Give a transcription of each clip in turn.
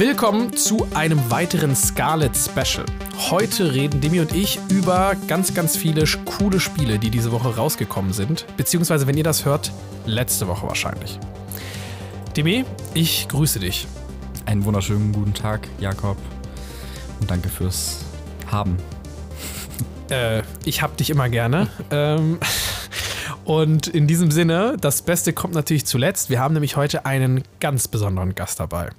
Willkommen zu einem weiteren Scarlet Special. Heute reden Demi und ich über ganz, ganz viele coole Spiele, die diese Woche rausgekommen sind. Beziehungsweise, wenn ihr das hört, letzte Woche wahrscheinlich. Demi, ich grüße dich. Einen wunderschönen guten Tag, Jakob. Und danke fürs Haben. Äh, ich hab dich immer gerne. ähm, und in diesem Sinne, das Beste kommt natürlich zuletzt. Wir haben nämlich heute einen ganz besonderen Gast dabei.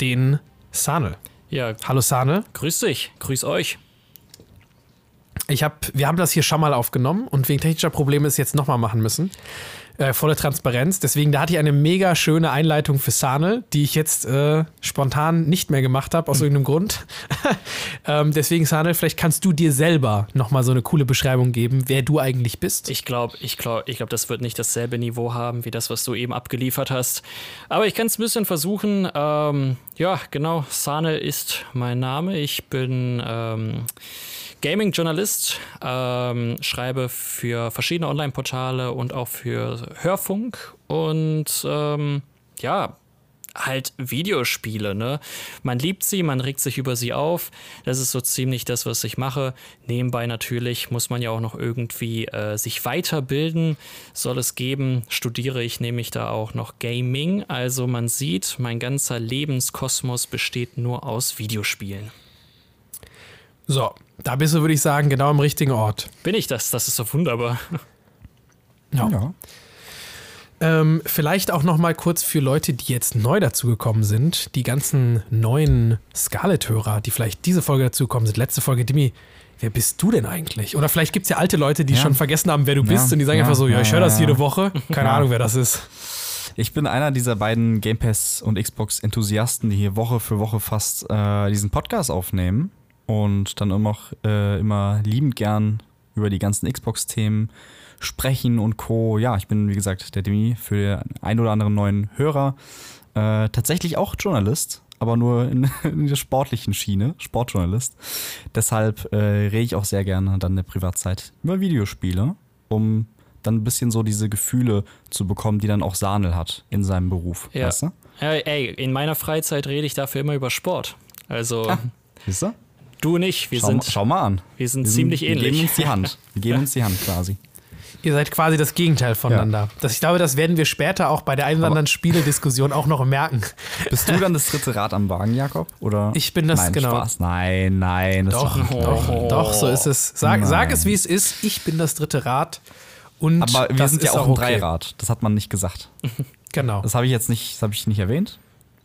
Den Sanel. Ja, Hallo Sane. grüß dich, grüß euch. Ich hab, wir haben das hier schon mal aufgenommen und wegen technischer Probleme es jetzt nochmal machen müssen. Äh, volle Transparenz. Deswegen, da hatte ich eine mega schöne Einleitung für Sane, die ich jetzt äh, spontan nicht mehr gemacht habe, aus irgendeinem Grund. ähm, deswegen, Sane, vielleicht kannst du dir selber nochmal so eine coole Beschreibung geben, wer du eigentlich bist. Ich glaube, ich glaube, ich glaube, das wird nicht dasselbe Niveau haben wie das, was du eben abgeliefert hast. Aber ich kann es ein bisschen versuchen. Ähm, ja, genau. Sane ist mein Name. Ich bin ähm, Gaming-Journalist, ähm, schreibe für verschiedene Online-Portale und auch für Hörfunk und ähm, ja, halt Videospiele, ne? Man liebt sie, man regt sich über sie auf. Das ist so ziemlich das, was ich mache. Nebenbei natürlich muss man ja auch noch irgendwie äh, sich weiterbilden. Soll es geben, studiere ich nämlich da auch noch Gaming. Also man sieht, mein ganzer Lebenskosmos besteht nur aus Videospielen. So, da bist du, würde ich sagen, genau am richtigen Ort. Bin ich das? Das ist doch wunderbar. Ja. Ja. Ähm, vielleicht auch noch mal kurz für Leute, die jetzt neu dazugekommen sind, die ganzen neuen Scarlet-Hörer, die vielleicht diese Folge dazugekommen sind. Letzte Folge, Dimi, wer bist du denn eigentlich? Oder vielleicht gibt es ja alte Leute, die Ja. schon vergessen haben, wer du bist Ja, und die sagen ja, einfach so, ja, ich höre das jede. Woche. Keine Ja. Ahnung, wer das ist. Ich bin einer dieser beiden Game Pass und Xbox Enthusiasten, die hier Woche für Woche fast äh, diesen Podcast aufnehmen und dann immer, äh, immer liebend gern über die ganzen Xbox-Themen sprechen und Co. Ja, ich bin, wie gesagt, der Demi für den ein oder anderen neuen Hörer. Äh, tatsächlich auch Journalist, aber nur in, in der sportlichen Schiene, Sportjournalist. Deshalb äh, rede ich auch sehr gerne dann in der Privatzeit über Videospiele, um dann ein bisschen so diese Gefühle zu bekommen, die dann auch Sanel hat in seinem Beruf. Ja. Weißt du? Ey, ey, in meiner Freizeit rede ich dafür immer über Sport. Also Ah. Siehst du? Du und ich, wir Schau, sind, schau mal an. wir sind ziemlich wir ähnlich. geben uns die Hand. Wir geben uns die Hand quasi. Ihr seid quasi das Gegenteil voneinander. Das, ich glaube, das werden wir später auch bei der einen oder anderen Spielediskussion auch noch merken. Bist du dann das dritte Rad am Wagen, Jakob? Oder? Ich bin das, nein, genau. Spaß. Nein, nein. Das Doch, war- doch, doch, so ist es. Sag, Nein. sag es, wie es ist. Ich bin das dritte Rad. Und Aber wir das sind ja ist auch ein okay. Dreirad. Das hat man nicht gesagt. Genau. Das habe ich jetzt nicht, das habe ich nicht erwähnt.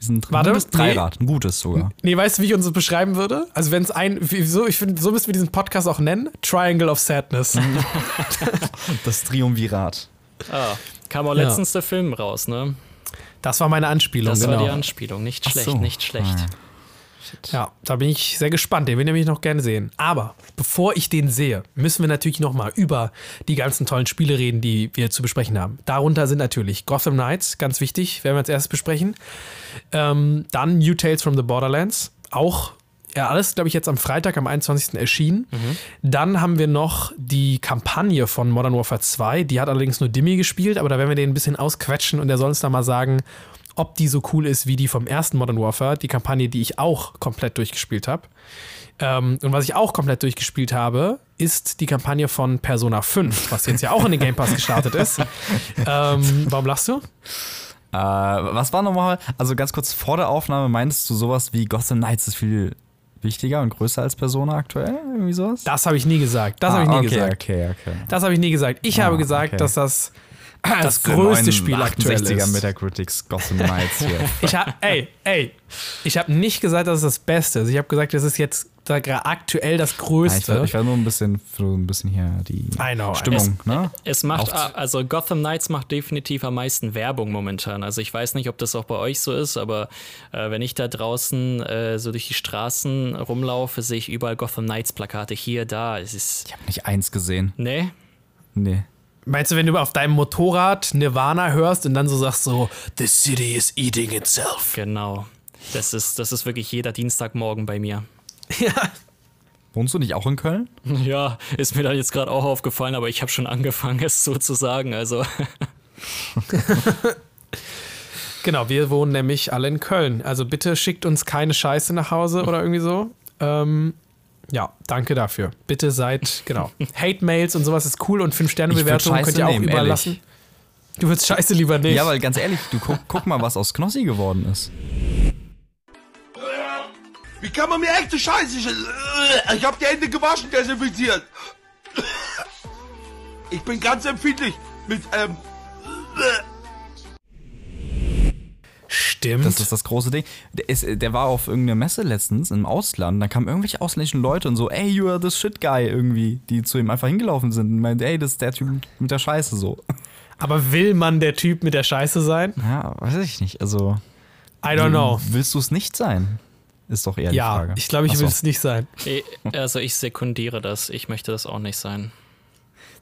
Sind ein Warte, gutes nee. Dreirad. Ein gutes sogar. Nee, weißt du, wie ich uns das beschreiben würde? Also, wenn es ein, wie- so, ich finde, so müssen wir diesen Podcast auch nennen: Triangle of Sadness. Das Triumvirat. Ah, kam auch Ja. letztens der Film raus, ne? Das war meine Anspielung, Das genau. war die Anspielung. Nicht schlecht, so. nicht schlecht. Ah. Ja, da bin ich sehr gespannt. Den will ich nämlich noch gerne sehen. Aber bevor ich den sehe, müssen wir natürlich noch mal über die ganzen tollen Spiele reden, die wir zu besprechen haben. Darunter sind natürlich Gotham Knights, ganz wichtig, werden wir als erstes besprechen. Ähm, dann New Tales from the Borderlands, auch ja, alles, glaube ich, jetzt am Freitag, am 21. erschienen. Dann haben wir noch die Kampagne von Modern Warfare 2. Die hat allerdings nur Dimmy gespielt, aber da werden wir den ein bisschen ausquetschen und der soll uns dann mal sagen, ob die so cool ist wie die vom ersten Modern Warfare, die Kampagne, die ich auch komplett durchgespielt habe. Ähm, und was ich auch komplett durchgespielt habe, ist die Kampagne von Persona 5, was jetzt ja auch in den Game Pass gestartet ist. Ähm, warum lachst du? Äh, was war nochmal? Also ganz kurz vor der Aufnahme meinst du sowas wie Gotham Knights ist viel wichtiger und größer als Persona aktuell? Irgendwie sowas? Das habe ich nie gesagt. Das habe ich nie Ah, okay, gesagt. Okay, okay. Das habe ich nie gesagt. Ich Ah, habe gesagt, okay. dass das das der größte Spiel aktuell 68er ist. Metacritics Gotham Knights hier. Ich habe, ey, ey, ich habe nicht gesagt, dass es das Beste ist. Ich habe gesagt, das ist jetzt da aktuell das Ja, Größte. war, ich war nur ein bisschen für ein bisschen hier die know, Stimmung, ne? Es macht, Auf- also Gotham Knights macht definitiv am meisten Werbung momentan. Also ich weiß nicht, ob das auch bei euch so ist, aber äh, wenn ich da draußen äh, so durch die Straßen rumlaufe, sehe ich überall Gotham Knights Plakate hier, da. Es ist. Ich habe nicht eins gesehen. Nee? Nee. Meinst du, wenn du auf deinem Motorrad Nirvana hörst und dann so sagst so, The city is eating itself. Genau. Das ist, das ist wirklich jeder Dienstagmorgen bei mir. Ja. Wohnst du nicht auch in Köln? Ja, ist mir dann jetzt gerade auch aufgefallen, aber ich habe schon angefangen, es so zu sagen. Also, Genau, wir wohnen nämlich alle in Köln. Also bitte schickt uns keine Scheiße nach Hause oder irgendwie so. Ähm, ja, danke dafür. Bitte seid, genau. Hate-Mails und sowas ist cool und 5-Sterne-Bewertungen könnt ihr auch nehmen, überlassen. ehrlich. Du würdest Scheiße lieber nicht. Ja, weil ganz ehrlich, du guck, guck mal, was aus Knossi geworden ist. Wie kann man mir echte Scheiße... sch- Ich hab die Hände gewaschen, desinfiziert. Ich bin ganz empfindlich mit, ähm... Stimmt. Das ist das große Ding. Der, ist, der war auf irgendeiner Messe letztens im Ausland. Da kamen irgendwelche ausländischen Leute und so, ey, you are the shit guy irgendwie, die zu ihm einfach hingelaufen sind und meinte, ey, das ist der Typ mit der Scheiße so. Aber will man der Typ mit der Scheiße sein? Ja, weiß ich nicht. Also, I don't know. willst du es nicht sein? Ist doch eher die Ja, Frage. ich glaube, ich so. will es nicht sein. Also ich sekundiere das. Ich möchte das auch nicht sein.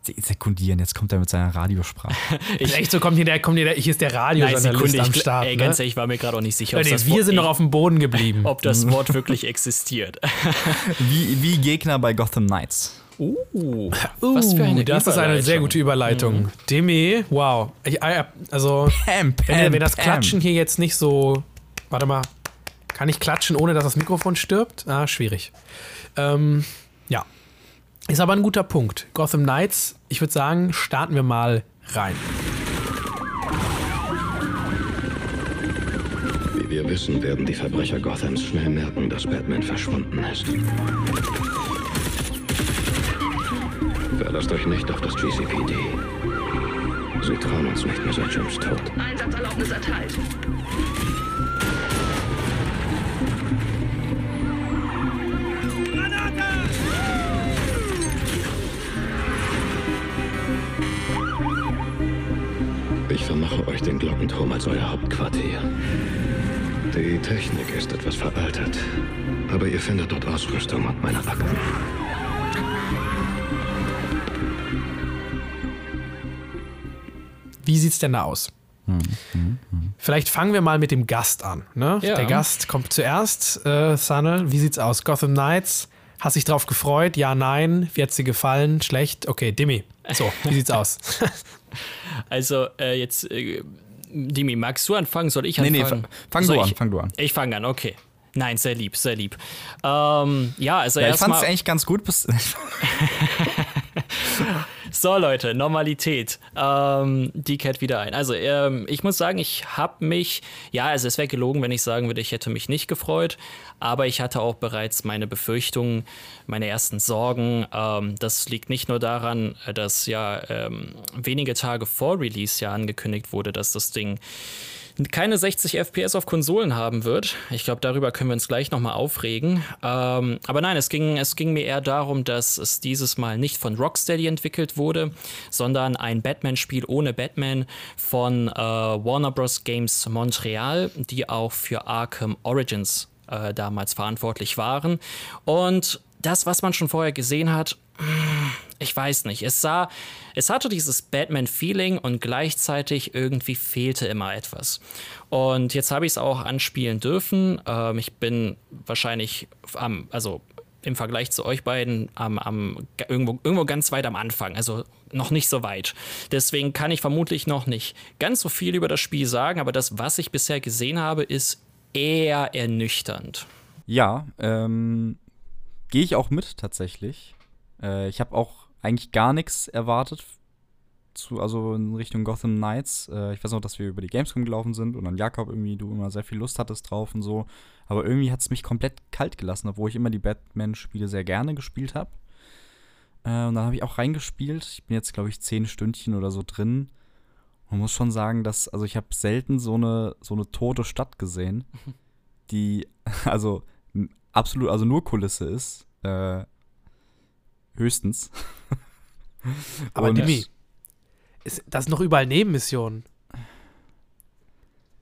Se- Sekundieren, jetzt kommt er mit seiner Radiosprache. Ist echt so, kommt hier der, kommt hier der, hier ist der Radiojournalist am ich, Start. ey, ne? ganz ehrlich, ich war mir gerade auch nicht sicher, ob Nee, das wir Wort, sind noch ich- auf dem Boden geblieben. ob das Wort wirklich existiert. wie, wie Gegner bei Gotham Knights. Uh, Uh, was für eine das ist eine sehr gute Überleitung. Demi, wow. Ich, äh, also, Pam, Pam, wenn, wenn das Pam. Klatschen hier jetzt nicht so. Warte mal. Kann ich klatschen, ohne dass das Mikrofon stirbt? Ah, schwierig. Ähm, ja. Ist aber ein guter Punkt. Gotham Knights, ich würde sagen, starten wir mal rein. Wie wir wissen, werden die Verbrecher Gothams schnell merken, dass Batman verschwunden ist. Verlasst euch nicht auf das GCPD. Sie trauen uns nicht mehr seit Jims Tod. Einsatzerlaubnis erteilt. Ich vermache euch den Glockenturm als euer Hauptquartier. Die Technik ist etwas veraltet, aber ihr findet dort Ausrüstung und meine Akten. Wie sieht's denn da aus? Vielleicht fangen wir mal mit dem Gast an. Ne? Ja. Der Gast kommt zuerst. Äh, Sanne, wie sieht's aus? Gotham Knights, hast dich drauf gefreut? Ja, nein. Wie hat's dir gefallen? Schlecht? Okay, Dimi. So, wie sieht's aus? Also äh, jetzt, äh, Dimi, magst du anfangen? Soll ich Nee, nee, anfangen? fa- fang du an, ich, fang du an. Ich fange an, okay. Nein, sehr lieb, sehr lieb. Ähm, ja, also Ja, ich fand es erstmal. eigentlich ganz gut. Bis, So, Leute, Normalität. Ähm, die kehrt wieder ein. Also, ähm, ich muss sagen, ich habe mich, ja, also es wäre gelogen, wenn ich sagen würde, ich hätte mich nicht gefreut, aber ich hatte auch bereits meine Befürchtungen, meine ersten Sorgen. Ähm, das liegt nicht nur daran, dass ja ähm, wenige Tage vor Release ja angekündigt wurde, dass das Ding keine 60 FPS auf Konsolen haben wird. Ich glaube, darüber können wir uns gleich nochmal aufregen. Ähm, aber nein, es ging, es ging mir eher darum, dass es dieses Mal nicht von Rocksteady entwickelt wurde, sondern ein Batman-Spiel ohne Batman von äh, Warner Bros. Games Montreal, die auch für Arkham Origins äh, damals verantwortlich waren. Und das, was man schon vorher gesehen hat, ich weiß nicht. Es sah, es hatte dieses Batman-Feeling und gleichzeitig irgendwie fehlte immer etwas. Und jetzt habe ich es auch anspielen dürfen. Ähm, ich bin wahrscheinlich am, also im Vergleich zu euch beiden am, am irgendwo, irgendwo ganz weit am Anfang, also noch nicht so weit. Deswegen kann ich vermutlich noch nicht ganz so viel über das Spiel sagen, aber das, was ich bisher gesehen habe, ist eher ernüchternd. ja, ähm, gehe ich auch mit tatsächlich. Äh, ich habe auch eigentlich gar nichts erwartet. Zu, also in Richtung Gotham Knights. Äh, ich weiß noch, dass wir über die Gamescom gelaufen sind und dann Jakob irgendwie, du immer sehr viel Lust hattest drauf und so. Aber irgendwie hat es mich komplett kalt gelassen, obwohl ich immer die Batman-Spiele sehr gerne gespielt habe. Äh, und dann habe ich auch reingespielt. Ich bin jetzt, glaube ich, zehn Stündchen oder so drin. Man muss schon sagen, dass, also ich habe selten so eine, so eine tote Stadt gesehen, die, also absolut, also nur Kulisse ist. Äh, höchstens. Aber Dimi, ist das sind noch überall Nebenmissionen?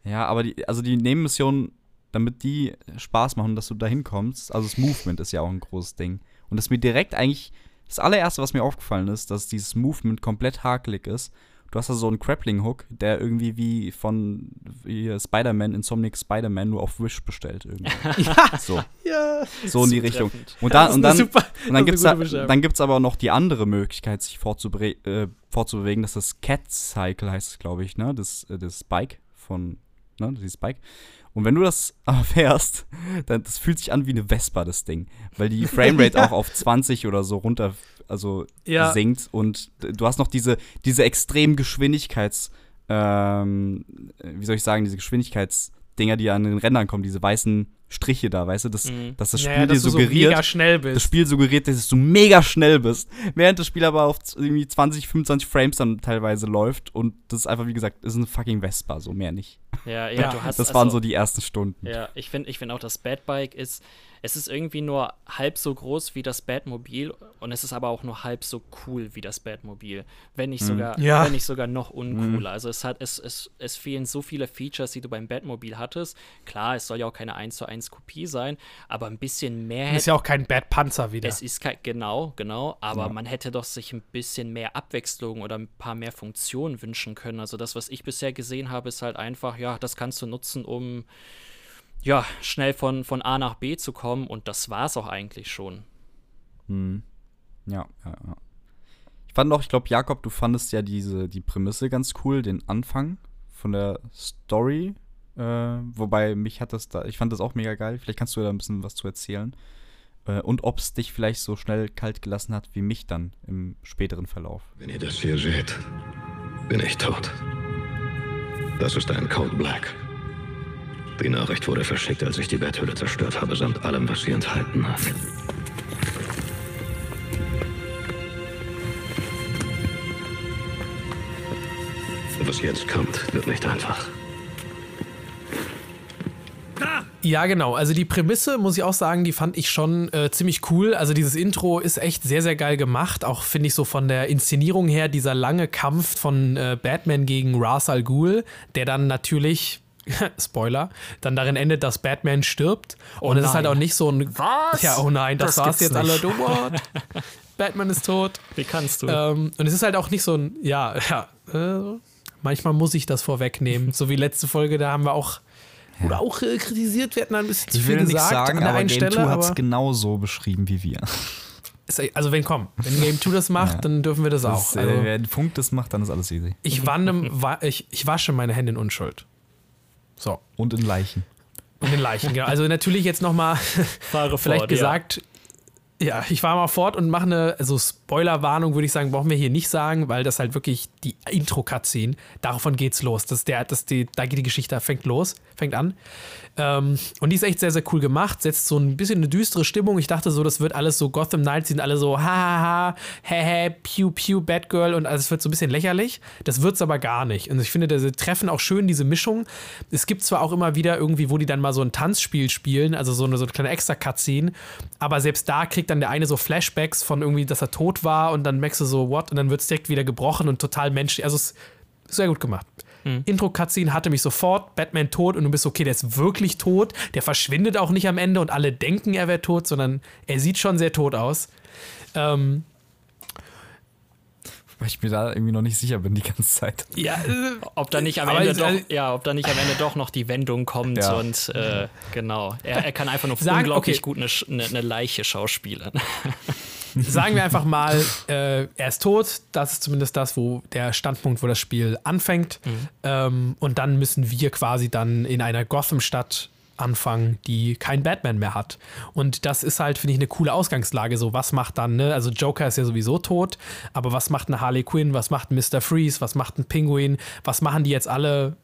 Ja, aber die, also die Nebenmissionen, damit die Spaß machen, dass du da hinkommst, also das Movement ist ja auch ein großes Ding. Und das mir direkt eigentlich, das allererste, was mir aufgefallen ist, dass dieses Movement komplett hakelig ist. Du hast da so einen Grappling-Hook, der irgendwie wie von Spider-Man, Insomniac Spider-Man, nur auf Wish bestellt irgendwie. So, Ja. so in die Richtung. Und, da, und dann, super- und dann gibt es da, dann gibt's aber noch die andere Möglichkeit, sich äh, fortzubewegen. Das ist das Cat Cycle, heißt es, glaube ich, ne? Das, äh, das Bike von ne, dieses Bike. Und wenn du das aber fährst, dann das fühlt sich an wie eine Vespa, das Ding. Weil die Framerate auch auf 20 oder so runter, also Ja. sinkt und du hast noch diese, diese extremen Geschwindigkeits, ähm, wie soll ich sagen, diese Geschwindigkeitsdinger, die an den Rändern kommen, diese weißen Striche da, weißt du, dass, dass das Spiel Naja, dir dass du so suggeriert, mega schnell das. Spiel suggeriert, dass du mega schnell bist, während das Spiel aber auf irgendwie 20, 25 Frames dann teilweise läuft und das ist einfach, wie gesagt, ist eine fucking Vespa, so mehr nicht. Ja, ja, Ja, du hast Das waren also- so die ersten Stunden. Ja, ich finde ich find auch, das Batbike ist, es ist irgendwie nur halb so groß wie das Batmobil und es ist aber auch nur halb so cool wie das Batmobil. Wenn nicht sogar, Ja. wenn nicht sogar noch uncooler. Also es hat, es, es, es fehlen so viele Features, die du beim Batmobil hattest. Klar, es soll ja auch keine 1 zu 1 Kopie sein, aber ein bisschen mehr Ist ja auch kein Bad Panzer wieder. es ist kein, genau, genau, aber man hätte doch sich ein bisschen mehr Abwechslung oder ein paar mehr Funktionen wünschen können. Also das, was ich bisher gesehen habe, ist halt einfach, ja, das kannst du nutzen, um ja, schnell von, von A nach B zu kommen und das war's auch eigentlich schon. Ja, ja, ja. Ich fand auch, ich glaube, Jakob, du fandest ja diese, die Prämisse ganz cool, den Anfang von der Story. Äh, wobei mich hat das da, ich fand das auch mega geil. Vielleicht kannst du da ein bisschen was zu erzählen. Äh, und ob es dich vielleicht so schnell kalt gelassen hat wie mich dann im späteren Verlauf. Wenn ihr das hier seht, bin ich tot. Das ist ein Code Black. Die Nachricht wurde verschickt, als ich die Betthülle zerstört habe, samt allem, was sie enthalten hat. Was jetzt kommt, wird nicht einfach. Ja, genau. Also die Prämisse, muss ich auch sagen, die fand ich schon äh, ziemlich cool. Also dieses Intro ist echt sehr, sehr geil gemacht. Auch finde ich so von der Inszenierung her, dieser lange Kampf von äh, Batman gegen Ra's al Ghul, der dann natürlich, Spoiler, dann darin endet, dass Batman stirbt. Und es ist halt auch nicht so ein... Was? Ja, oh nein, das, Das war's jetzt alle. Du, what? Batman ist tot. Wie kannst du? Ähm, und es ist halt auch nicht so ein, ja, ja, äh, manchmal muss ich das vorwegnehmen. So wie letzte Folge, da haben wir auch, oder auch äh, kritisiert, wir hatten ein bisschen zu viel gesagt an der einen Stelle. hat es Aber genau so beschrieben wie wir. also wenn, komm, wenn Game 2 das macht, Ja. dann dürfen wir das, auch. Das, äh, Also, wer Funk das macht, dann ist alles easy. ich, wanne, wa ich, ich wasche meine Hände in Unschuld. So. Und in Leichen. Und den Leichen, genau. Also natürlich jetzt nochmal vielleicht fort, gesagt, ja. ich fahre mal fort und mache eine, also Spoilerwarnung würde ich sagen, brauchen wir hier nicht sagen, weil das halt wirklich die Intro-Cutscene, davon geht's los. Das der, das die, da geht die Geschichte, fängt los, fängt an. Ähm, und die ist echt sehr, sehr cool gemacht, setzt so ein bisschen eine düstere Stimmung. Ich dachte so, das wird alles so, Gotham Knights sind alle so, ha, ha, ha, hä, hä, pew, pew, Batgirl und also es wird so ein bisschen lächerlich. Das wird's aber gar nicht. Und ich finde, sie treffen auch schön diese Mischung. Es gibt zwar auch immer wieder irgendwie, wo die dann mal so ein Tanzspiel spielen, also so eine, so eine kleine Extra-Cutscene, aber selbst da kriegt dann der eine so Flashbacks von irgendwie, dass er tot war und dann merkst du so, what? Und dann wird's direkt wieder gebrochen und total menschlich. Also es ist sehr gut gemacht. Intro-Cutscene hatte mich sofort, Batman tot und du bist okay, der ist wirklich tot, der verschwindet auch nicht am Ende und alle denken, er wäre tot, sondern er sieht schon sehr tot aus. Ähm, Weil ich mir da irgendwie noch nicht sicher bin die ganze Zeit. ja, äh, Ob da nicht am Ende doch, ja, ob da nicht am Ende doch noch die Wendung kommt Ja. und äh, genau. Er, er kann einfach nur Sagen- unglaublich okay. gut eine, eine, eine Leiche schauspielern. sagen wir einfach mal, äh, er ist tot. Das ist zumindest das, wo der Standpunkt, wo das Spiel anfängt. Ähm, und dann müssen wir quasi dann in einer Gotham-Stadt anfangen, die kein Batman mehr hat. Und das ist halt, finde ich, eine coole Ausgangslage. So, was macht dann, ne? Also Joker ist ja sowieso tot, aber was macht eine Harley Quinn, was macht ein Mr. Freeze, was macht ein Pinguin, was machen die jetzt alle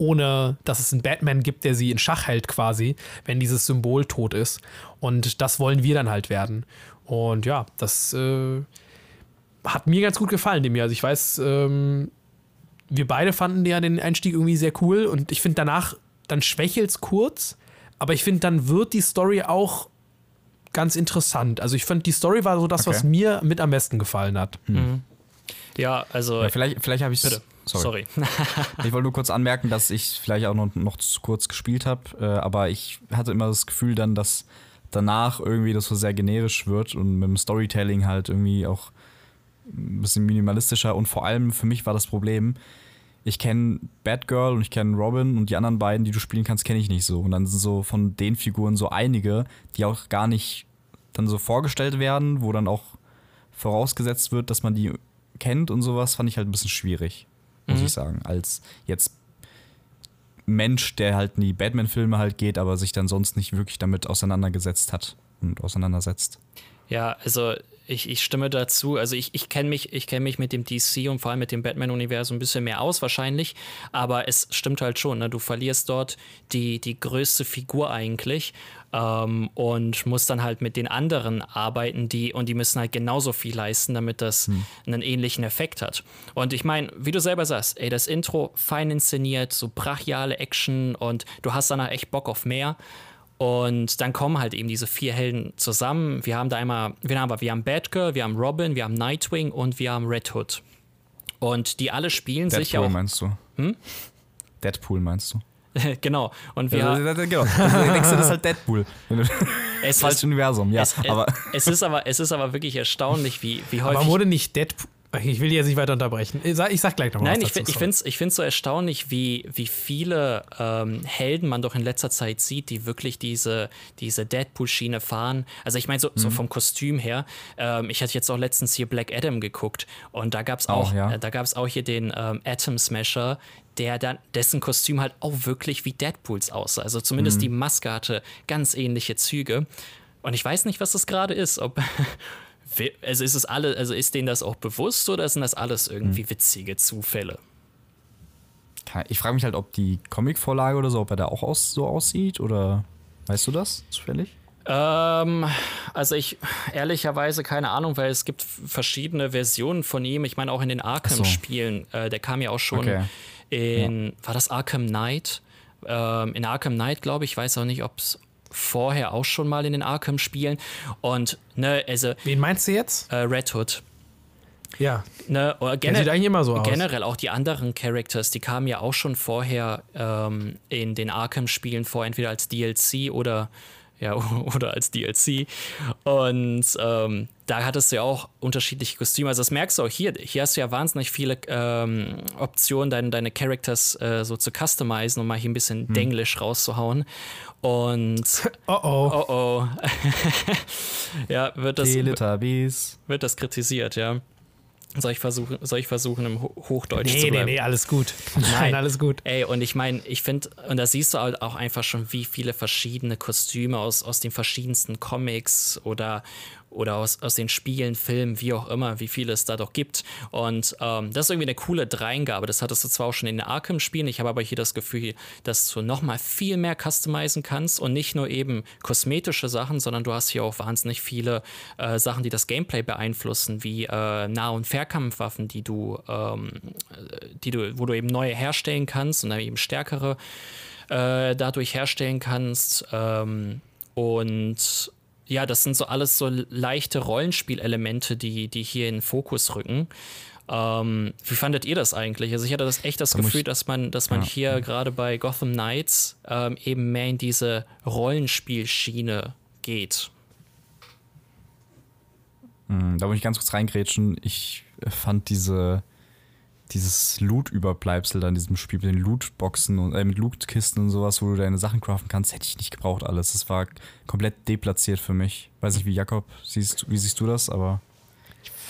ohne dass es einen Batman gibt, der sie in Schach hält quasi, wenn dieses Symbol tot ist. Und das wollen wir dann halt werden. Und ja, das äh, hat mir ganz gut gefallen dem Jahr. Also ich weiß, ähm, wir beide fanden ja den Einstieg irgendwie sehr cool und ich finde danach, dann schwächelt es kurz, aber ich finde, dann wird die Story auch ganz interessant. Also ich fand, die Story war so das, was Okay. mir mit am besten gefallen hat. ja, also. Ja, vielleicht vielleicht habe ich bitte. Sorry. Sorry. Ich wollte nur kurz anmerken, dass ich vielleicht auch noch, noch zu kurz gespielt habe, äh, aber ich hatte immer das Gefühl dann, dass danach irgendwie das so sehr generisch wird und mit dem Storytelling halt irgendwie auch ein bisschen minimalistischer und vor allem für mich war das Problem, ich kenne Batgirl und ich kenne Robin und die anderen beiden, die du spielen kannst, kenne ich nicht so. Und dann sind so von den Figuren so einige, die auch gar nicht dann so vorgestellt werden, wo dann auch vorausgesetzt wird, dass man die kennt und sowas, fand ich halt ein bisschen schwierig, muss ich sagen. Als jetzt Mensch, der halt in die Batman-Filme halt geht, aber sich dann sonst nicht wirklich damit auseinandergesetzt hat und auseinandersetzt. Ja, also ich, ich stimme dazu. Also ich, ich kenne mich, ich kenn mich mit dem DC und vor allem mit dem Batman-Universum ein bisschen mehr aus wahrscheinlich. Aber es stimmt halt schon, ne? du verlierst dort die, die größte Figur eigentlich ähm, und musst dann halt mit den anderen arbeiten, die und die müssen halt genauso viel leisten, damit das hm. einen ähnlichen Effekt hat. Und ich meine, wie du selber sagst, ey, das Intro fein inszeniert, so brachiale Action und du hast danach echt Bock auf mehr. Und dann kommen halt eben diese vier Helden zusammen. Wir haben da einmal, wir haben, wir haben Batgirl, wir haben Robin, wir haben Nightwing und wir haben Red Hood. Und die alle spielen Deadpool sich ja auch. meinst du? Hm? Deadpool meinst du? genau. Und wir also, genau. Also, denkst du, das ist halt Deadpool. Es falsche Universum, ja. Es, aber. Es, ist aber, es ist aber wirklich erstaunlich, wie, wie häufig. Aber wurde nicht Deadpool. Ich will jetzt nicht weiter unterbrechen. Ich sag, ich sag gleich noch Nein, was ich, dazu, ich finde es ich find's so erstaunlich, wie, wie viele ähm, Helden man doch in letzter Zeit sieht, die wirklich diese, diese Deadpool-Schiene fahren. Also ich meine, so, mhm. so vom Kostüm her. Ähm, ich hatte jetzt auch letztens hier Black Adam geguckt und da gab es auch, oh, ja. äh, auch hier den ähm, Atom Smasher, der dann, dessen Kostüm halt auch wirklich wie Deadpools aussah. Also zumindest mhm. die Maske hatte ganz ähnliche Züge. Und ich weiß nicht, was das gerade ist. Ob also ist es alle, also ist denen das auch bewusst oder sind das alles irgendwie hm. witzige Zufälle? Ich frage mich halt, ob die Comicvorlage oder so, ob er da auch aus, so aussieht oder weißt du das zufällig? Ähm, also ich ehrlicherweise keine Ahnung, weil es gibt verschiedene Versionen von ihm. Ich meine auch in den Arkham-Spielen, so. äh, der kam ja auch schon okay. in, ja. war das Arkham Knight? Ähm, in Arkham Knight, glaube ich, weiß auch nicht, ob es vorher auch schon mal in den Arkham-Spielen. Und, ne, also. Wen meinst du jetzt? Äh, Red Hood. Ja. Ne, Der sieht eigentlich immer so aus. Generell auch die anderen Characters, die kamen ja auch schon vorher ähm, in den Arkham-Spielen vor, entweder als DLC oder ja, oder als DLC. Und ähm, da hattest du ja auch unterschiedliche Kostüme. Also das merkst du auch hier. Hier hast du ja wahnsinnig viele ähm, Optionen, deine, deine Characters äh, so zu customizen und mal hier ein bisschen hm. Denglisch rauszuhauen. Und oh oh. Oh oh. ja, wird das, wird das kritisiert, ja. Soll ich versuchen, soll ich versuchen im Hochdeutsch nee, zu bleiben? Nee, nee, alles gut. Nein, alles gut. Ey, und ich meine, ich finde, und da siehst du halt auch einfach schon, wie viele verschiedene Kostüme aus, aus den verschiedensten Comics oder, oder aus, aus den Spielen, Filmen, wie auch immer, wie viele es da doch gibt. Und ähm, das ist irgendwie eine coole Dreingabe. Das hattest du zwar auch schon in den Arkham-Spielen, ich habe aber hier das Gefühl, dass du nochmal viel mehr customizen kannst und nicht nur eben kosmetische Sachen, sondern du hast hier auch wahnsinnig viele äh, Sachen, die das Gameplay beeinflussen, wie äh, Nah- und Fernkampfwaffen, die du, ähm, die du, wo du eben neue herstellen kannst und dann eben stärkere äh, dadurch herstellen kannst. Ähm, und ja, das sind so alles so leichte Rollenspielelemente, die, die hier in den Fokus rücken. Ähm, wie fandet ihr das eigentlich? Also ich hatte das echt das da Gefühl, dass man, dass man ja. hier gerade bei Gotham Knights ähm, eben mehr in diese Rollenspielschiene geht. Hm, da muss ich ganz kurz reingrätschen. Ich fand diese dieses Loot-Überbleibsel in diesem Spiel mit den Loot-Boxen und äh, mit Loot-Kisten und sowas, wo du deine Sachen craften kannst, hätte ich nicht gebraucht alles. Das war komplett deplatziert für mich. Weiß nicht, wie Jakob siehst, wie siehst du das, aber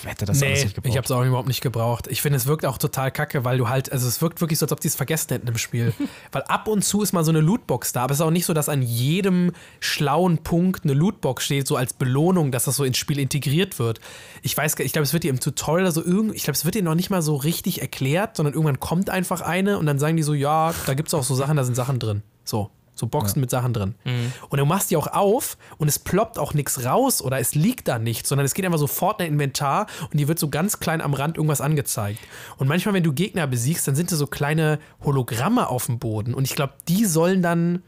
hätte das nee, alles nicht gebraucht. Ich habe es auch überhaupt nicht gebraucht. Ich finde, es wirkt auch total kacke, weil du halt, also es wirkt wirklich so, als ob die es vergessen hätten im Spiel. weil ab und zu ist mal so eine Lootbox da, aber es ist auch nicht so, dass an jedem schlauen Punkt eine Lootbox steht, so als Belohnung, dass das so ins Spiel integriert wird. Ich weiß, ich glaube, es wird dir im Tutorial so irgendwie, ich glaube, es wird dir noch nicht mal so richtig erklärt, sondern irgendwann kommt einfach eine und dann sagen die so, ja, da gibt es auch so Sachen, da sind Sachen drin. So. So Boxen ja. mit Sachen drin. Mhm. Und du machst die auch auf und es ploppt auch nichts raus oder es liegt da nichts, sondern es geht einfach sofort in dein Inventar und die wird so ganz klein am Rand irgendwas angezeigt. Und manchmal, wenn du Gegner besiegst, dann sind da so kleine Hologramme auf dem Boden. Und ich glaube, die sollen dann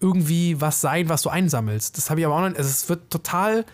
irgendwie was sein, was du einsammelst. Das habe ich aber auch noch. Also es wird total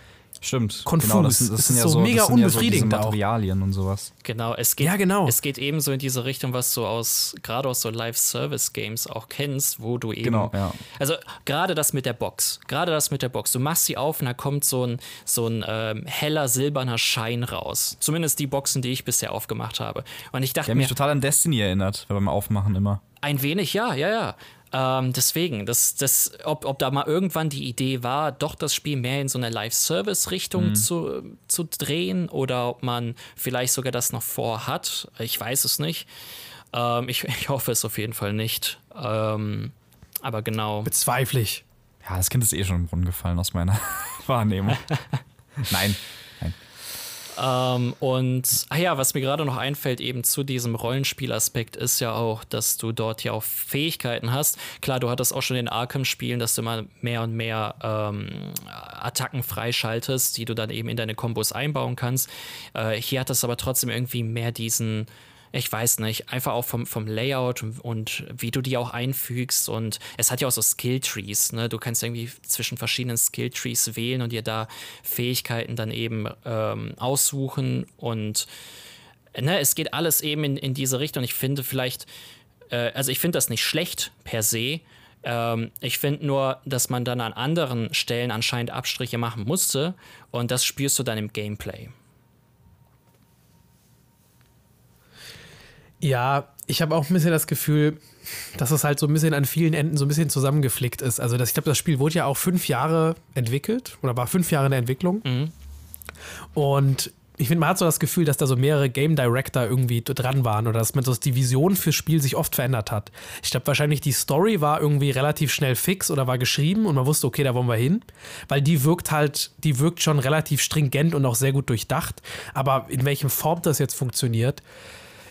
Stimmt. Konfus. Genau, das, das, das ist ja so mega unbefriedigend. Ja so Materialien auch. und sowas. Genau, es geht, ja, genau. es geht eben so in diese Richtung, was du aus, gerade aus so Live-Service-Games auch kennst, wo du eben. Genau, ja. Also gerade das mit der Box. Gerade das mit der Box. Du machst sie auf und da kommt so ein, so ein ähm, heller silberner Schein raus. Zumindest die Boxen, die ich bisher aufgemacht habe. Und ich dachte Der mir. mich total an Destiny erinnert, beim Aufmachen immer. Ein wenig, ja, ja, ja. Ähm, deswegen, das, das, ob, ob da mal irgendwann die Idee war, doch das Spiel mehr in so eine Live-Service-Richtung mhm. zu, zu drehen oder ob man vielleicht sogar das noch vorhat, ich weiß es nicht. Ähm, ich, ich hoffe es auf jeden Fall nicht. Ähm, aber genau. Bezweifle ich. Ja, das Kind ist eh schon im Brunnen gefallen aus meiner Wahrnehmung. Nein. Ähm, und, ah ja, was mir gerade noch einfällt, eben zu diesem Rollenspielaspekt, ist ja auch, dass du dort ja auch Fähigkeiten hast. Klar, du hattest auch schon in Arkham-Spielen, dass du mal mehr und mehr ähm, Attacken freischaltest, die du dann eben in deine Kombos einbauen kannst. Äh, hier hat das aber trotzdem irgendwie mehr diesen ich weiß nicht, einfach auch vom, vom Layout und, wie du die auch einfügst. Und es hat ja auch so Skill-Trees, ne? Du kannst irgendwie zwischen verschiedenen Skill-Trees wählen und dir da Fähigkeiten dann eben ähm, aussuchen. Und ne, es geht alles eben in, in diese Richtung. Ich finde vielleicht, äh, also ich finde das nicht schlecht per se. Ähm, ich finde nur, dass man dann an anderen Stellen anscheinend Abstriche machen musste. Und das spürst du dann im Gameplay. Ja, ich habe auch ein bisschen das Gefühl, dass es halt so ein bisschen an vielen Enden so ein bisschen zusammengeflickt ist. Also das, ich glaube, das Spiel wurde ja auch fünf Jahre entwickelt oder war fünf Jahre in der Entwicklung. Mhm. Und ich finde, man hat so das Gefühl, dass da so mehrere Game Director irgendwie dran waren oder dass man so die Vision fürs Spiel sich oft verändert hat. Ich glaube, wahrscheinlich die Story war irgendwie relativ schnell fix oder war geschrieben und man wusste, okay, da wollen wir hin. Weil die wirkt halt, die wirkt schon relativ stringent und auch sehr gut durchdacht. Aber in welchem Form das jetzt funktioniert,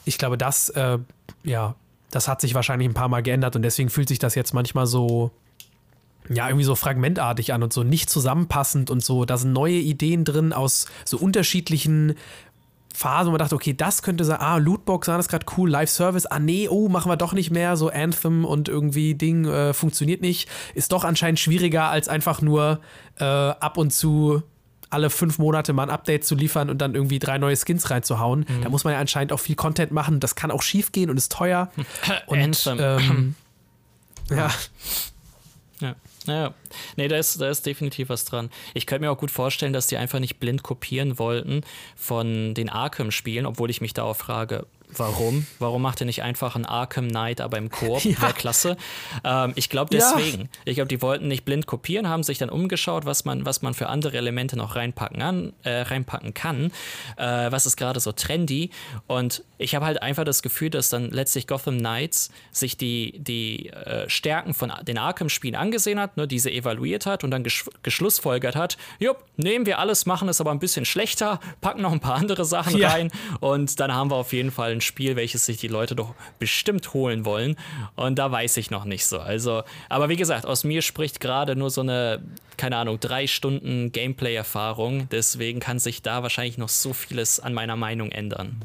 ich glaube, das, äh, ja, das hat sich wahrscheinlich ein paar Mal geändert und deswegen fühlt sich das jetzt manchmal so, ja, irgendwie so fragmentartig an und so nicht zusammenpassend und so. Da sind neue Ideen drin aus so unterschiedlichen Phasen, wo man dachte, okay, das könnte sein, ah, Lootbox, ah, das ist gerade cool, Live-Service, ah, nee, oh, machen wir doch nicht mehr, so Anthem und irgendwie Ding äh, funktioniert nicht. Ist doch anscheinend schwieriger, als einfach nur äh, ab und zu alle fünf Monate mal ein Update zu liefern und dann irgendwie drei neue Skins reinzuhauen. Mhm. Da muss man ja anscheinend auch viel Content machen. Das kann auch schief gehen und ist teuer. und ähm, ja. Ja. Ja, nee, da ist, da ist definitiv was dran. Ich könnte mir auch gut vorstellen, dass die einfach nicht blind kopieren wollten von den Arkham-Spielen, obwohl ich mich da auch frage, Warum? Warum macht ihr nicht einfach ein Arkham Knight, aber im Koop? Ja. Wäre klasse. Ähm, ich glaube deswegen. Ja. Ich glaube, die wollten nicht blind kopieren, haben sich dann umgeschaut, was man, was man für andere Elemente noch reinpacken, an, äh, reinpacken kann. Äh, was ist gerade so trendy? Und ich habe halt einfach das Gefühl, dass dann letztlich Gotham Knights sich die, die äh, Stärken von den Arkham-Spielen angesehen hat, ne, diese evaluiert hat und dann gesch geschlussfolgert hat, jupp, nehmen wir alles, machen es aber ein bisschen schlechter, packen noch ein paar andere Sachen ja. rein und dann haben wir auf jeden Fall ein Spiel, welches sich die Leute doch bestimmt holen wollen. Und da weiß ich noch nicht so. Also, aber wie gesagt, aus mir spricht gerade nur so eine, keine Ahnung, drei Stunden Gameplay-Erfahrung. Deswegen kann sich da wahrscheinlich noch so vieles an meiner Meinung ändern.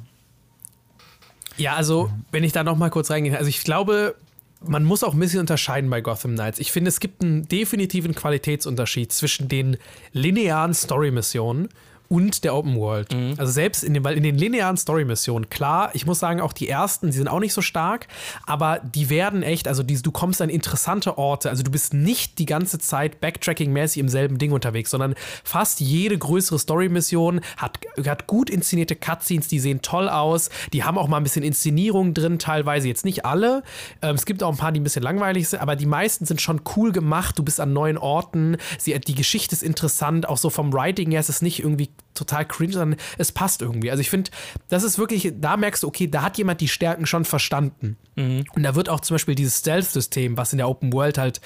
Ja, also, wenn ich da noch mal kurz reingehe, also ich glaube, man muss auch ein bisschen unterscheiden bei Gotham Knights. Ich finde, es gibt einen definitiven Qualitätsunterschied zwischen den linearen Story-Missionen und der Open World. Mhm. Also selbst in den, weil in den linearen Story-Missionen, klar, ich muss sagen, auch die ersten, die sind auch nicht so stark, aber die werden echt, also die, du kommst an interessante Orte, also du bist nicht die ganze Zeit Backtracking-mäßig im selben Ding unterwegs, sondern fast jede größere Story-Mission hat, hat gut inszenierte Cutscenes, die sehen toll aus, die haben auch mal ein bisschen Inszenierung drin, teilweise jetzt nicht alle. Ähm, es gibt auch ein paar, die ein bisschen langweilig sind, aber die meisten sind schon cool gemacht, du bist an neuen Orten, sie, die Geschichte ist interessant, auch so vom Writing her ist es nicht irgendwie total cringe, sondern es passt irgendwie. Also ich finde, das ist wirklich, da merkst du, okay, da hat jemand die Stärken schon verstanden. Mhm. Und da wird auch zum Beispiel dieses Stealth-System, was in der Open World halt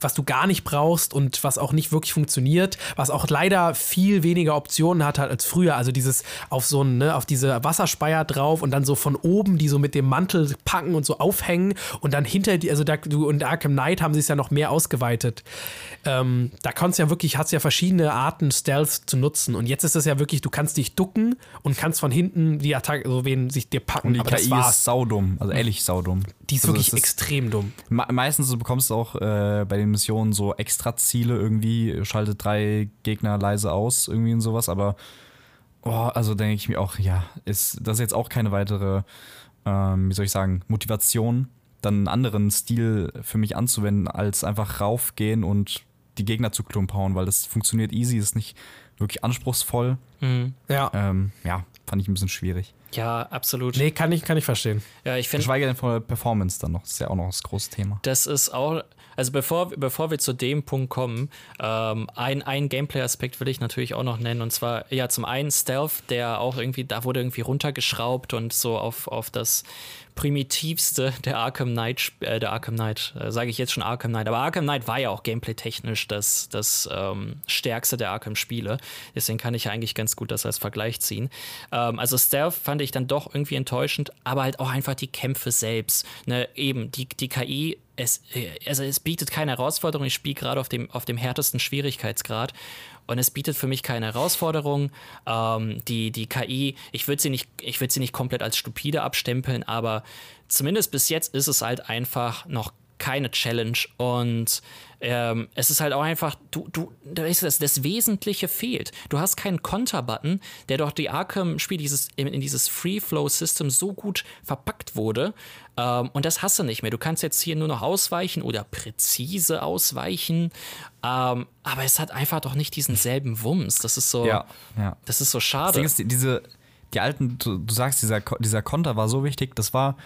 was du gar nicht brauchst und was auch nicht wirklich funktioniert, was auch leider viel weniger Optionen hat als früher. Also dieses auf so ein, ne, auf diese Wasserspeier drauf und dann so von oben die so mit dem Mantel packen und so aufhängen und dann hinter die, also da, du und Arkham Knight haben sie es ja noch mehr ausgeweitet. Ähm, da kannst du ja wirklich, hast ja verschiedene Arten Stealth zu nutzen und jetzt ist es ja wirklich, du kannst dich ducken und kannst von hinten die Attacke, so wen sich dir packen. Und die Aber KI ist saudumm, also ehrlich saudumm. Die ist also wirklich ist extrem dumm. Meistens bekommst du auch äh, bei den Missionen so extra Ziele irgendwie, schaltet drei Gegner leise aus, irgendwie und sowas, aber oh, also denke ich mir auch, ja, ist das ist jetzt auch keine weitere, ähm, wie soll ich sagen, Motivation, dann einen anderen Stil für mich anzuwenden, als einfach raufgehen und die Gegner zu klumphauen, weil das funktioniert easy, ist nicht wirklich anspruchsvoll. Mhm. Ja. Ähm, ja, fand ich ein bisschen schwierig. Ja, absolut. Nee, kann ich, kann ich verstehen. Ja, ich finde. Geschweige denn von der Performance dann noch. Das ist ja auch noch das große Thema. Das ist auch, Also bevor, bevor wir zu dem Punkt kommen, ähm, ein, ein Gameplay-Aspekt will ich natürlich auch noch nennen. Und zwar, ja, zum einen Stealth, der auch irgendwie, da wurde irgendwie runtergeschraubt und so auf, auf das primitivste der Arkham Knight, äh, der Arkham Knight, äh, sage ich jetzt schon Arkham Knight, aber Arkham Knight war ja auch gameplay-technisch das, das ähm, stärkste der Arkham-Spiele. Deswegen kann ich eigentlich ganz gut das als Vergleich ziehen. Ähm, also Stealth fand ich dann doch irgendwie enttäuschend, aber halt auch einfach die Kämpfe selbst. Ne, eben, die, die KI es, äh, also es bietet keine Herausforderung. Ich spiele gerade auf dem, auf dem härtesten Schwierigkeitsgrad und es bietet für mich keine Herausforderung. Ähm, die, die KI, ich würde sie, nicht, würd sie nicht komplett als stupide abstempeln, aber zumindest bis jetzt ist es halt einfach noch keine Challenge und ähm, es ist halt auch einfach, du, du, das, das Wesentliche fehlt. Du hast keinen Konter-Button, der doch die Arkham-Spiel dieses, in, in dieses Free-Flow-System so gut verpackt wurde. Ähm, und das hast du nicht mehr. Du kannst jetzt hier nur noch ausweichen oder präzise ausweichen. Ähm, aber es hat einfach doch nicht diesen selben Wumms. Das ist so, ja, ja. das ist so schade. Das Ding ist, diese, die alten, du, du sagst, dieser, dieser Konter war so wichtig, das war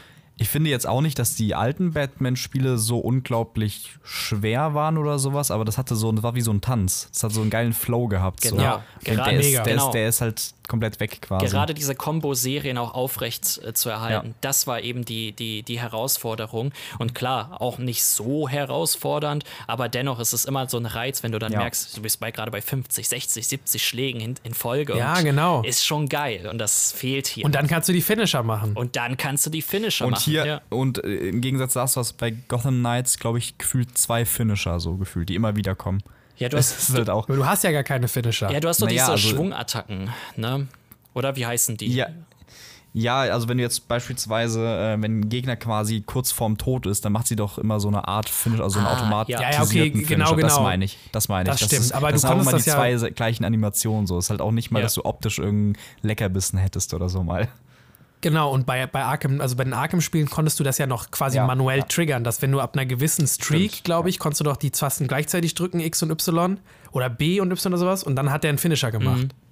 ich finde jetzt auch nicht, dass die alten Batman-Spiele so unglaublich schwer waren oder sowas, aber das hatte so, das war wie so ein Tanz. Das hat so einen geilen Flow gehabt. Genau, so. ja, der, ist, der, genau. ist, der ist halt komplett weg quasi. Gerade diese Combo-Serien auch aufrecht äh, zu erhalten, ja. das war eben die, die, die Herausforderung. Und klar, auch nicht so herausfordernd, aber dennoch ist es immer so ein Reiz, wenn du dann ja. merkst, du bist bei, gerade bei 50, 60, 70 Schlägen in, in Folge. Ja, genau. Ist schon geil und das fehlt hier. Und dann kannst du die Finisher machen. Und dann kannst du die Finisher und machen. Hier, ja. Und äh, im Gegensatz dazu hast du bei Gotham Knights, glaube ich, gefühlt zwei Finisher so gefühlt, die immer wieder kommen. Ja, du hast, halt auch. Du hast ja gar keine Finisher. Ja, du hast doch naja, diese also, Schwungattacken, ne? Oder wie heißen die? Ja. Ja, also wenn du jetzt beispielsweise, äh, wenn ein Gegner quasi kurz vorm Tod ist, dann macht sie doch immer so eine Art Finish, also so einen ah, automatisierten ja, ja, okay, Finisher. genau, genau. Das meine ich. Das meine ich. Das, das stimmt. Ist, aber das du sind auch immer die ja zwei gleichen Animationen so. Es ist halt auch nicht mal, ja. dass du optisch irgendeinen Leckerbissen hättest oder so mal. Genau, und bei, bei Arkham, also bei den Arkham-Spielen konntest du das ja noch quasi ja, manuell ja. triggern, dass wenn du ab einer gewissen Streak, glaube ich, konntest du doch die Tasten gleichzeitig drücken, X und Y oder B und Y oder sowas, und dann hat der einen Finisher gemacht. Mhm.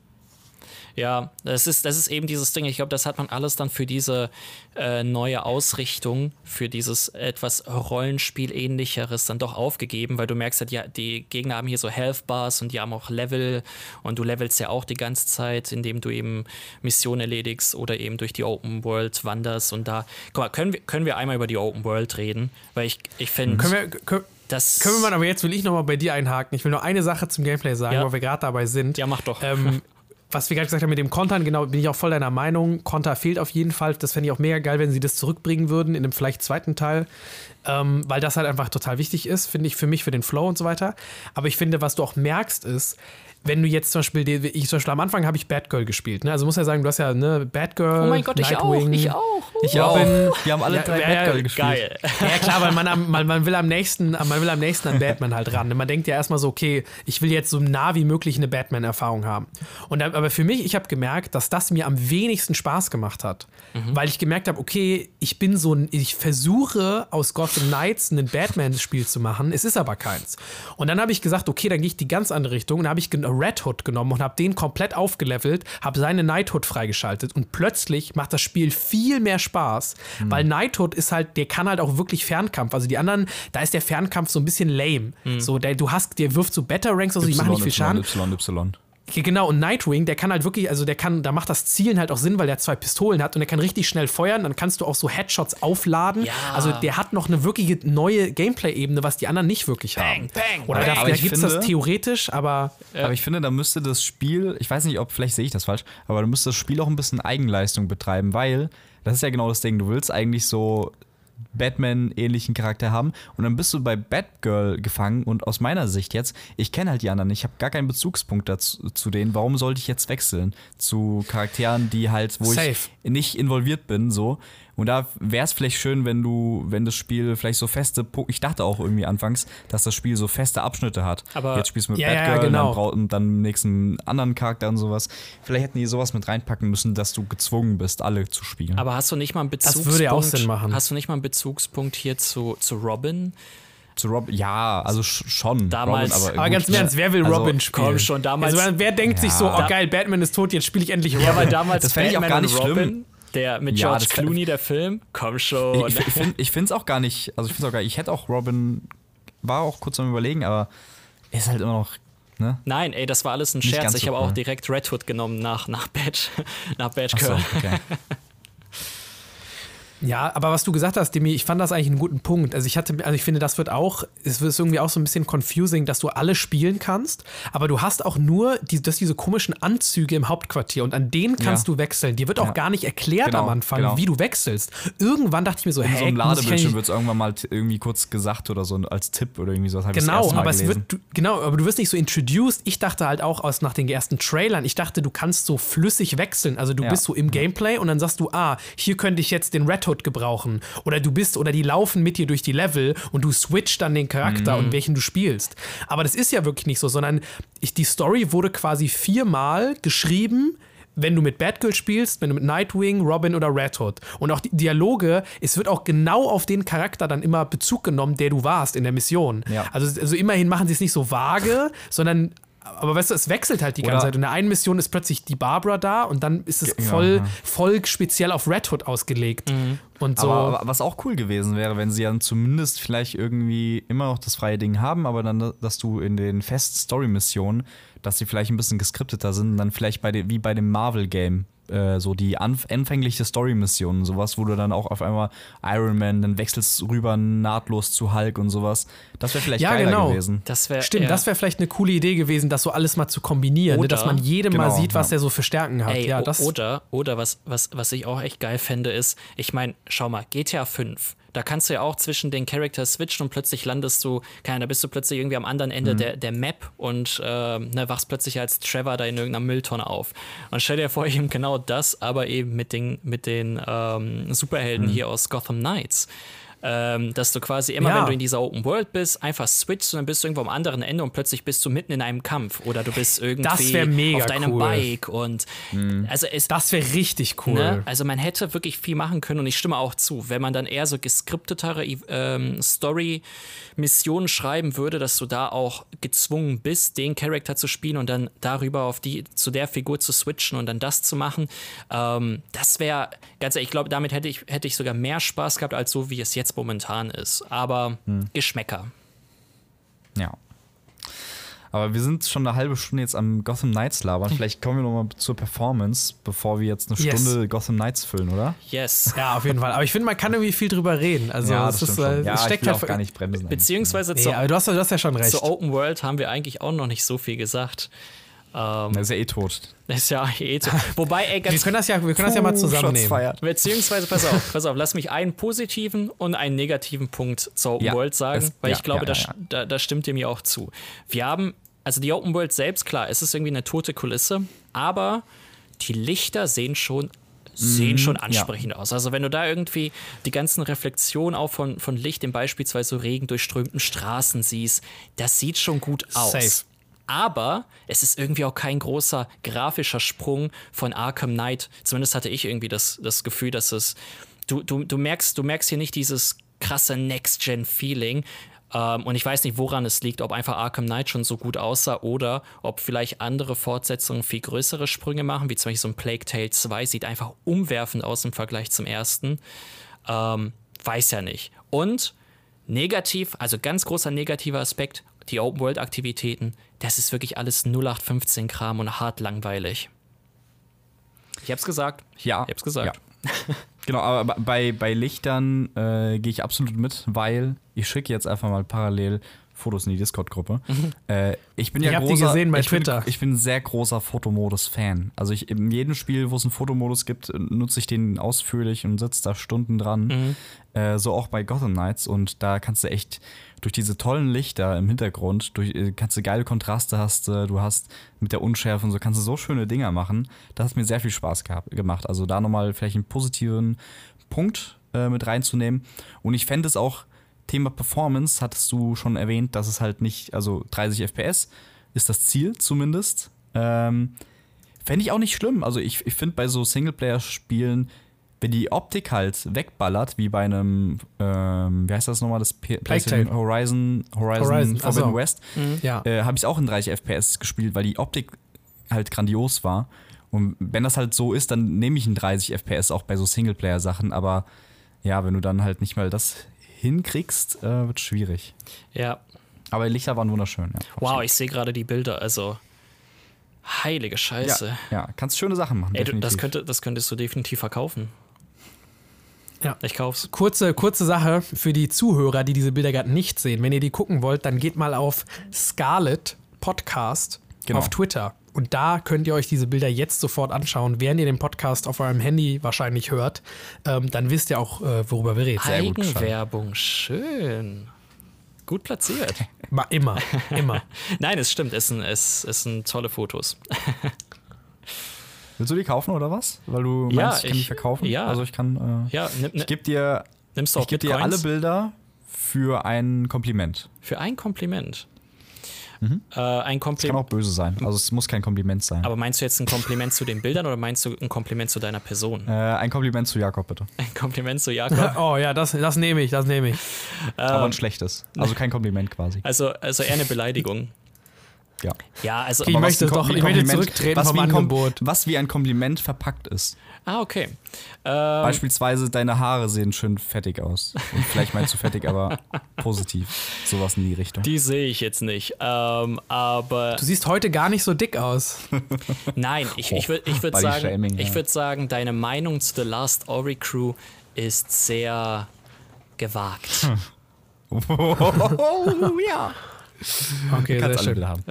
Ja, das ist, das ist eben dieses Ding. Ich glaube, das hat man alles dann für diese äh, neue Ausrichtung, für dieses etwas Rollenspiel-ähnlicheres dann doch aufgegeben, weil du merkst halt, ja, die Gegner haben hier so Health Bars und die haben auch Level und du levelst ja auch die ganze Zeit, indem du eben Missionen erledigst oder eben durch die Open World wanderst und da. Guck mal, können wir, können wir einmal über die Open World reden? Weil ich, ich finde. Können wir. Können das können wir mal, aber jetzt will ich nochmal bei dir einhaken. Ich will nur eine Sache zum Gameplay sagen, ja. wo wir gerade dabei sind. Ja, mach doch. Ähm, was wir gerade gesagt haben mit dem Kontern, genau, bin ich auch voll deiner Meinung. Konter fehlt auf jeden Fall. Das fände ich auch mega geil, wenn sie das zurückbringen würden in einem vielleicht zweiten Teil, ähm, weil das halt einfach total wichtig ist, finde ich, für mich, für den Flow und so weiter. Aber ich finde, was du auch merkst, ist, wenn du jetzt zum Beispiel, ich zum Beispiel am Anfang habe ich Batgirl gespielt, ne? Also muss ja sagen, du hast ja ne Batgirl, Oh mein Gott, Nightwing, ich auch, ich auch. Ich Robin, Wir haben alle ja, drei ja, Batgirl gespielt. Geil. Ja klar, weil man, man, man will am nächsten, man will am nächsten an Batman halt ran. Man denkt ja erstmal so, okay, ich will jetzt so nah wie möglich eine Batman-Erfahrung haben. Und aber für mich, ich habe gemerkt, dass das mir am wenigsten Spaß gemacht hat, mhm. weil ich gemerkt habe, okay, ich bin so ein, ich versuche aus Gotham Knights ein Batman-Spiel zu machen, es ist aber keins. Und dann habe ich gesagt, okay, dann gehe ich die ganz andere Richtung. Und dann habe ich Red Hood genommen und habe den komplett aufgelevelt, habe seine Knighthood freigeschaltet und plötzlich macht das Spiel viel mehr Spaß, mhm. weil Knighthood ist halt, der kann halt auch wirklich Fernkampf. Also die anderen, da ist der Fernkampf so ein bisschen lame. Mhm. So, der, du hast, der wirft so Better Ranks, also y, die machen nicht viel Schaden. Y, y. Genau, und Nightwing, der kann halt wirklich, also der kann, da macht das Zielen halt auch Sinn, weil der zwei Pistolen hat und der kann richtig schnell feuern. Dann kannst du auch so Headshots aufladen. Ja. Also der hat noch eine wirkliche neue Gameplay-Ebene, was die anderen nicht wirklich bang, haben. Bang, Oder bang. da, da gibt es das theoretisch, aber. Äh, aber ich finde, da müsste das Spiel, ich weiß nicht, ob, vielleicht sehe ich das falsch, aber da müsste das Spiel auch ein bisschen Eigenleistung betreiben, weil das ist ja genau das Ding. Du willst eigentlich so Batman-ähnlichen Charakter haben. Und dann bist du bei Batgirl gefangen und aus meiner Sicht jetzt, ich kenne halt die anderen, ich habe gar keinen Bezugspunkt dazu zu denen. Warum sollte ich jetzt wechseln zu Charakteren, die halt, wo Safe. ich nicht involviert bin, so. Und da wäre es vielleicht schön, wenn du, wenn das Spiel vielleicht so feste, ich dachte auch irgendwie anfangs, dass das Spiel so feste Abschnitte hat. Aber Jetzt spielst du mit ja, Batgirl ja, genau. und, dann und dann nächsten anderen Charakter und sowas. Vielleicht hätten die sowas mit reinpacken müssen, dass du gezwungen bist, alle zu spielen. Aber hast du nicht mal einen Bezugspunkt? Das würde ja auch Sinn machen. Hast du nicht mal einen Bezugspunkt hier zu, zu Robin? zu Robin, ja, also schon. Damals, Robin, aber, aber ganz im Ernst, wer will also, Robin spielen? Komm schon, damals. Also, wer denkt ja. sich so, oh geil, Batman ist tot, jetzt spiele ich endlich Robin. Ja, weil damals das fände ich auch gar nicht Robin, schlimm. Der mit George Clooney, der Film. Komm schon. Ich, ich, ich finde es auch gar nicht, also ich finde auch gar ich hätte auch Robin war auch kurz am Überlegen, aber ist halt immer noch, ne? Nein, ey, das war alles ein Nicht Scherz. Ich so habe auch cool. direkt Red Hood genommen nach, nach Badge, nach Badge Girl. okay. Ja, aber was du gesagt hast, Demi, ich fand das eigentlich einen guten Punkt. Also ich hatte, also ich finde, das wird auch, es wird irgendwie auch so ein bisschen confusing, dass du alle spielen kannst, aber du hast auch nur die, das, diese komischen Anzüge im Hauptquartier und an denen kannst Ja. du wechseln. Dir wird auch Ja. gar nicht erklärt Genau, am Anfang, genau. wie du wechselst. Irgendwann dachte ich mir so, In hä, so einem Ladebildschirm wird es irgendwann mal irgendwie kurz gesagt oder so als Tipp oder irgendwie sowas. Genau, aber es gelesen. wird, du, genau, aber du wirst nicht so introduced. Ich dachte halt auch aus nach den ersten Trailern, ich dachte, du kannst so flüssig wechseln. Also du Ja. bist so im Gameplay und dann sagst du, ah, hier könnte ich jetzt den Red Hood gebrauchen. Oder du bist, oder die laufen mit dir durch die Level und du switcht dann den Charakter Mhm. und welchen du spielst. Aber das ist ja wirklich nicht so, sondern ich, die Story wurde quasi viermal geschrieben. Wenn du mit Batgirl spielst, wenn du mit Nightwing, Robin oder Red Hood. Und auch die Dialoge, es wird auch genau auf den Charakter dann immer Bezug genommen, der du warst in der Mission. Ja. Also, also immerhin machen sie es nicht so vage, sondern aber weißt du, es wechselt halt die Oder- ganze Zeit. In der einen Mission ist plötzlich die Barbara da und dann ist es voll, ja. voll speziell auf Red Hood ausgelegt. Und so. Aber, aber was auch cool gewesen wäre, wenn sie dann zumindest vielleicht irgendwie immer noch das freie Ding haben, aber dann, dass du in den festen Story-Missionen, dass sie vielleicht ein bisschen geskripteter sind, und dann vielleicht bei dem, wie bei dem Marvel-Game, äh, so die anf anfängliche Story-Missionen, sowas, wo du dann auch auf einmal Iron Man, dann wechselst rüber nahtlos zu Hulk und sowas. Das wäre vielleicht Ja, geiler genau. gewesen. Das wäre Stimmt, ja. das wäre vielleicht eine coole Idee gewesen, das so alles mal zu kombinieren, ne? Oder- dass man jedem mal Genau, sieht, was ja. er so für Stärken hat. Ey, ja, das, oder, oder was, was, was ich auch echt geil fände, ist, ich meine, schau mal, GTA 5, da kannst du ja auch zwischen den Charakters switchen und plötzlich landest du, keine Ahnung, da bist du plötzlich irgendwie am anderen Ende Mhm. der, der Map und äh, ne, wachst plötzlich als Trevor da in irgendeiner Mülltonne auf. Und stell dir vor, eben genau das, aber eben mit den, mit den ähm, Superhelden Mhm. hier aus Gotham Knights. Ähm, dass du quasi immer, Ja. wenn du in dieser Open World bist, einfach switchst und dann bist du irgendwo am anderen Ende und plötzlich bist du mitten in einem Kampf oder du bist irgendwie auf deinem cool. Bike und also es das wäre richtig cool. Ne? Also man hätte wirklich viel machen können und ich stimme auch zu, wenn man dann eher so geskriptetere ähm, Story-Missionen schreiben würde, dass du da auch gezwungen bist, den Charakter zu spielen und dann darüber auf die zu der Figur zu switchen und dann das zu machen. Ähm, das wäre, ganz ehrlich, ich glaube, damit hätte ich, hätte ich sogar mehr Spaß gehabt, als so wie es jetzt momentan ist. Aber Geschmäcker. Ja. Aber wir sind schon eine halbe Stunde jetzt am Gotham Knights labern. Vielleicht kommen wir noch mal zur Performance, bevor wir jetzt eine Yes. Stunde Gotham Knights füllen, oder? Yes. Ja, auf jeden Fall. Aber ich finde, man kann irgendwie viel drüber reden. Also es ist, äh, Ja, es steckt ich will halt auch gar nicht bremsen. Beziehungsweise Nee, zur, aber du hast, du hast ja schon recht. zur Open World haben wir eigentlich auch noch nicht so viel gesagt. Ähm, Das ist ja eh tot. ist ja eh so. Wobei, ey, wir ganz können das ja, wir können das ja mal zusammennehmen. Beziehungsweise, pass auf, pass auf, lass mich einen positiven und einen negativen Punkt zur Open Ja, World sagen, das- weil ja, ich glaube, ja, da, ja, ja. Da, da stimmt ihr mir auch zu. Wir haben, also die Open World selbst, klar, es ist irgendwie eine tote Kulisse, aber die Lichter sehen schon sehen schon ansprechend aus. Also wenn du da irgendwie die ganzen Reflexionen auch von, von Licht in beispielsweise so regendurchströmten Straßen siehst, das sieht schon gut aus. Safe. Aber es ist irgendwie auch kein großer grafischer Sprung von Arkham Knight. Zumindest hatte ich irgendwie das, das Gefühl, dass es. Du, du, du, merkst, du merkst hier nicht dieses krasse Next-Gen-Feeling. Ähm, und ich weiß nicht, woran es liegt, ob einfach Arkham Knight schon so gut aussah oder ob vielleicht andere Fortsetzungen viel größere Sprünge machen, wie zum Beispiel so ein Plague Tale 2, sieht einfach umwerfend aus im Vergleich zum ersten. Ähm, weiß ja nicht. Und negativ, also ganz großer negativer Aspekt, die Open-World-Aktivitäten, das ist wirklich alles 0815-Kram und hart langweilig. Ich hab's gesagt. Ja. Ich hab's gesagt. Ja. genau, aber bei, bei Lichtern äh, gehe ich absolut mit, weil ich schicke jetzt einfach mal parallel Fotos in die Discord-Gruppe. Äh, ich bin ja Ich hab die großer, gesehen bei ich Twitter. Bin, ich bin ein sehr großer Fotomodus-Fan. Also ich, in jedem Spiel, wo es einen Fotomodus gibt, nutze ich den ausführlich und sitze da Stunden dran. Äh, so auch bei Gotham Knights. Und da kannst du echt durch diese tollen Lichter im Hintergrund, durch, äh, kannst du geile Kontraste hast, äh, du hast mit der Unschärfe und so kannst du so schöne Dinger machen. Das hat mir sehr viel Spaß gehabt, gemacht. Also da nochmal vielleicht einen positiven Punkt äh, mit reinzunehmen. Und ich fände es auch, Thema Performance hattest du schon erwähnt, dass es halt nicht, also 30 FPS ist das Ziel zumindest. Ähm, Fände ich auch nicht schlimm. Also ich, ich finde bei so Singleplayer-Spielen, wenn die Optik halt wegballert, wie bei einem, ähm, wie heißt das nochmal, das P PlayStation. Horizon, Horizon, Horizon, Forbidden so. West, Ja. äh, habe ich auch in 30 FPS gespielt, weil die Optik halt grandios war. Und wenn das halt so ist, dann nehme ich einen 30 FPS auch bei so Singleplayer-Sachen. Aber ja, wenn du dann halt nicht mal das hinkriegst, äh, wird schwierig. Ja. Aber die Lichter waren wunderschön. Ja, Wow, ich sehe gerade die Bilder. Also, heilige Scheiße. ja, ja, kannst schöne Sachen machen. Ey, du, das, könnte, das könntest du definitiv verkaufen. Ja. Ich kauf's. Kurze, kurze Sache für die Zuhörer, die diese Bilder gerade nicht sehen. Wenn ihr die gucken wollt, dann geht mal auf Scarlet Podcast Genau. auf Twitter. Und da könnt ihr euch diese Bilder jetzt sofort anschauen, während ihr den Podcast auf eurem Handy wahrscheinlich hört. Ähm, dann wisst ihr auch, äh, worüber wir reden. Sehr. Eigenwerbung, schön. Gut platziert. Immer, immer. Nein, es stimmt, es sind, es, es sind tolle Fotos. Willst du die kaufen oder was? Weil du Ja, meinst, ich kann die verkaufen? ja. Also ich kann. Äh, Ja, nimm, ich gebe dir, nimmst du auch ich geb dir alle Bilder für ein Kompliment. Für ein Kompliment. Äh, ein Das kann Kompliment. auch böse sein. Also es muss kein Kompliment sein. Aber meinst du jetzt ein Kompliment zu den Bildern oder meinst du ein Kompliment zu deiner Person? äh, ein Kompliment zu Jakob, bitte. Ein Kompliment zu Jakob. Oh ja, das, das nehme ich, das nehme ich. Aber Ähm. ein schlechtes. Also kein Kompliment quasi. Also, also eher eine Beleidigung. Ja. Ja, also. Okay, ich möchte doch- ich möchte Kompliment- zurücktreten was vom wie ein Kom- Angebot. Was wie ein Kompliment verpackt ist. Ah, okay. Ähm, Beispielsweise deine Haare sehen schön fettig aus. Und vielleicht meinst du fettig, aber positiv. Sowas in die Richtung. die sehe ich jetzt nicht. Ähm, aber Du siehst heute gar nicht so dick aus. nein, ich, ich würde ich würd Body sagen, Shaming, ja. ich würd sagen, deine Meinung zu The Last Ori Crew ist sehr gewagt. oh, ja. Okay, sehr Kannst alle schön. Haben.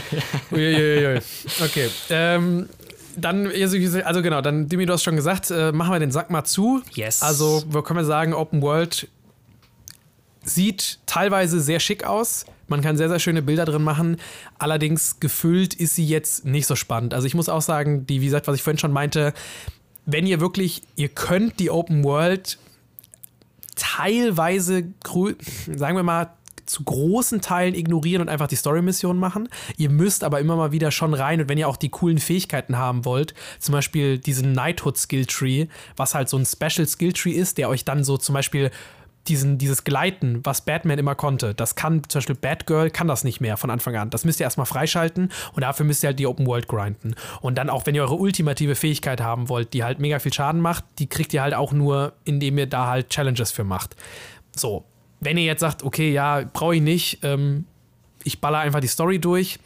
Uiuiui. Okay. Ähm, dann, also genau, dann, Dimi, du hast schon gesagt, äh, machen wir den Sack mal zu. Yes. Also, wir können wir sagen, Open World sieht teilweise sehr schick aus. Man kann sehr, sehr schöne Bilder drin machen. Allerdings gefüllt ist sie jetzt nicht so spannend. Also, ich muss auch sagen, die, wie gesagt, was ich vorhin schon meinte, wenn ihr wirklich, ihr könnt die Open World teilweise, sagen wir mal, zu großen Teilen ignorieren und einfach die Story-Mission machen. Ihr müsst aber immer mal wieder schon rein und wenn ihr auch die coolen Fähigkeiten haben wollt, zum Beispiel diesen Knighthood Skill Tree, was halt so ein Special Skill Tree ist, der euch dann so zum Beispiel diesen, dieses Gleiten, was Batman immer konnte, das kann zum Beispiel Batgirl kann das nicht mehr von Anfang an. Das müsst ihr erstmal freischalten und dafür müsst ihr halt die Open World grinden. Und dann auch, wenn ihr eure ultimative Fähigkeit haben wollt, die halt mega viel Schaden macht, die kriegt ihr halt auch nur, indem ihr da halt Challenges für macht. So, wenn ihr jetzt sagt, okay, ja, brauche ich nicht, ähm, ich baller einfach die Story durch,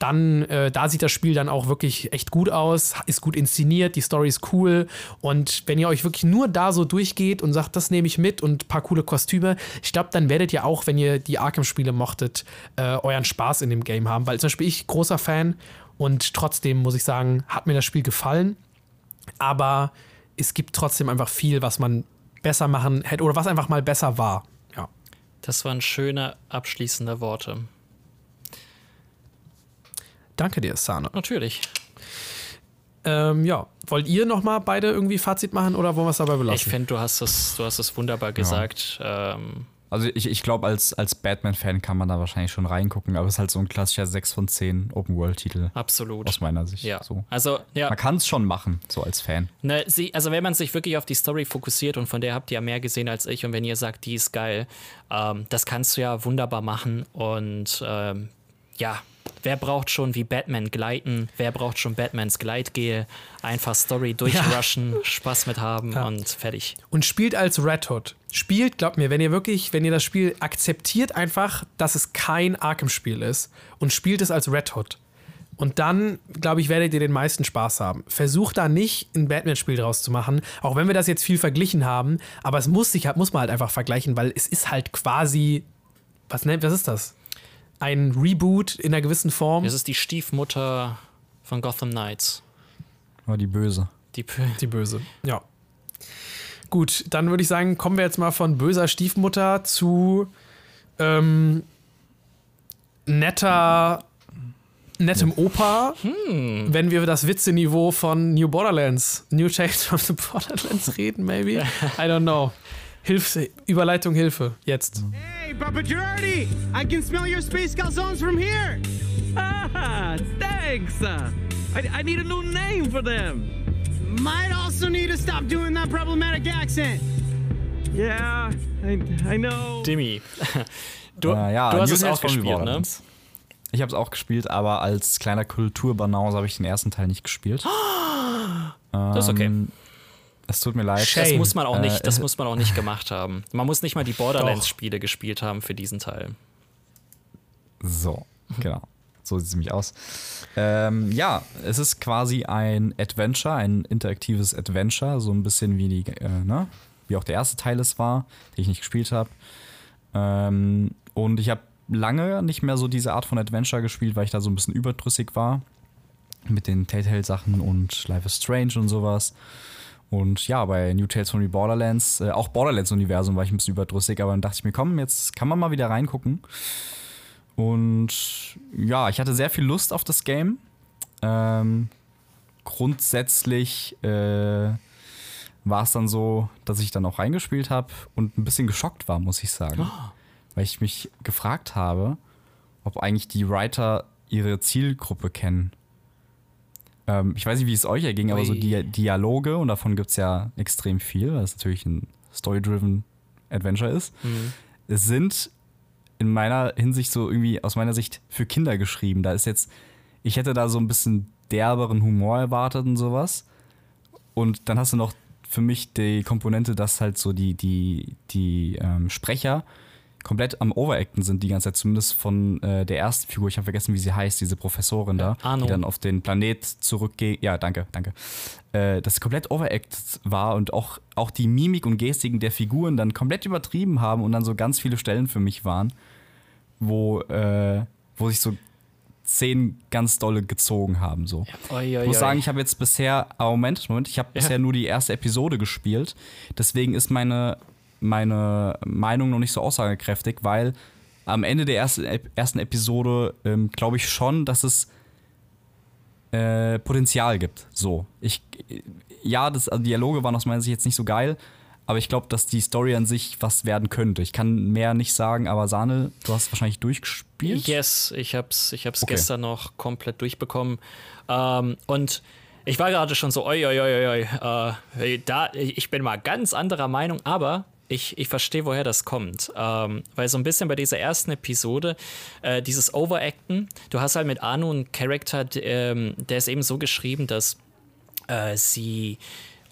dann, äh, da sieht das Spiel dann auch wirklich echt gut aus, ist gut inszeniert, die Story ist cool. Und wenn ihr euch wirklich nur da so durchgeht und sagt, das nehme ich mit und ein paar coole Kostüme, ich glaube, dann werdet ihr auch, wenn ihr die Arkham-Spiele mochtet, äh, euren Spaß in dem Game haben. Weil zum Beispiel ich großer Fan und trotzdem muss ich sagen, hat mir das Spiel gefallen. Aber es gibt trotzdem einfach viel, was man besser machen hätte oder was einfach mal besser war. Ja. Das waren schöne abschließende Worte. Danke dir, Sana. Natürlich. Ähm, ja, wollt ihr noch mal beide irgendwie Fazit machen oder wollen wir es dabei belassen? Ich finde, du hast es, du hast es wunderbar gesagt. Ähm, Also ich, ich glaube, als, als Batman-Fan kann man da wahrscheinlich schon reingucken, aber es ist halt so ein klassischer 6 von 10 Open-World-Titel absolut. aus meiner Sicht. Ja. So. Also, ja. Man kann es schon machen, so als Fan. Ne, sie, also wenn man sich wirklich auf die Story fokussiert und von der habt ihr ja mehr gesehen als ich und wenn ihr sagt, die ist geil, ähm, das kannst du ja wunderbar machen und ähm, ja, wer braucht schon wie Batman gleiten, wer braucht schon Batmans Gleitgel, einfach Story durchrushen, Spaß mit haben und fertig. und spielt als Red Hood. Spielt, glaubt mir, wenn ihr wirklich, wenn ihr das Spiel akzeptiert einfach, dass es kein Arkham-Spiel ist und spielt es als Red Hood. Und dann, glaube ich, werdet ihr den meisten Spaß haben. Versucht da nicht ein Batman-Spiel draus zu machen, auch wenn wir das jetzt viel verglichen haben, aber es muss sich halt, muss man halt einfach vergleichen, weil es ist halt quasi, was nennt, was ist das? Ein Reboot in einer gewissen Form. Das ist die Stiefmutter von Gotham Knights. Aber die böse. Die P Die Böse, ja. Gut, dann würde ich sagen, kommen wir jetzt mal von böser Stiefmutter zu ähm, netter, nettem Opa, wenn wir das Witzeniveau von New Borderlands, New Tales from the Borderlands reden, maybe? I don't know. Hilfe, Überleitung, Hilfe, jetzt. Hey, Papa Girardi! I can smell your space calzones from here! Ah, thanks. Uh, I, I need a new name for them. Might also need to stop doing that problematic accent. Yeah, I, I know. Dimmi. Du, Äh, ja, du hast es auch gespielt, ne? Ich habe es auch gespielt, aber als kleiner Kulturbanause habe ich den ersten Teil nicht gespielt. Das ist okay. Ähm, Es tut mir leid. Shame. Das muss man auch nicht, Äh, das muss man auch nicht gemacht haben. Man muss nicht mal die Borderlands-Spiele gespielt haben für diesen Teil. So, genau. So sieht es nämlich aus. Ähm, ja, es ist quasi ein Adventure, ein interaktives Adventure, so ein bisschen wie die, äh, ne? wie auch der erste Teil es war, den ich nicht gespielt habe. Ähm, und ich habe lange nicht mehr so diese Art von Adventure gespielt, weil ich da so ein bisschen überdrüssig war mit den Telltale-Sachen und Life is Strange und sowas. Und ja, bei New Tales from the Borderlands, äh, auch Borderlands-Universum war ich ein bisschen überdrüssig, aber dann dachte ich mir, komm, jetzt kann man mal wieder reingucken. Und ja, ich hatte sehr viel Lust auf das Game. Ähm, grundsätzlich äh, war es dann so, dass ich dann auch reingespielt habe und ein bisschen geschockt war, muss ich sagen. Weil ich mich gefragt habe, ob eigentlich die Writer ihre Zielgruppe kennen. Ähm, ich weiß nicht, wie es euch erging, aber so Ui. Dia Dialoge, und davon gibt es ja extrem viel, weil es natürlich ein Story-driven Adventure ist, es sind in meiner Hinsicht so irgendwie aus meiner Sicht für Kinder geschrieben. Da ist jetzt, ich hätte da so ein bisschen derberen Humor erwartet und sowas. Und dann hast du noch für mich die Komponente, dass halt so die, die, die ähm, Sprecher komplett am Overacten sind die ganze Zeit, zumindest von äh, der ersten Figur, ich habe vergessen, wie sie heißt, diese Professorin da, Arno. die dann auf den Planet zurückgeht. Ja, danke, danke. Äh, das komplett overacted war und auch, auch die Mimik und Gestiken der Figuren dann komplett übertrieben haben und dann so ganz viele Stellen für mich waren, wo, äh, wo sich so Szenen ganz dolle gezogen haben. So. Oi, oi, Ich muss sagen, ich habe jetzt bisher, ah, Moment, Moment, ich habe Ja. bisher nur die erste Episode gespielt. Deswegen ist meine, meine Meinung noch nicht so aussagekräftig, weil am Ende der ersten, ersten Episode ähm, glaube ich schon, dass es äh, Potenzial gibt. So. Ich, ja, das, also Dialoge waren aus meiner Sicht jetzt nicht so geil, aber ich glaube, dass die Story an sich was werden könnte. Ich kann mehr nicht sagen, aber Sahne, du hast wahrscheinlich durchgespielt. Yes, ich hab's, ich hab's Okay. gestern noch komplett durchbekommen. Ähm, und ich war gerade schon so, oi, oi, oi, oi, äh, da, ich bin mal ganz anderer Meinung, aber ich, ich verstehe, woher das kommt. Ähm, weil so ein bisschen bei dieser ersten Episode, äh, dieses Overacten, du hast halt mit Arno einen Charakter, ähm, der ist eben so geschrieben, dass äh, sie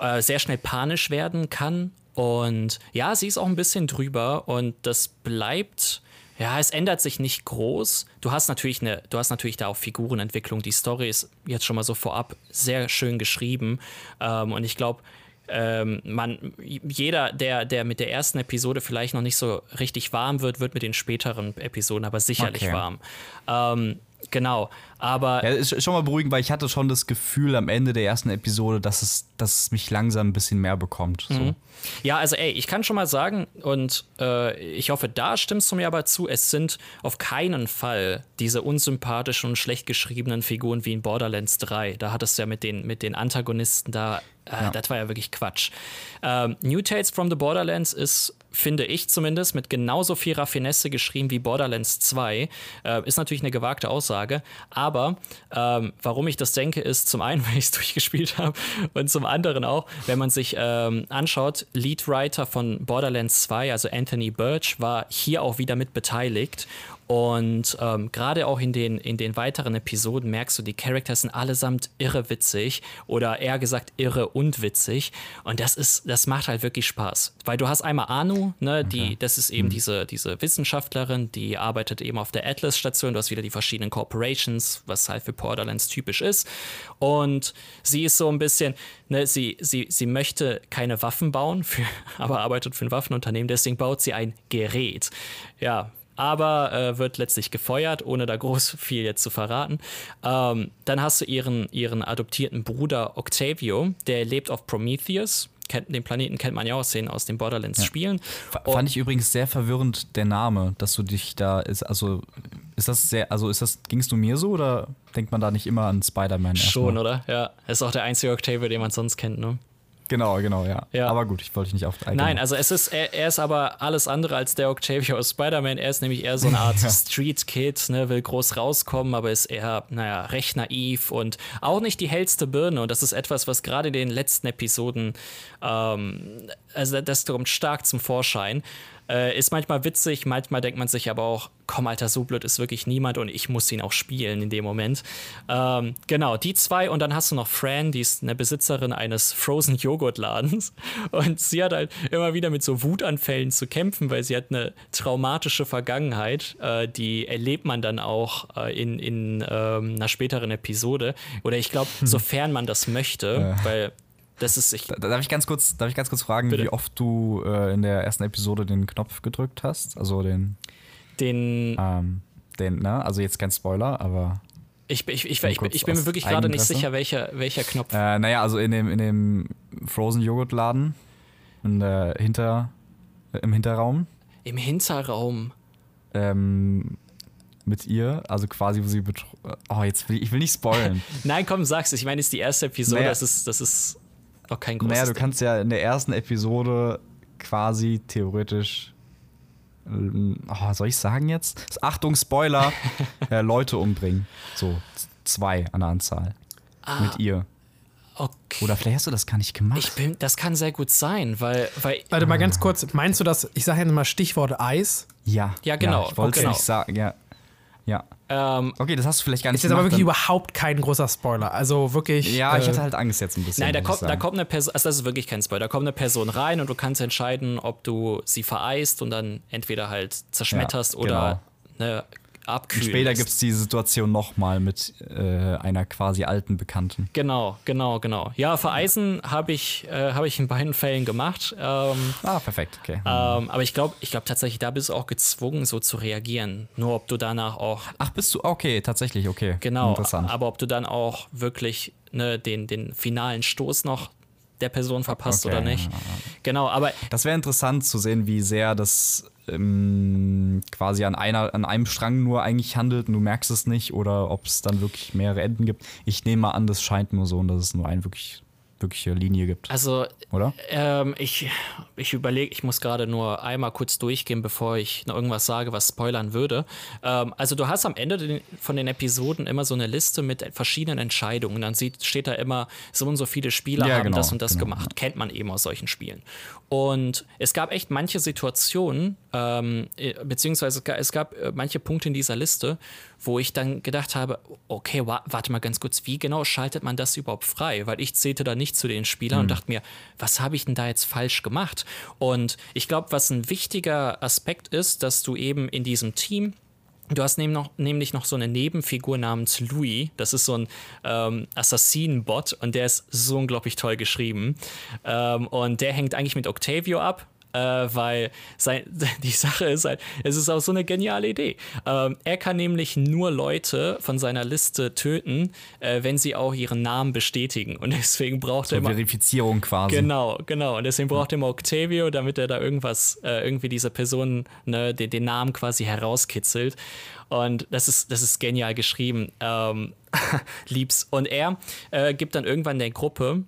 äh, sehr schnell panisch werden kann. Und ja, sie ist auch ein bisschen drüber und das bleibt. Ja, es ändert sich nicht groß. Du hast natürlich eine, du hast natürlich da auch Figurenentwicklung. Die Story ist jetzt schon mal so vorab sehr schön geschrieben. Ähm, und ich glaube, ähm, man, jeder, der, der mit der ersten Episode vielleicht noch nicht so richtig warm wird, wird mit den späteren Episoden aber sicherlich Okay. warm. Ähm, genau. Aber Ja, ist schon mal beruhigend, weil ich hatte schon das Gefühl am Ende der ersten Episode, dass es, dass es mich langsam ein bisschen mehr bekommt. So. Ja, also ey, ich kann schon mal sagen, und äh, ich hoffe, da stimmst du mir aber zu, es sind auf keinen Fall diese unsympathischen und schlecht geschriebenen Figuren wie in Borderlands 3. Da hattest du ja mit den, mit den Antagonisten da, äh, das war ja wirklich Quatsch. Ähm, New Tales from the Borderlands ist, finde ich zumindest, mit genauso viel Raffinesse geschrieben wie Borderlands 2. Äh, ist natürlich eine gewagte Aussage, aber ähm, warum ich das denke, ist zum einen, weil ich es durchgespielt habe und zum anderen auch, wenn man sich ähm, anschaut, Leadwriter von Borderlands 2, also Anthony Birch, war hier auch wieder mit beteiligt. Und ähm, gerade auch in den, in den weiteren Episoden merkst du, die Charakter sind allesamt irre witzig oder eher gesagt irre und witzig. Und das ist, das macht halt wirklich Spaß. Weil du hast einmal Anu, ne, die, das ist eben diese, diese Wissenschaftlerin, die arbeitet eben auf der Atlas-Station. Du hast wieder die verschiedenen Corporations, was halt für Borderlands typisch ist. Und sie ist so ein bisschen, ne, sie, sie, sie möchte keine Waffen bauen, für, aber arbeitet für ein Waffenunternehmen, deswegen baut sie ein Gerät. Ja, aber äh, wird letztlich gefeuert, ohne da groß viel jetzt zu verraten. Ähm, dann hast du ihren, ihren adoptierten Bruder Octavio, der lebt auf Prometheus. Kennt, den Planeten kennt man ja aus den, aus den Borderlands-Spielen. F- Fand ich übrigens sehr verwirrend, der Name, dass du dich da ist, also ist das sehr, also ist das, gingst du mir so oder denkt man da nicht immer an Spider-Man? Schon, oder? Ja. Ist auch der einzige Octavio, den man sonst kennt, ne? Genau, genau, ja. Ja. Aber gut, ich wollte dich nicht auf Nein, also es ist, er, er ist aber alles andere als der Octavio aus Spider-Man. Er ist nämlich eher so eine Art Street-Kid, ne, will groß rauskommen, aber ist eher, naja, recht naiv und auch nicht die hellste Birne. Und das ist etwas, was gerade in den letzten Episoden, ähm, also das kommt stark zum Vorschein. Äh, ist manchmal witzig, manchmal denkt man sich aber auch, komm, Alter, so blöd ist wirklich niemand und ich muss ihn auch spielen in dem Moment. Ähm, genau, die zwei und dann hast du noch Fran, die ist eine Besitzerin eines Frozen Joghurt Ladens und sie hat halt immer wieder mit so Wutanfällen zu kämpfen, weil sie hat eine traumatische Vergangenheit, äh, die erlebt man dann auch äh, in, in ähm, einer späteren Episode. Oder ich glaube, sofern man das möchte, weil das ist ich. Da- Darf ich ganz kurz, darf ich ganz kurz fragen, Bitte. wie oft du äh, in der ersten Episode den Knopf gedrückt hast? Also den, Den, ähm, den, ne? Also jetzt kein Spoiler, aber ich, ich, ich, ich, ich bin mir wirklich gerade nicht sicher, welcher, welcher Knopf. äh, naja, also in dem, in dem Frozen Joghurt Laden in der Hinter, äh, im Hinterraum Im Hinterraum. ähm, mit ihr, also quasi, wo sie betro Oh, jetzt will ich, ich will nicht spoilen. Nein, komm, sag's. Ich meine, es ist die erste Episode. Naja. Das ist, das ist noch kein großes naja, du Ding. kannst ja in der ersten Episode quasi theoretisch. ähm, Oh, soll ich sagen jetzt? Achtung, Spoiler! äh, Leute umbringen. So, zwei an der Anzahl. Mit ihr. Okay. Oder vielleicht hast du das gar nicht gemacht. Ich bin, das kann sehr gut sein, weil, weil Warte mal ganz kurz, meinst du das, ich sage ja mal Stichwort Eis. ja. Ja, genau, ich wollte es genau. nicht sagen. Ja. Ja. ähm, Okay, das hast du vielleicht gar nicht Ist jetzt aber wirklich überhaupt kein großer Spoiler. Also wirklich. ja, ich äh, hatte halt Angst jetzt ein bisschen. nein, da ich kommt, da kommt eine Person, also das ist wirklich kein Spoiler, da kommt eine Person rein und du kannst entscheiden, ob du sie vereist und dann entweder halt zerschmetterst Ja, oder ne, abkühlen Später gibt es die Situation nochmal mit äh, einer quasi alten Bekannten. Genau, genau, genau. Ja, vereisen habe ich, äh, hab ich in beiden Fällen gemacht. Ähm, Ah, perfekt, okay. ähm, aber ich glaube ich glaub tatsächlich, da bist du auch gezwungen, so zu reagieren. Nur ob du danach auch Ach, bist du? Okay, tatsächlich, okay. Genau, Interessant. aber ob du dann auch wirklich ne, den, den finalen Stoß noch der Person verpasst Okay, oder nicht. Genau, aber Das wäre interessant zu sehen, wie sehr das ähm, quasi an, einer, an einem Strang nur eigentlich handelt und du merkst es nicht oder ob es dann wirklich mehrere Enden gibt. Ich nehme mal an, das scheint nur so und dass es nur eine wirklich, wirkliche Linie gibt, also oder? ähm, ich, ich überlege, ich muss gerade nur einmal kurz durchgehen, bevor ich noch irgendwas sage, was spoilern würde. Ähm, also du hast am Ende den, von den Episoden immer so eine Liste mit verschiedenen Entscheidungen. Dann sieht, steht da immer, so und so viele Spieler Ja, haben genau, das und das genau, gemacht. Kennt man eben aus solchen Spielen. Und es gab echt manche Situationen, ähm, äh, beziehungsweise es ga- es gab äh, manche Punkte in dieser Liste, wo ich dann gedacht habe, okay, wa warte mal ganz kurz, wie genau schaltet man das überhaupt frei? Weil ich zählte da nicht zu den Spielern und dachte mir, was habe ich denn da jetzt falsch gemacht? Und ich glaube, was ein wichtiger Aspekt ist, dass du eben in diesem Team Du hast noch, nämlich noch so eine Nebenfigur namens Louis. Das ist so ein ähm, Assassinen-Bot und der ist so unglaublich toll geschrieben. Ähm, und der hängt eigentlich mit Octavio ab. Äh, weil sein, die Sache ist halt, es ist auch so eine geniale Idee. Ähm, er kann nämlich nur Leute von seiner Liste töten, äh, wenn sie auch ihren Namen bestätigen. Und deswegen braucht er So immer. Verifizierung quasi. Genau, genau. Und deswegen braucht er immer Octavio, damit er da irgendwas, äh, irgendwie diese Person, ne, den, den Namen quasi herauskitzelt. Und das ist, das ist genial geschrieben. Ähm, lieb's. Und er äh, gibt dann irgendwann der Gruppe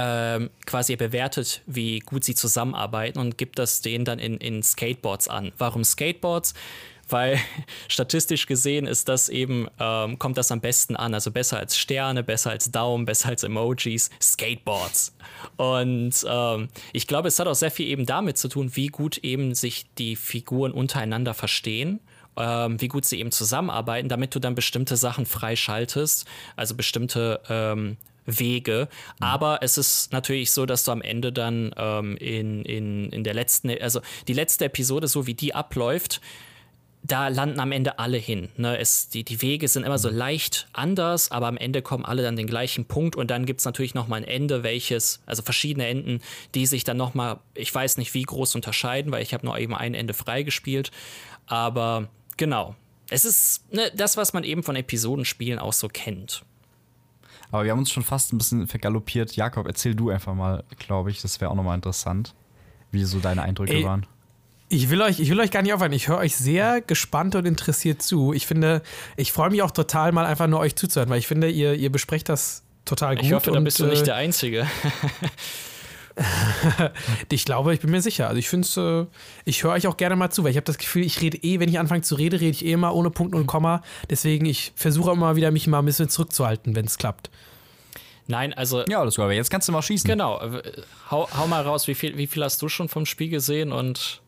ähm, quasi er bewertet, wie gut sie zusammenarbeiten und gibt das denen dann in, in Skateboards an. Warum Skateboards? Weil statistisch gesehen ist das eben, ähm, kommt das am besten an. Also besser als Sterne, besser als Daumen, besser als Emojis, Skateboards. Und ähm, ich glaube, es hat auch sehr viel eben damit zu tun, wie gut eben sich die Figuren untereinander verstehen ähm, wie gut sie eben zusammenarbeiten, damit du dann bestimmte Sachen freischaltest, also bestimmte Wege. Aber es ist natürlich so, dass du am Ende dann ähm, in, in, in der letzten, also die letzte Episode, so wie die abläuft, da landen am Ende alle hin. Ne? Es, die, die Wege sind immer so leicht anders, aber am Ende kommen alle dann den gleichen Punkt und dann gibt es natürlich nochmal ein Ende, welches, also verschiedene Enden, die sich dann nochmal, ich weiß nicht wie groß unterscheiden, weil ich habe nur eben ein Ende freigespielt. Aber genau. Es ist ne, das, was man eben von Episodenspielen auch so kennt. Aber wir haben uns schon fast ein bisschen vergaloppiert. Jakob, erzähl du einfach mal, glaube ich. Das wäre auch nochmal interessant, wie so deine Eindrücke Ey, waren. Ich will euch, ich will euch gar nicht aufhören. Ich höre euch sehr gespannt und interessiert zu. Ich finde, ich freue mich auch total, mal einfach nur euch zuzuhören, weil ich finde, ihr, ihr besprecht das total gut. Ich hoffe, da und, bist du nicht äh, der Einzige. Ich glaube, ich bin mir sicher. Also ich finde es, äh, ich höre euch auch gerne mal zu, weil ich habe das Gefühl, ich rede eh, wenn ich anfange zu reden, rede ich eh immer ohne Punkt und Komma. Deswegen, ich versuche immer wieder, mich mal ein bisschen zurückzuhalten, wenn es klappt. Nein, also Ja, alles gut. Aber jetzt kannst du mal schießen. genau. äh, Hau, hau mal raus, wie viel, wie viel hast du schon vom Spiel gesehen und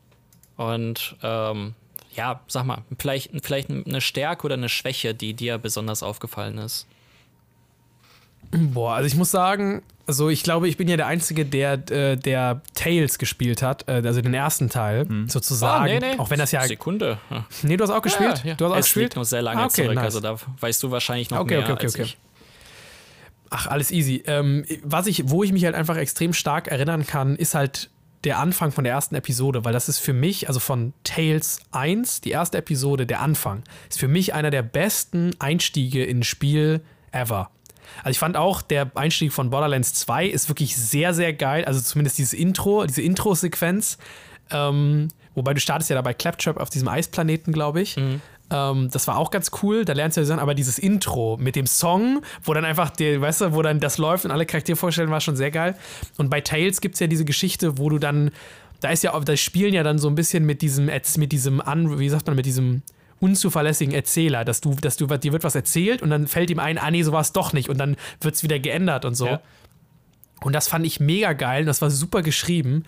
Und ähm, ja, sag mal, vielleicht, vielleicht eine Stärke oder eine Schwäche, die dir besonders aufgefallen ist. Boah, also ich muss sagen, also ich glaube, ich bin ja der Einzige, der, äh, der Tales gespielt hat, äh, also den ersten Teil, sozusagen. Ah, nee, nee. Auch wenn das ja. Sekunde. Ja. Nee, du hast auch gespielt? Ja, ja. Du hast auch es gespielt? liegt noch sehr lange Ah, okay, zurück, nice. also da weißt du wahrscheinlich noch Okay, mehr okay, okay, als okay. ich. Ach, alles easy. Ähm, was ich, wo ich mich halt einfach extrem stark erinnern kann, ist halt der Anfang von der ersten Episode, weil das ist für mich, also von Tales 1, die erste Episode, der Anfang, ist für mich einer der besten Einstiege in ein Spiel ever. Also ich fand auch, der Einstieg von Borderlands 2 ist wirklich sehr, sehr geil. Also zumindest dieses Intro, diese Intro-Sequenz. Ähm, wobei du startest ja dabei Claptrap auf diesem Eisplaneten, glaube ich. Ähm, das war auch ganz cool. Da lernst du ja Sachen, aber dieses Intro mit dem Song, wo dann einfach, der, weißt du, wo dann das läuft und alle Charaktere vorstellen, war schon sehr geil. Und bei Tales gibt es ja diese Geschichte, wo du dann, da ist ja, da spielen ja dann so ein bisschen mit diesem, mit diesem, an, wie sagt man, mit diesem unzuverlässigen Erzähler, dass du, dass du, dir wird was erzählt und dann fällt ihm ein, ah nee, so war es doch nicht und dann wird es wieder geändert und so. Ja. Und das fand ich mega geil. und Das war super geschrieben.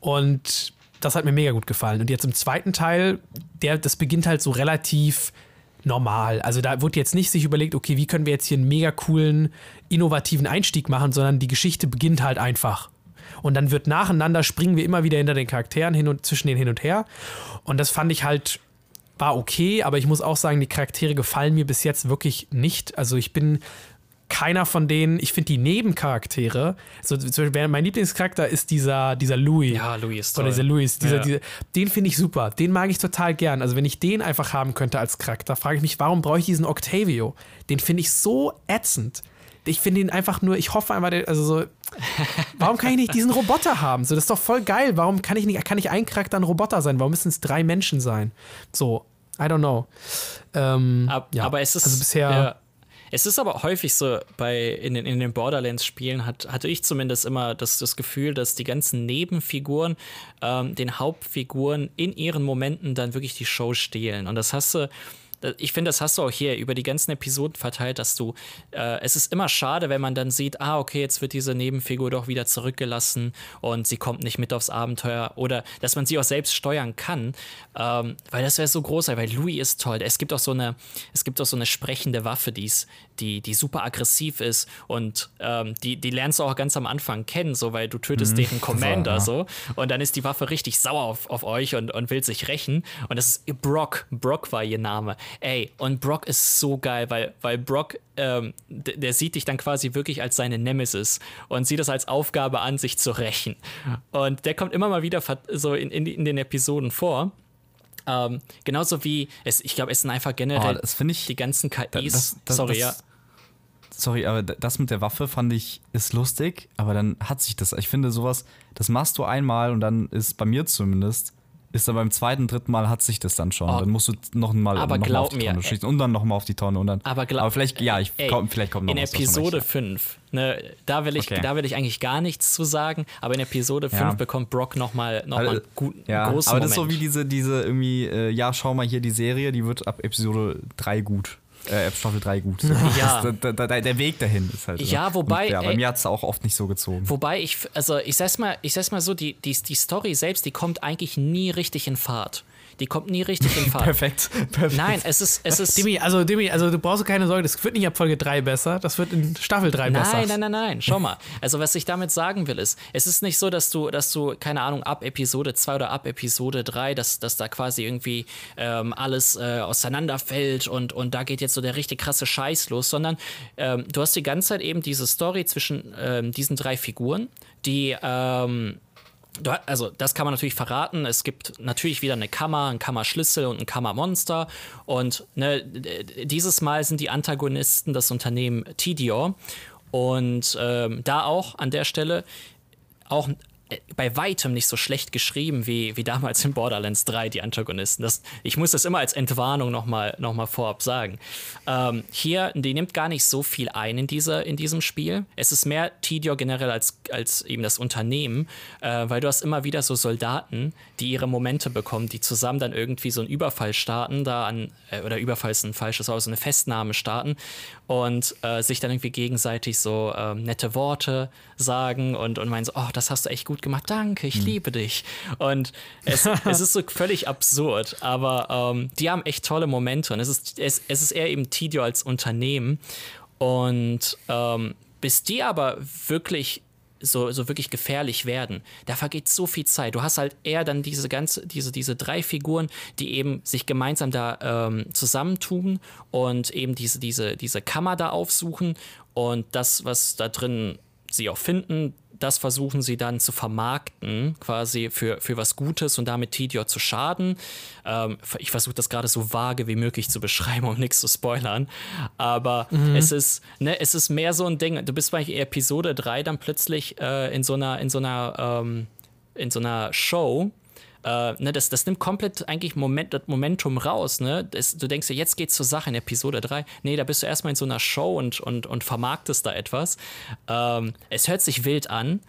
Und das hat mir mega gut gefallen. Und jetzt im zweiten Teil, der, das beginnt halt so relativ normal. Also da wird jetzt nicht sich überlegt, okay, wie können wir jetzt hier einen mega coolen, innovativen Einstieg machen, sondern die Geschichte beginnt halt einfach. Und dann wird nacheinander springen wir immer wieder hinter den Charakteren hin und zwischen den hin und her. Und das fand ich halt war okay, aber ich muss auch sagen, die Charaktere gefallen mir bis jetzt wirklich nicht. Also ich bin keiner von denen, ich finde die Nebencharaktere, so, zum Beispiel, mein Lieblingscharakter ist dieser, dieser Louis. Ja, Louis ist Oder toll. dieser Louis, dieser, Ja. dieser, den finde ich super. Den mag ich total gern. Also, wenn ich den einfach haben könnte als Charakter, frage ich mich, warum brauche ich diesen Octavio? Den finde ich so ätzend. Ich finde ihn einfach nur, ich hoffe einfach, also so, warum kann ich nicht diesen Roboter haben? So, das ist doch voll geil. Warum kann ich nicht, kann nicht ein Charakter ein Roboter sein? Warum müssen es drei Menschen sein? So, I don't know. Ähm, Ab, ja, Aber es ist also bisher. ja, es ist aber häufig so bei in den, in den Borderlands-Spielen hat, hatte ich zumindest immer das, das Gefühl, dass die ganzen Nebenfiguren ähm, den Hauptfiguren in ihren Momenten dann wirklich die Show stehlen. Und das hast du. Ich finde, das hast du auch hier über die ganzen Episoden verteilt, dass du, äh, es ist immer schade, wenn man dann sieht, ah, okay, jetzt wird diese Nebenfigur doch wieder zurückgelassen und sie kommt nicht mit aufs Abenteuer oder dass man sie auch selbst steuern kann, ähm, weil das wäre so groß, weil Louis ist toll. Es gibt auch so eine, es gibt auch so eine sprechende Waffe, die ist, die, die super aggressiv ist und ähm, die, die lernst du auch ganz am Anfang kennen, so weil du tötest deren Commander ja. so und dann ist die Waffe richtig sauer auf, auf euch und, und will sich rächen und das ist Brock, Brock war ihr Name. Ey, und Brock ist so geil, weil, weil Brock, ähm, der sieht dich dann quasi wirklich als seine Nemesis und sieht es als Aufgabe an, sich zu rächen. Und der kommt immer mal wieder so in, in, in den Episoden vor. Ähm, genauso wie, es, ich glaube, es sind einfach generell Oh, ich- die ganzen KIs. das- das- sorry, das- ja. Sorry, aber das mit der Waffe fand ich ist lustig, aber dann hat sich das. Ich finde sowas, das machst du einmal und dann ist bei mir zumindest, ist dann beim zweiten, dritten Mal hat sich das dann schon. Oh. dann musst du noch mal, Aber noch mal auf die mir, Tonne ey. schießen und dann noch mal auf die Tonne und dann. Aber, glaub, aber vielleicht, ja, ich ey, komm, vielleicht kommt noch In was, schon Episode recht, 5, ne, da, will ich, Okay. da will ich eigentlich gar nichts zu sagen, aber in Episode 5 Ja. bekommt Brock nochmal noch ja. mal einen guten, ja, großen aber das ist so Moment. wie diese, diese irgendwie, äh, ja, schau mal hier die Serie, die wird ab Episode 3 gut. Äh, Staffel 3 gut. So. Ja. Das, da, da, der Weg dahin ist halt. so. Ja, wobei, Und, ja, bei ey- mir hat es auch oft nicht so gezogen. Wobei ich, also ich sag's mal, ich sag's mal so, die, die, die Story selbst, die kommt eigentlich nie richtig in Fahrt. Die kommt nie richtig in Fahrt. Perfekt. Perfekt. Nein, es ist, es ist. Demi, also Demi, also du brauchst keine Sorge, das wird nicht ab Folge 3 besser, das wird in Staffel 3 besser. Nein, nein, nein, nein. Schau mal. Also, was ich damit sagen will, ist, es ist nicht so, dass du, dass du, keine Ahnung, ab Episode 2 oder ab Episode 3, dass, dass da quasi irgendwie ähm, alles äh, auseinanderfällt und, und da geht jetzt so der richtig krasse Scheiß los, sondern ähm, du hast die ganze Zeit eben diese Story zwischen ähm, diesen drei Figuren, die. Ähm, also, das kann man natürlich verraten. Es gibt natürlich wieder eine Kammer, einen Kammerschlüssel und ein Kammermonster. Und ne, dieses Mal sind die Antagonisten das Unternehmen Tidior. Und ähm, da auch an der Stelle auch bei weitem nicht so schlecht geschrieben wie, wie damals in Borderlands 3, die Antagonisten. Das, ich muss das immer als Entwarnung nochmal noch mal vorab sagen. Ähm, hier, die nimmt gar nicht so viel ein in, dieser, in diesem Spiel. Es ist mehr Tidior generell als, als eben das Unternehmen, äh, weil du hast immer wieder so Soldaten, die ihre Momente bekommen, die zusammen dann irgendwie so einen Überfall starten, da an, äh, oder Überfall ist ein falsches Wort, so eine Festnahme starten und äh, sich dann irgendwie gegenseitig so ähm, nette Worte sagen und, und meinen so, oh, das hast du echt gut gemacht, danke, ich liebe dich. Und es, es ist so völlig absurd, aber ähm, die haben echt tolle Momente und es ist, es, es ist eher eben Tidio als Unternehmen. Und ähm, bis die aber wirklich so, so wirklich gefährlich werden, da vergeht so viel Zeit. Du hast halt eher dann diese ganze, diese, diese drei Figuren, die eben sich gemeinsam da ähm, zusammentun und eben diese, diese, diese Kammer da aufsuchen und das, was da drin sie auch finden, das versuchen sie dann zu vermarkten, quasi für, für was Gutes und damit Tidior zu schaden. Ähm, ich versuche das gerade so vage wie möglich zu beschreiben, um nichts zu spoilern. Aber mhm. es, ist, ne, es ist mehr so ein Ding. Du bist bei Episode 3 dann plötzlich äh, in so einer, in so einer, ähm, in so einer Show, äh, ne, das, das nimmt komplett eigentlich Moment, das Momentum raus. Ne? Das, du denkst ja, jetzt geht's zur Sache in Episode 3. Nee, da bist du erstmal in so einer Show und, und, und vermarktest da etwas. Ähm, es hört sich wild an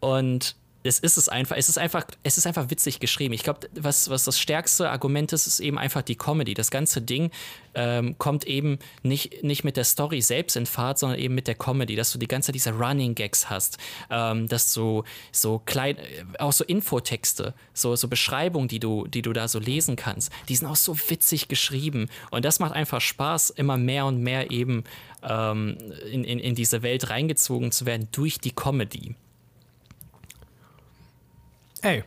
und es ist es einfach, es ist einfach, es ist einfach witzig geschrieben. Ich glaube, was, was das stärkste Argument ist, ist eben einfach die Comedy. Das ganze Ding ähm, kommt eben nicht, nicht mit der Story selbst in Fahrt, sondern eben mit der Comedy, dass du die ganze Zeit diese Running Gags hast, ähm, dass du so klein, äh, auch so Infotexte, so, so Beschreibungen, die du, die du da so lesen kannst, die sind auch so witzig geschrieben. Und das macht einfach Spaß, immer mehr und mehr eben ähm, in, in, in diese Welt reingezogen zu werden durch die Comedy. Ey.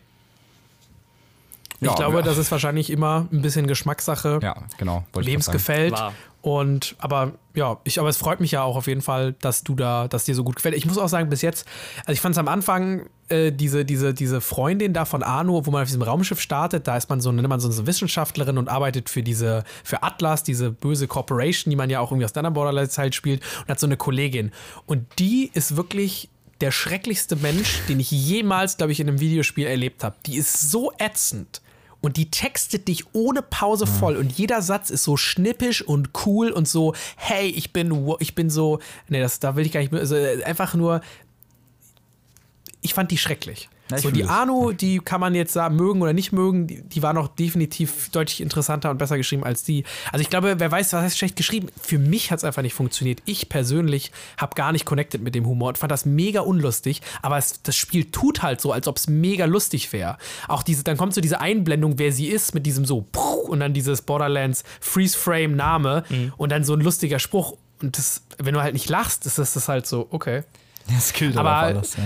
Ich ja, glaube, ja. das ist wahrscheinlich immer ein bisschen Geschmackssache. Ja, genau. Wem es gefällt. Und aber ja, ich, aber es freut mich ja auch auf jeden Fall, dass du da, dass dir so gut gefällt. Ich muss auch sagen, bis jetzt, also ich fand es am Anfang, äh, diese, diese, diese Freundin da von Arno, wo man auf diesem Raumschiff startet, da ist man so, nennt man so eine Wissenschaftlerin und arbeitet für diese, für Atlas, diese böse Corporation, die man ja auch irgendwie aus deiner Borderlands halt spielt, und hat so eine Kollegin. Und die ist wirklich der schrecklichste Mensch, den ich jemals, glaube ich, in einem Videospiel erlebt habe. Die ist so ätzend und die textet dich ohne Pause voll und jeder Satz ist so schnippisch und cool und so, hey, ich bin, ich bin so, nee, das, da will ich gar nicht mehr, also einfach nur, ich fand die schrecklich. Ja, so, die Anu, die kann man jetzt sagen, mögen oder nicht mögen, die, die, war noch definitiv deutlich interessanter und besser geschrieben als die. Also ich glaube, wer weiß, was heißt schlecht geschrieben. Für mich hat es einfach nicht funktioniert. Ich persönlich habe gar nicht connected mit dem Humor und fand das mega unlustig, aber es, das Spiel tut halt so, als ob es mega lustig wäre. Auch diese, dann kommt so diese Einblendung, wer sie ist, mit diesem so und dann dieses Borderlands Freeze Frame Name mhm. und dann so ein lustiger Spruch. Und das, wenn du halt nicht lachst, ist das, das halt so, okay. Das killt aber alles, ja.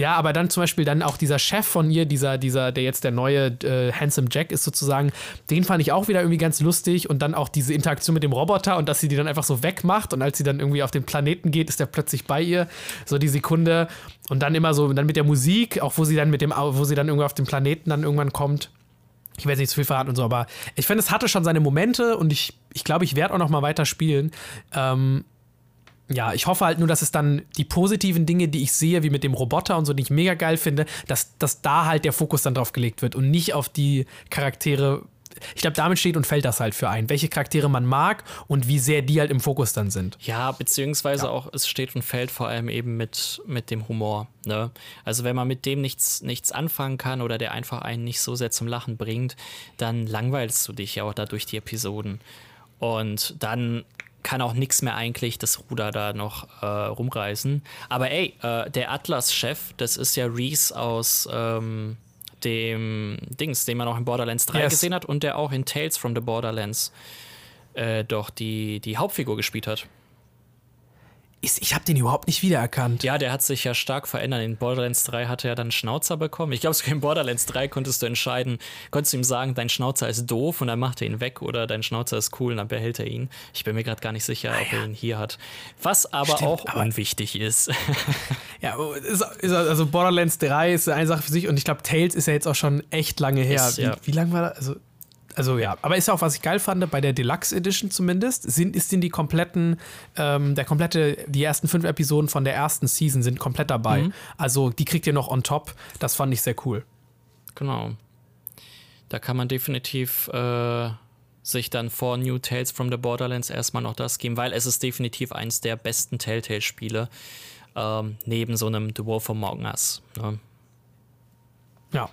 Ja, aber dann zum Beispiel dann auch dieser Chef von ihr, dieser, dieser, der jetzt der neue äh, Handsome Jack ist sozusagen, den fand ich auch wieder irgendwie ganz lustig und dann auch diese Interaktion mit dem Roboter und dass sie die dann einfach so wegmacht und als sie dann irgendwie auf den Planeten geht, ist der plötzlich bei ihr, so die Sekunde und dann immer so, dann mit der Musik, auch wo sie dann mit dem, wo sie dann irgendwie auf den Planeten dann irgendwann kommt. Ich werde nicht zu viel verraten und so, aber ich finde, es hatte schon seine Momente und ich, ich glaube, ich werde auch noch mal weiter spielen. Ähm, ja, ich hoffe halt nur, dass es dann die positiven Dinge, die ich sehe, wie mit dem Roboter und so, die ich mega geil finde, dass, dass da halt der Fokus dann drauf gelegt wird und nicht auf die Charaktere. Ich glaube, damit steht und fällt das halt für ein, welche Charaktere man mag und wie sehr die halt im Fokus dann sind. Ja, beziehungsweise ja. auch, es steht und fällt vor allem eben mit, mit dem Humor. Ne? Also, wenn man mit dem nichts, nichts anfangen kann oder der einfach einen nicht so sehr zum Lachen bringt, dann langweilst du dich ja auch da durch die Episoden. Und dann kann auch nichts mehr eigentlich das Ruder da noch äh, rumreißen. Aber ey, äh, der Atlas-Chef, das ist ja Reese aus ähm, dem Dings, den man auch in Borderlands 3 yes. gesehen hat und der auch in Tales from the Borderlands äh, doch die, die Hauptfigur gespielt hat ist, ich habe den überhaupt nicht wiedererkannt. Ja, der hat sich ja stark verändert. In Borderlands 3 hat er dann Schnauzer bekommen. Ich glaube, sogar in Borderlands 3 konntest du entscheiden, konntest du ihm sagen, dein Schnauzer ist doof und dann macht er ihn weg oder dein Schnauzer ist cool und dann behält er ihn. Ich bin mir gerade gar nicht sicher, ob er ihn hier hat. Was aber Stimmt, auch aber unwichtig ist. ja, ist, ist, also Borderlands 3 ist eine Sache für sich und ich glaube, Tales ist ja jetzt auch schon echt lange her. Ist, ja. Wie, wie lange war das? Also also ja, aber ist auch, was ich geil fand, bei der Deluxe Edition zumindest, sind, ist in die kompletten, ähm, der komplette, die ersten fünf Episoden von der ersten Season sind komplett dabei. Mhm. Also die kriegt ihr noch on top. Das fand ich sehr cool. Genau. Da kann man definitiv äh, sich dann vor New Tales from the Borderlands erstmal noch das geben, weil es ist definitiv eins der besten Telltale-Spiele. Ähm, neben so einem The Wolf Among Us. Ne? Ja.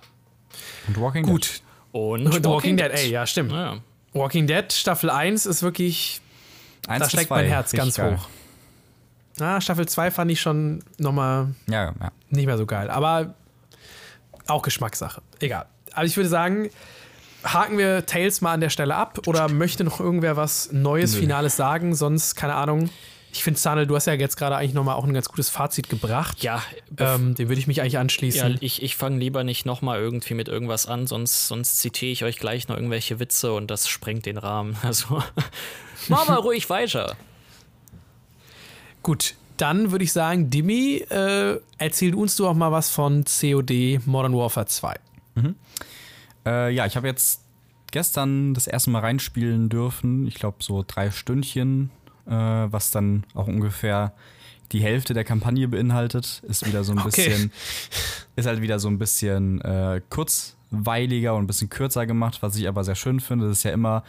Und Walking Gut. Dead. Und Walking, Walking Dead. Dead. ey, ja, stimmt. Ja. Walking Dead Staffel 1 ist wirklich. Eins da steckt mein Herz ganz geil. hoch. Na, Staffel 2 fand ich schon nochmal ja, ja. nicht mehr so geil. Aber Auch Geschmackssache. Egal. Aber ich würde sagen, haken wir Tales mal an der Stelle ab oder möchte noch irgendwer was Neues, Nö. Finales sagen? Sonst, keine Ahnung. Ich finde, Sanel, du hast ja jetzt gerade eigentlich nochmal auch ein ganz gutes Fazit gebracht. Ja, Ähm, dem würde ich mich eigentlich ja anschließen. ich, ich fange lieber nicht nochmal irgendwie mit irgendwas an, sonst, sonst zitiere ich euch gleich noch irgendwelche Witze und das sprengt den Rahmen. Also, mach mal ruhig weiter. Gut, dann würde ich sagen, Dimi, äh, erzähl uns doch mal was von COD Modern Warfare 2. Äh, ja, ich habe jetzt gestern das erste Mal reinspielen dürfen. Ich glaube, so drei Stündchen, äh, was dann auch ungefähr die Hälfte der Kampagne beinhaltet. Ist wieder so ein Okay. bisschen, ist halt wieder so ein bisschen äh, kurzweiliger und ein bisschen kürzer gemacht, was ich aber sehr schön finde. Das ist ja immer,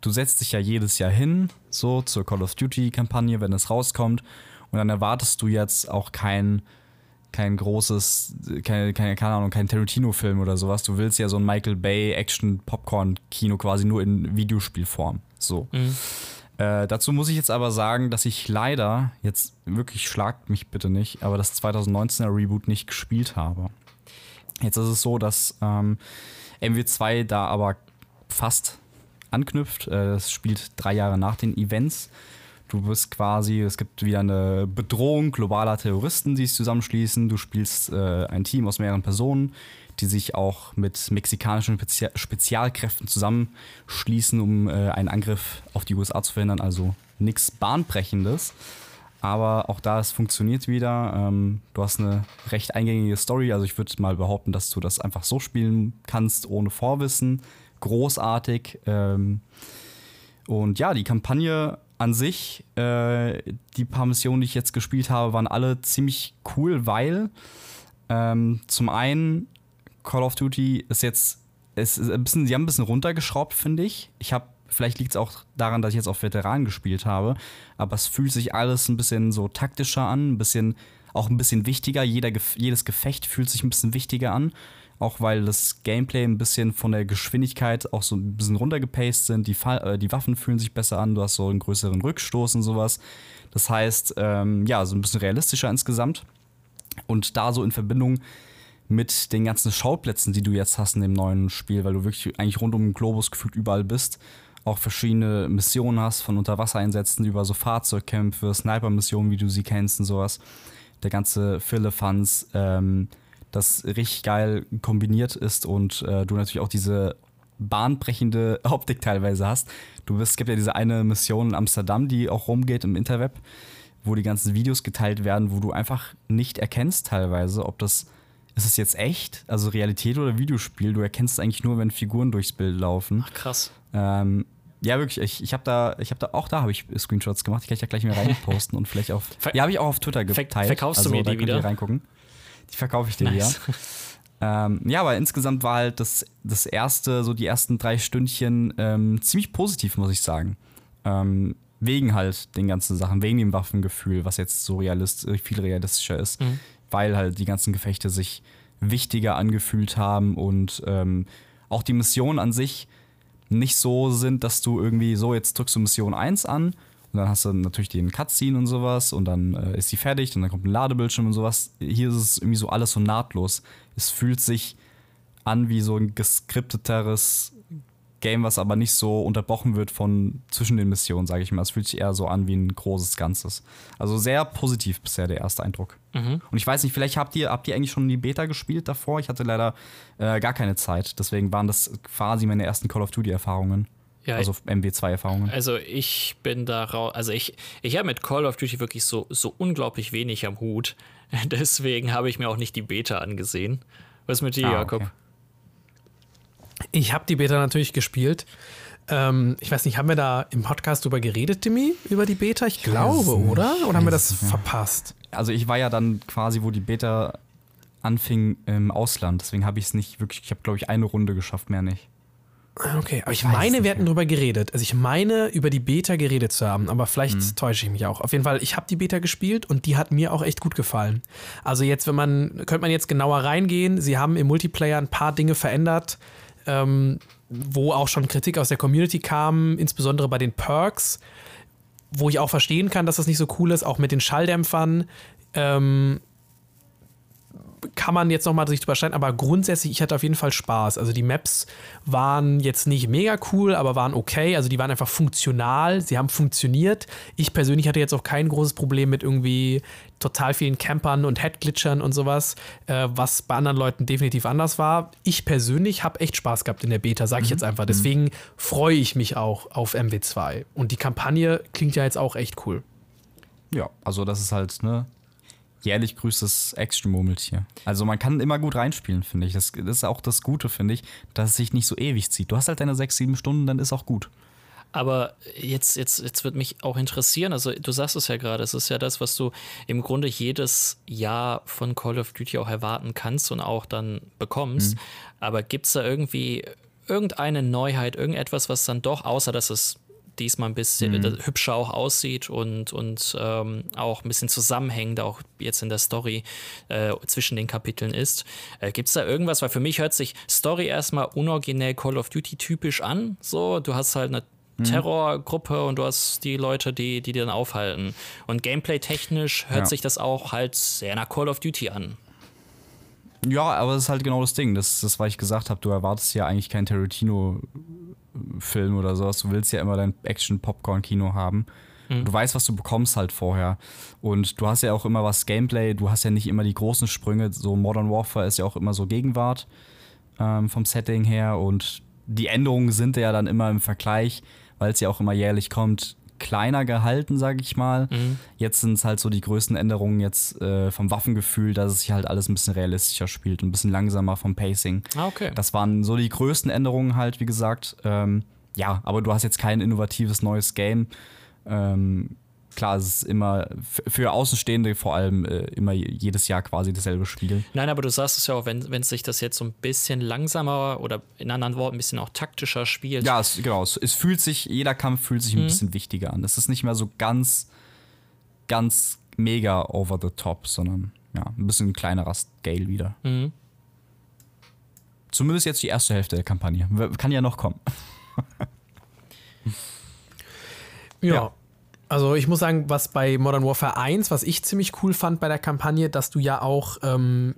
du setzt dich ja jedes Jahr hin, so zur Call of Duty-Kampagne, wenn es rauskommt. Und dann erwartest du jetzt auch kein kein großes, keine, keine, keine Ahnung, kein Tarantino-Film oder sowas. Du willst ja so ein Michael Bay Action-Popcorn-Kino quasi nur in Videospielform. So. Äh, dazu muss ich jetzt aber sagen, dass ich leider, jetzt wirklich schlagt mich bitte nicht, aber das 2019er Reboot nicht gespielt habe. Jetzt ist es so, dass ähm, MW2 da aber fast anknüpft. Äh, Es spielt drei Jahre nach den Events. Du bist quasi, es gibt wieder eine Bedrohung globaler Terroristen, die sich zusammenschließen. Du spielst äh, ein Team aus mehreren Personen, die sich auch mit mexikanischen Spezia Spezialkräften zusammenschließen, um äh, einen Angriff auf die USA zu verhindern. Also nichts Bahnbrechendes. Aber auch da, es funktioniert wieder. Ähm, du hast eine recht eingängige Story. Also ich würde mal behaupten, dass du das einfach so spielen kannst, ohne Vorwissen. Großartig. Ähm, und ja, die Kampagne an sich, äh, die paar Missionen, die ich jetzt gespielt habe, waren alle ziemlich cool, weil ähm, zum einen Call of Duty ist jetzt, ist ein bisschen, sie haben ein bisschen runtergeschraubt, finde ich. Ich habe, vielleicht liegt es auch daran, dass ich jetzt auf Veteranen gespielt habe, aber es fühlt sich alles ein bisschen so taktischer an, ein bisschen, auch ein bisschen wichtiger. Jeder, jedes Gefecht fühlt sich ein bisschen wichtiger an. Auch weil das Gameplay ein bisschen von der Geschwindigkeit auch so ein bisschen runtergepaced sind. Die, Fa äh, die Waffen fühlen sich besser an, du hast so einen größeren Rückstoß und sowas. Das heißt, ähm, ja, so ein bisschen realistischer insgesamt. Und da so in Verbindung mit den ganzen Schauplätzen, die du jetzt hast in dem neuen Spiel, weil du wirklich eigentlich rund um den Globus gefühlt überall bist, auch verschiedene Missionen hast, von Unterwassereinsätzen über so Fahrzeugkämpfe, Sniper-Missionen, wie du sie kennst und sowas. Der ganze Firlefanz, ähm, das richtig geil kombiniert ist und äh, du natürlich auch diese bahnbrechende Optik teilweise hast. Du bist, es gibt ja diese eine Mission in Amsterdam, die auch rumgeht im Interweb, wo die ganzen Videos geteilt werden, wo du einfach nicht erkennst teilweise, ob das ist es jetzt echt, also Realität oder Videospiel. Du erkennst es eigentlich nur, wenn Figuren durchs Bild laufen. Krass. Ähm, ja, wirklich, ich, ich habe da, ich habe da, auch da habe ich Screenshots gemacht, die kann ich ja gleich mal reinposten und vielleicht auf, Ver- ja, habe ich auch auf Twitter Ver- geteilt. Also verkaufst du mir die könnt ihr wieder? reingucken. Die verkaufe ich dir Nice. wieder. Ähm, ja, aber insgesamt war halt das, das erste, so die ersten drei Stündchen ähm, ziemlich positiv, muss ich sagen. Ähm, wegen halt den ganzen Sachen, wegen dem Waffengefühl, was jetzt so realist, viel realistischer ist, weil halt die ganzen Gefechte sich wichtiger angefühlt haben und ähm, auch die Missionen an sich nicht so sind, dass du irgendwie so, jetzt drückst du Mission 1 an und dann hast du natürlich den Cutscene und sowas und dann äh, ist sie fertig und dann kommt ein Ladebildschirm und sowas. Hier ist es irgendwie so alles so nahtlos. Es fühlt sich an wie so ein geskripteteres Game, was aber nicht so unterbrochen wird von zwischen den Missionen, sage ich mal. Es fühlt sich eher so an wie ein großes Ganzes. Also sehr positiv bisher der erste Eindruck. Und ich weiß nicht, vielleicht habt ihr, habt ihr eigentlich schon die Beta gespielt davor? Ich hatte leider äh, gar keine Zeit. Deswegen waren das quasi meine ersten Call of Duty-Erfahrungen. Ja, also MW2-Erfahrungen. Also ich bin da raus, also ich, ich habe mit Call of Duty wirklich so, so unglaublich wenig am Hut. Deswegen habe ich mir auch nicht die Beta angesehen. Was mit dir, Ah, Jakob? okay. Ich habe die Beta natürlich gespielt. Ähm, ich weiß nicht, haben wir da im Podcast drüber geredet, Timmy? Über die Beta? Ich glaube, nicht. oder? Oder haben wir das nicht verpasst? Also ich war ja dann quasi, wo die Beta anfing im Ausland. Deswegen habe ich es nicht wirklich, ich habe glaube ich eine Runde geschafft, mehr nicht. Okay, aber ich weiß meine, wir hatten drüber geredet. Also ich meine, über die Beta geredet zu haben, aber vielleicht Mhm. täusche ich mich auch. Auf jeden Fall, ich habe die Beta gespielt und die hat mir auch echt gut gefallen. Also jetzt, wenn man, könnte man jetzt genauer reingehen. Sie haben im Multiplayer ein paar Dinge verändert, ähm, wo auch schon Kritik aus der Community kam, insbesondere bei den Perks, wo ich auch verstehen kann, dass das nicht so cool ist, auch mit den Schalldämpfern. Ähm, kann man jetzt nochmal sich drüber streiten, aber grundsätzlich, ich hatte auf jeden Fall Spaß. Also die Maps waren jetzt nicht mega cool, aber waren okay. Also die waren einfach funktional, sie haben funktioniert. Ich persönlich hatte jetzt auch kein großes Problem mit irgendwie total vielen Campern und Headglitchern und sowas, äh, was bei anderen Leuten definitiv anders war. Ich persönlich habe echt Spaß gehabt in der Beta, sage ich jetzt einfach. Deswegen freue ich mich auch auf MW2. Und die Kampagne klingt ja jetzt auch echt cool. Ja, also das ist halt, ne, jährlich grüßtes Action-Murmeltier. Also man kann immer gut reinspielen, finde ich. Das, das ist auch das Gute, finde ich, dass es sich nicht so ewig zieht. Du hast halt deine sechs, sieben Stunden, dann ist auch gut. Aber jetzt, jetzt, jetzt wird mich auch interessieren, also du sagst es ja gerade, es ist ja das, was du im Grunde jedes Jahr von Call of Duty auch erwarten kannst und auch dann bekommst. Aber gibt es da irgendwie irgendeine Neuheit, irgendetwas, was dann doch, außer dass es diesmal ein bisschen äh, hübscher auch aussieht und, und ähm, auch ein bisschen zusammenhängend, auch jetzt in der Story äh, zwischen den Kapiteln ist. Äh, Gibt es da irgendwas? Weil für mich hört sich Story erstmal unoriginell Call of Duty typisch an. So, du hast halt eine Terrorgruppe und du hast die Leute, die, die dir dann aufhalten. Und gameplay-technisch hört Ja. sich das auch halt sehr nach Call of Duty an. Ja, aber das ist halt genau das Ding. Das, das was ich gesagt habe. Du erwartest ja eigentlich keinen Tarantino-Film oder sowas. Du willst ja immer dein Action-Popcorn-Kino haben. Du weißt, was du bekommst halt vorher. Und du hast ja auch immer was Gameplay. Du hast ja nicht immer die großen Sprünge. So Modern Warfare ist ja auch immer so Gegenwart ähm, vom Setting her. Und die Änderungen sind ja dann immer im Vergleich, weil es ja auch immer jährlich kommt, kleiner gehalten, sage ich mal. Jetzt sind es halt so die größten Änderungen jetzt äh, vom Waffengefühl, dass es sich halt alles ein bisschen realistischer spielt und ein bisschen langsamer vom Pacing. Ah, okay. Das waren so die größten Änderungen halt, wie gesagt. Ähm, ja, aber du hast jetzt kein innovatives neues Game. Ähm, klar, es ist immer für Außenstehende vor allem äh, immer jedes Jahr quasi dasselbe Spiel. Nein, aber du sagst es ja auch, wenn, wenn sich das jetzt so ein bisschen langsamer oder in anderen Worten ein bisschen auch taktischer spielt. Ja, es, genau. Es, es fühlt sich, jeder Kampf fühlt sich ein bisschen wichtiger an. Es ist nicht mehr so ganz, ganz mega over the top, sondern ja, ein bisschen kleinerer Scale wieder. Zumindest jetzt die erste Hälfte der Kampagne. Kann ja noch kommen. Ja. Ja. Also ich muss sagen, was bei Modern Warfare 1, was ich ziemlich cool fand bei der Kampagne, dass du ja auch, ähm,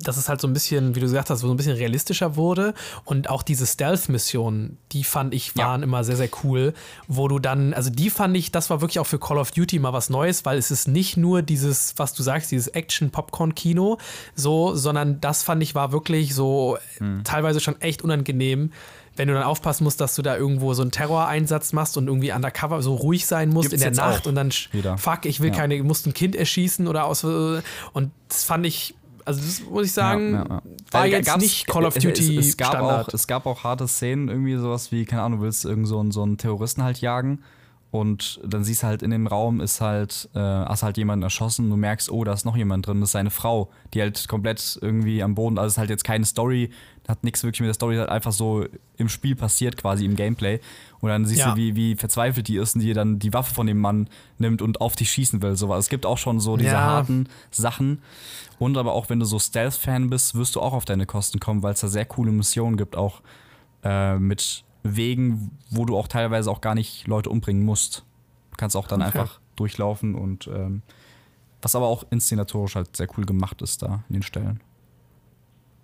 dass es halt so ein bisschen, wie du gesagt hast, so ein bisschen realistischer wurde und auch diese Stealth-Missionen, die fand ich Ja. waren immer sehr, sehr cool, wo du dann, also die fand ich, das war wirklich auch für Call of Duty mal was Neues, weil es ist nicht nur dieses, was du sagst, dieses Action-Popcorn-Kino, so, sondern das fand ich war wirklich so teilweise schon echt unangenehm, wenn du dann aufpassen musst, dass du da irgendwo so einen Terroreinsatz machst und irgendwie undercover so ruhig sein musst Gibt's in der Nacht und dann wieder. fuck, ich will Ja. keine, musst ein Kind erschießen oder aus und das fand ich, also das muss ich sagen, Ja, ja, ja. war jetzt nicht Call of Duty es, es, gab Standard. Auch, es gab auch harte Szenen, irgendwie sowas wie, keine Ahnung, du willst irgend so einen, so einen Terroristen halt jagen und dann siehst du halt in dem Raum ist halt, äh, hast halt jemanden erschossen, du merkst, oh, da ist noch jemand drin, das ist seine Frau, die halt komplett irgendwie am Boden, also es ist halt jetzt keine Story, hat nichts wirklich mit der Story, halt einfach so im Spiel passiert quasi im Gameplay und dann siehst Ja. du, wie, wie verzweifelt die ist und die dann die Waffe von dem Mann nimmt und auf dich schießen will, sowas. Es gibt auch schon so diese Ja. harten Sachen und aber auch wenn du so Stealth-Fan bist, wirst du auch auf deine Kosten kommen, weil es da sehr coole Missionen gibt, auch äh, mit Wegen, wo du auch teilweise auch gar nicht Leute umbringen musst. Du kannst auch dann Okay. einfach durchlaufen und ähm, was aber auch inszenatorisch halt sehr cool gemacht ist da in den Stellen.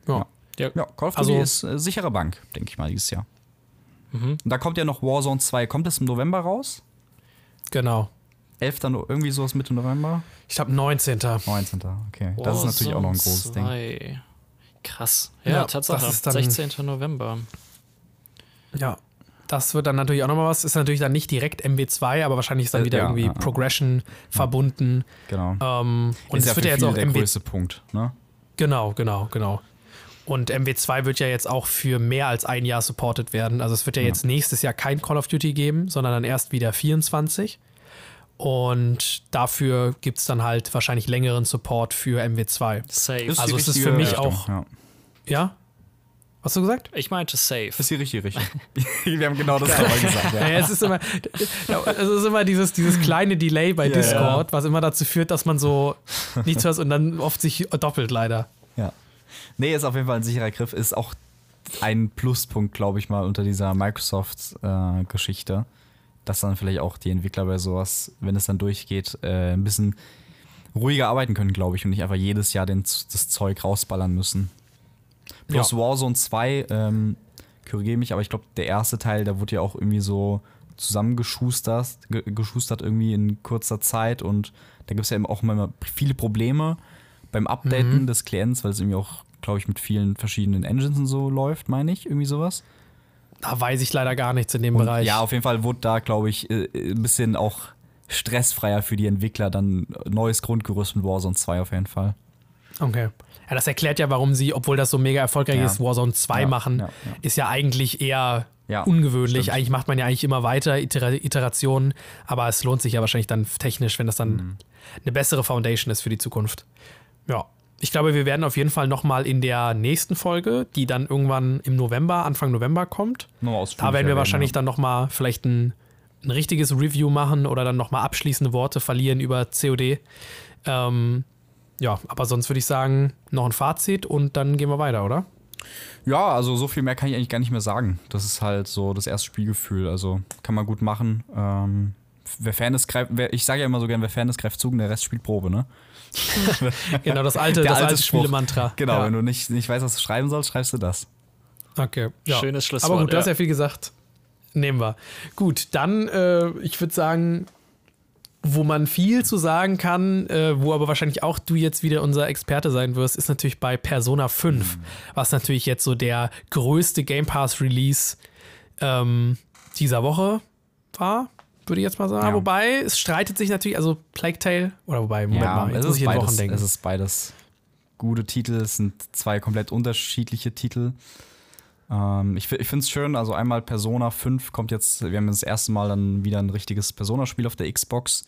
ja. Ja. Ja, Call of Duty Also- ist äh, sichere Bank, denke ich mal, dieses Jahr. Und da kommt ja noch Warzone 2. Kommt das im November raus? Genau. 11. No irgendwie sowas Mitte November? Ich glaube 19. 19. Okay. Das ist natürlich auch noch ein großes Ding. Ding. Krass. Ja, Ja, Tatsache. das ist dann- 16. November. Ja. Das wird dann natürlich auch nochmal was. Ist natürlich dann nicht direkt MW2, aber wahrscheinlich ist dann Äh, wieder ja, irgendwie ja, ja. Progression verbunden. Genau. Ähm, und es ja wird ja jetzt auch der MW größte Punkt. Ne? Genau, genau, genau. Und MW2 wird ja jetzt auch für mehr als ein Jahr supported werden. Also es wird ja, jetzt nächstes Jahr kein Call of Duty geben, sondern dann erst wieder 24. Und dafür gibt es dann halt wahrscheinlich längeren Support für MW2. Safe. Ist Also es ist für mich Richtung, auch- Ja. Ja? Was hast du gesagt? ich meinte safe. ist die richtige Richtung. Wir haben genau das dabei gesagt. Ja. Ja, es ist immer, ja, es ist immer dieses, dieses kleine Delay bei Ja, Discord, was immer dazu führt, dass man so nichts hört und dann oft sich doppelt leider. Ja. Nee, ist auf jeden Fall ein sicherer Griff. Ist auch ein Pluspunkt, glaube ich mal, unter dieser Microsoft-Geschichte. dass dann vielleicht auch die Entwickler bei sowas, wenn es dann durchgeht, äh, ein bisschen ruhiger arbeiten können, glaube ich, und nicht einfach jedes Jahr den, das Zeug rausballern müssen. Plus Ja. Warzone 2, ähm, korrigiere mich, aber ich glaube, der erste Teil, der wurde ja auch irgendwie so zusammengeschustert, ge geschustert irgendwie in kurzer Zeit und da gibt es ja eben auch immer viele Probleme beim Updaten des Klients, weil es irgendwie auch, glaube ich, mit vielen verschiedenen Engines und so läuft, meine ich, irgendwie sowas. Da weiß ich leider gar nichts in dem Und Bereich. Ja, auf jeden Fall wurde da, glaube ich, äh, ein bisschen auch stressfreier für die Entwickler dann neues Grundgerüst mit Warzone 2 auf jeden Fall. Okay. Ja, das erklärt ja, warum sie, obwohl das so mega erfolgreich Ja. ist, Warzone 2 Ja, machen, ja, ist ja eigentlich eher ungewöhnlich. stimmt. Eigentlich macht man ja eigentlich immer weiter Itera Iterationen, aber es lohnt sich ja wahrscheinlich dann technisch, wenn das dann Mhm. eine bessere Foundation ist für die Zukunft. Ja. Ich glaube, wir werden auf jeden Fall nochmal in der nächsten Folge, die dann irgendwann im November, Anfang November kommt, Nur da werden wir wahrscheinlich dann nochmal vielleicht ein, ein richtiges Review machen oder dann nochmal abschließende Worte verlieren über COD. Ähm, ja, aber sonst würde ich sagen, noch ein Fazit und dann gehen wir weiter, oder? Ja, also so viel mehr kann ich eigentlich gar nicht mehr sagen. Das ist halt so das erste Spielgefühl. Also kann man gut machen. Ähm, wer Fan ist, greift, wer, ich sage ja immer so gern, wer Fan ist, greift zu und der Rest spielt Probe, ne? Genau, das alte, Der das alte. Spielemantra. Genau, Ja. wenn du nicht, nicht weißt, was du schreiben sollst, schreibst du das. Okay. Ja. Schönes Schlusswort, Aber gut, du hast ja. ja viel gesagt. Nehmen wir. Gut, dann, äh, ich würde sagen, wo man viel zu sagen kann, äh, wo aber wahrscheinlich auch du jetzt wieder unser Experte sein wirst, ist natürlich bei Persona 5, Mhm. was natürlich jetzt so der größte Game Pass Release ähm, dieser Woche war, würde ich jetzt mal sagen. Ja. Wobei, es streitet sich natürlich, also Plague Tale, oder wobei, Moment mal, jetzt es muss ist, ich in Wochen beides, denken. es ist beides gute Titel. Es sind zwei komplett unterschiedliche Titel. Ähm, ich ich finde es schön, also einmal Persona 5 kommt jetzt, wir haben das erste Mal dann wieder ein richtiges Persona-Spiel auf der Xbox.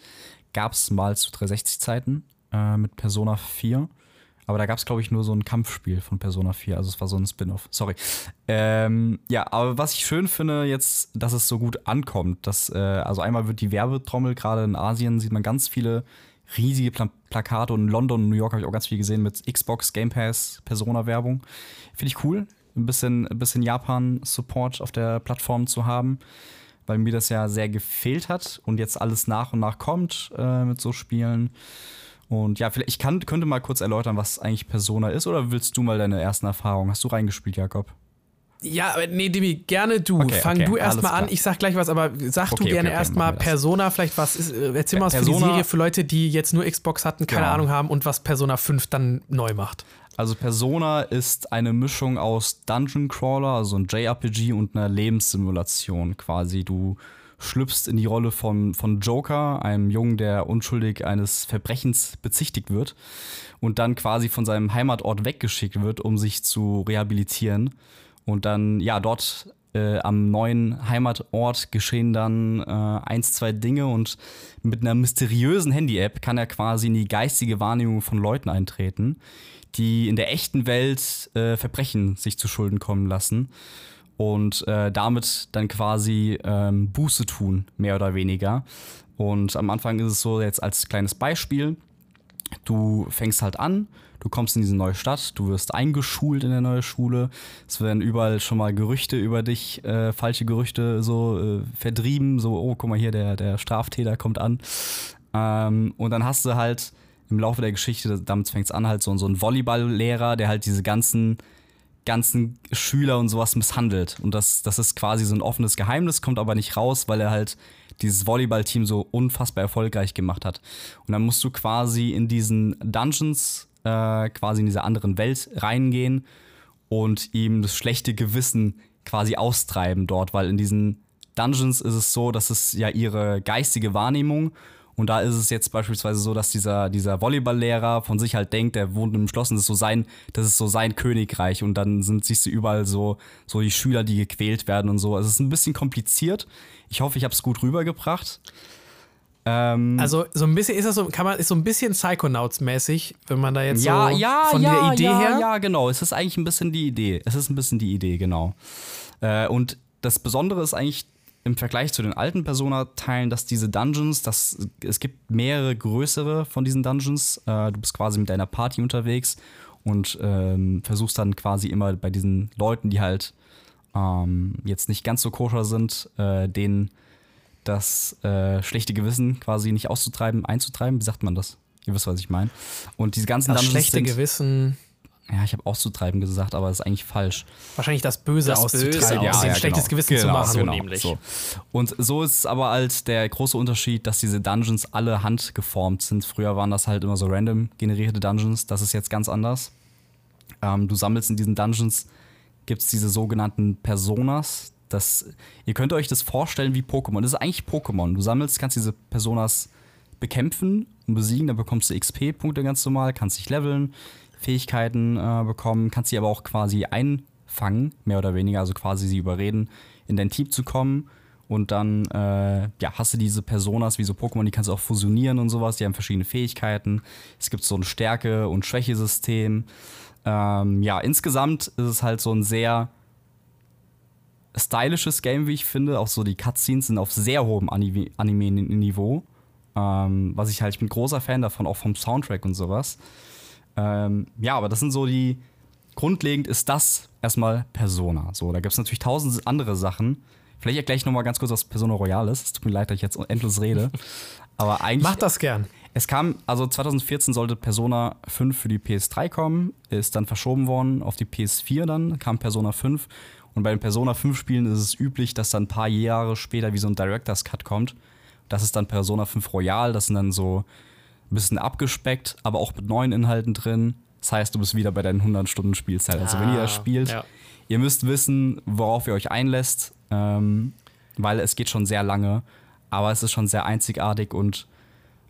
Gab es mal zu 360-Zeiten äh, mit Persona 4. Aber da gab es, glaube ich, nur so ein Kampfspiel von Persona 4. Also es war so ein Spin-off. Sorry. Ähm, ja, aber was ich schön finde jetzt, dass es so gut ankommt. Dass, äh, also einmal wird die Werbetrommel, gerade in Asien sieht man ganz viele riesige Pla Plakate und in London und New York habe ich auch ganz viel gesehen mit Xbox, Game Pass, Persona-Werbung. Finde ich cool, ein bisschen, ein bisschen Japan-Support auf der Plattform zu haben, weil mir das ja sehr gefehlt hat und jetzt alles nach und nach kommt äh, mit so Spielen. Und ja, vielleicht, ich kann, könnte mal kurz erläutern, was eigentlich Persona ist, oder willst du mal deine ersten Erfahrungen? Hast du reingespielt, Jakob? Ja, nee, Dimi, gerne du. Okay, Fang okay, du erstmal an. Ich sag gleich was, aber sag du Okay, gerne okay, okay, erstmal. Persona, vielleicht was ist, äh, erzähl mal was für die Persona- Serie für Leute, die jetzt nur Xbox hatten, keine Genau. Ahnung haben und was Persona 5 dann neu macht. Also Persona ist eine Mischung aus Dungeon Crawler, also ein JRPG und einer Lebenssimulation quasi. Du schlüpfst in die Rolle von, von Joker, einem Jungen, der unschuldig eines Verbrechens bezichtigt wird und dann quasi von seinem Heimatort weggeschickt wird, um sich zu rehabilitieren. Und dann, ja, dort äh, am neuen Heimatort geschehen dann äh, eins, zwei Dinge und mit einer mysteriösen Handy-App kann er quasi in die geistige Wahrnehmung von Leuten eintreten, die in der echten Welt äh, Verbrechen sich zu Schulden kommen lassen und äh, damit dann quasi ähm, Buße tun, mehr oder weniger. Und am Anfang ist es so, jetzt als kleines Beispiel, du fängst halt an, du kommst in diese neue Stadt, du wirst eingeschult in der neue Schule, es werden überall schon mal Gerüchte über dich, äh, falsche Gerüchte so äh, vertrieben, so, oh, guck mal hier, der, der Straftäter kommt an. Ähm, und dann hast du halt im Laufe der Geschichte, damit fängt es an, halt so, so einen Volleyball-Lehrer, der halt diese ganzen ganzen Schüler und sowas misshandelt. Und das, das ist quasi so ein offenes Geheimnis, kommt aber nicht raus, weil er halt dieses Volleyballteam so unfassbar erfolgreich gemacht hat. Und dann musst du quasi in diesen Dungeons, äh, quasi in diese anderen Welt reingehen und ihm das schlechte Gewissen quasi austreiben dort, weil in diesen Dungeons ist es so, dass es ja ihre geistige Wahrnehmung und da ist es jetzt beispielsweise so, dass dieser, dieser Volleyball-Lehrer von sich halt denkt, der wohnt im Schloss und das ist so sein, das ist so sein Königreich und dann sind, siehst du überall so, so die Schüler, die gequält werden und so. Also es ist ein bisschen kompliziert. Ich hoffe, ich habe es gut rübergebracht. Ähm, Also so ein bisschen ist das so, kann man, ist so ein bisschen Psychonauts-mäßig, wenn man da jetzt ja, so ja, von ja, der Idee ja, her. Ja, genau. Es ist eigentlich ein bisschen die Idee. Es ist ein bisschen die Idee, genau. Äh, und das Besondere ist eigentlich im Vergleich zu den alten Persona-Teilen, dass diese Dungeons, dass es gibt mehrere größere von diesen Dungeons. Äh, du bist quasi mit deiner Party unterwegs und ähm, versuchst dann quasi immer bei diesen Leuten, die halt ähm, jetzt nicht ganz so koscher sind, äh, denen das äh, schlechte Gewissen quasi nicht auszutreiben, einzutreiben. Wie sagt man das? Ihr wisst, was ich meine. Und diese ganzen Das Dungeons schlechte sind, Gewissen, Ja, ich habe auszutreiben gesagt, aber das ist eigentlich falsch. wahrscheinlich das Böse Das Böse auszutreiben, aus- aus Ja, dem ja, schlechtes Gewissen zu Genau, machen. so genau, nämlich. So. Und so ist es aber halt der große Unterschied, dass diese Dungeons alle handgeformt sind. Früher waren das halt immer so random generierte Dungeons. Das ist jetzt ganz anders. Ähm, du sammelst in diesen Dungeons, gibt es diese sogenannten Personas. Das, ihr könnt euch das vorstellen wie Pokémon. Das ist eigentlich Pokémon. Du sammelst, kannst diese Personas bekämpfen und besiegen, dann bekommst du XP-Punkte ganz normal, kannst dich leveln, Fähigkeiten äh, bekommen, kannst sie aber auch quasi einfangen, mehr oder weniger, also quasi sie überreden, in dein Team zu kommen. Und dann äh, ja, hast du diese Personas wie so Pokémon, die kannst du auch fusionieren und sowas, die haben verschiedene Fähigkeiten. Es gibt so ein Stärke- und Schwächesystem. Ähm, ja, insgesamt ist es halt so ein sehr stylisches Game, wie ich finde. Auch so die Cutscenes sind auf sehr hohem Ani- Anime-Niveau. Ähm, was ich halt, ich bin großer Fan davon, auch vom Soundtrack und sowas. Ähm, ja, aber das sind so die. Grundlegend ist das erstmal Persona. So, da gibt es natürlich tausend andere Sachen. Vielleicht erkläre ich nochmal ganz kurz, was Persona Royale ist. Es tut mir leid, dass ich jetzt endlos rede. Aber eigentlich. Mach das gern. Es kam, also 2014 sollte Persona 5 für die PS3 kommen, ist dann verschoben worden auf die PS4 dann, kam Persona 5. Und bei den Persona 5 Spielen ist es üblich, dass dann ein paar Jahre später wie so ein Director's Cut kommt. Das ist dann Persona 5 Royal, das sind dann so ein bisschen abgespeckt, aber auch mit neuen Inhalten drin. Das heißt, du bist wieder bei deinen 100 Stunden Spielzeit. Also wenn ihr das Ah, spielt, ja. ihr müsst wissen, worauf ihr euch einlässt, ähm, weil es geht schon sehr lange, aber es ist schon sehr einzigartig und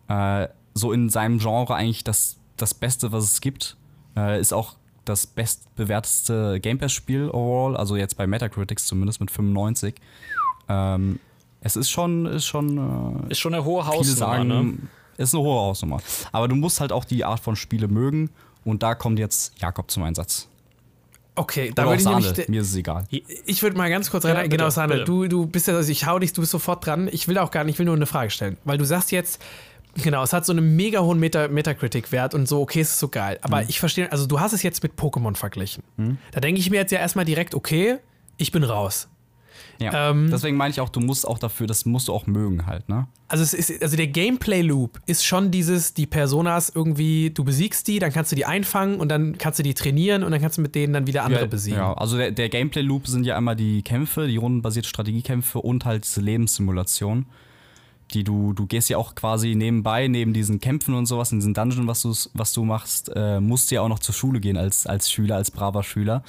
äh, so in seinem Genre eigentlich das, das Beste, was es gibt. Äh, ist auch das bestbewerteste Game Pass-Spiel overall, also jetzt bei Metacritics zumindest mit 95. Ähm, es ist schon, ist schon äh, Ist schon eine hohe viele Hausnummer, sagen, ne? Ist eine hohe Hausnummer. Aber du musst halt auch die Art von Spiele mögen und da kommt jetzt Jakob zum Einsatz. Okay, da würde ich Sahne, nämlich. mir ist es egal. Ich würde mal ganz kurz Ja, rein. bitte, genau, Sahne, du, du bist ja, also ich hau dich, du bist sofort dran. Ich will auch gar nicht, ich will nur eine Frage stellen. Weil du sagst jetzt, genau, es hat so einen mega hohen Meta Metacritic-Wert und so, okay, es ist so geil. Aber Mhm. ich verstehe, also du hast es jetzt mit Pokémon verglichen. Da denke ich mir jetzt ja erstmal direkt, okay, ich bin raus. Ja. Ähm, Deswegen meine ich auch, du musst auch dafür, das musst du auch mögen halt, ne? Also, es ist, also der Gameplay-Loop ist schon dieses, die Personas irgendwie, du besiegst die, dann kannst du die einfangen und dann kannst du die trainieren und dann kannst du mit denen dann wieder andere ja, besiegen. Ja, also der, der Gameplay-Loop sind ja einmal die Kämpfe, die rundenbasierte Strategiekämpfe und halt diese Lebenssimulation. Die du, du gehst ja auch quasi nebenbei, neben diesen Kämpfen und sowas, in diesen Dungeon, was, was du machst, äh, musst du ja auch noch zur Schule gehen als, als Schüler, als braver Schüler.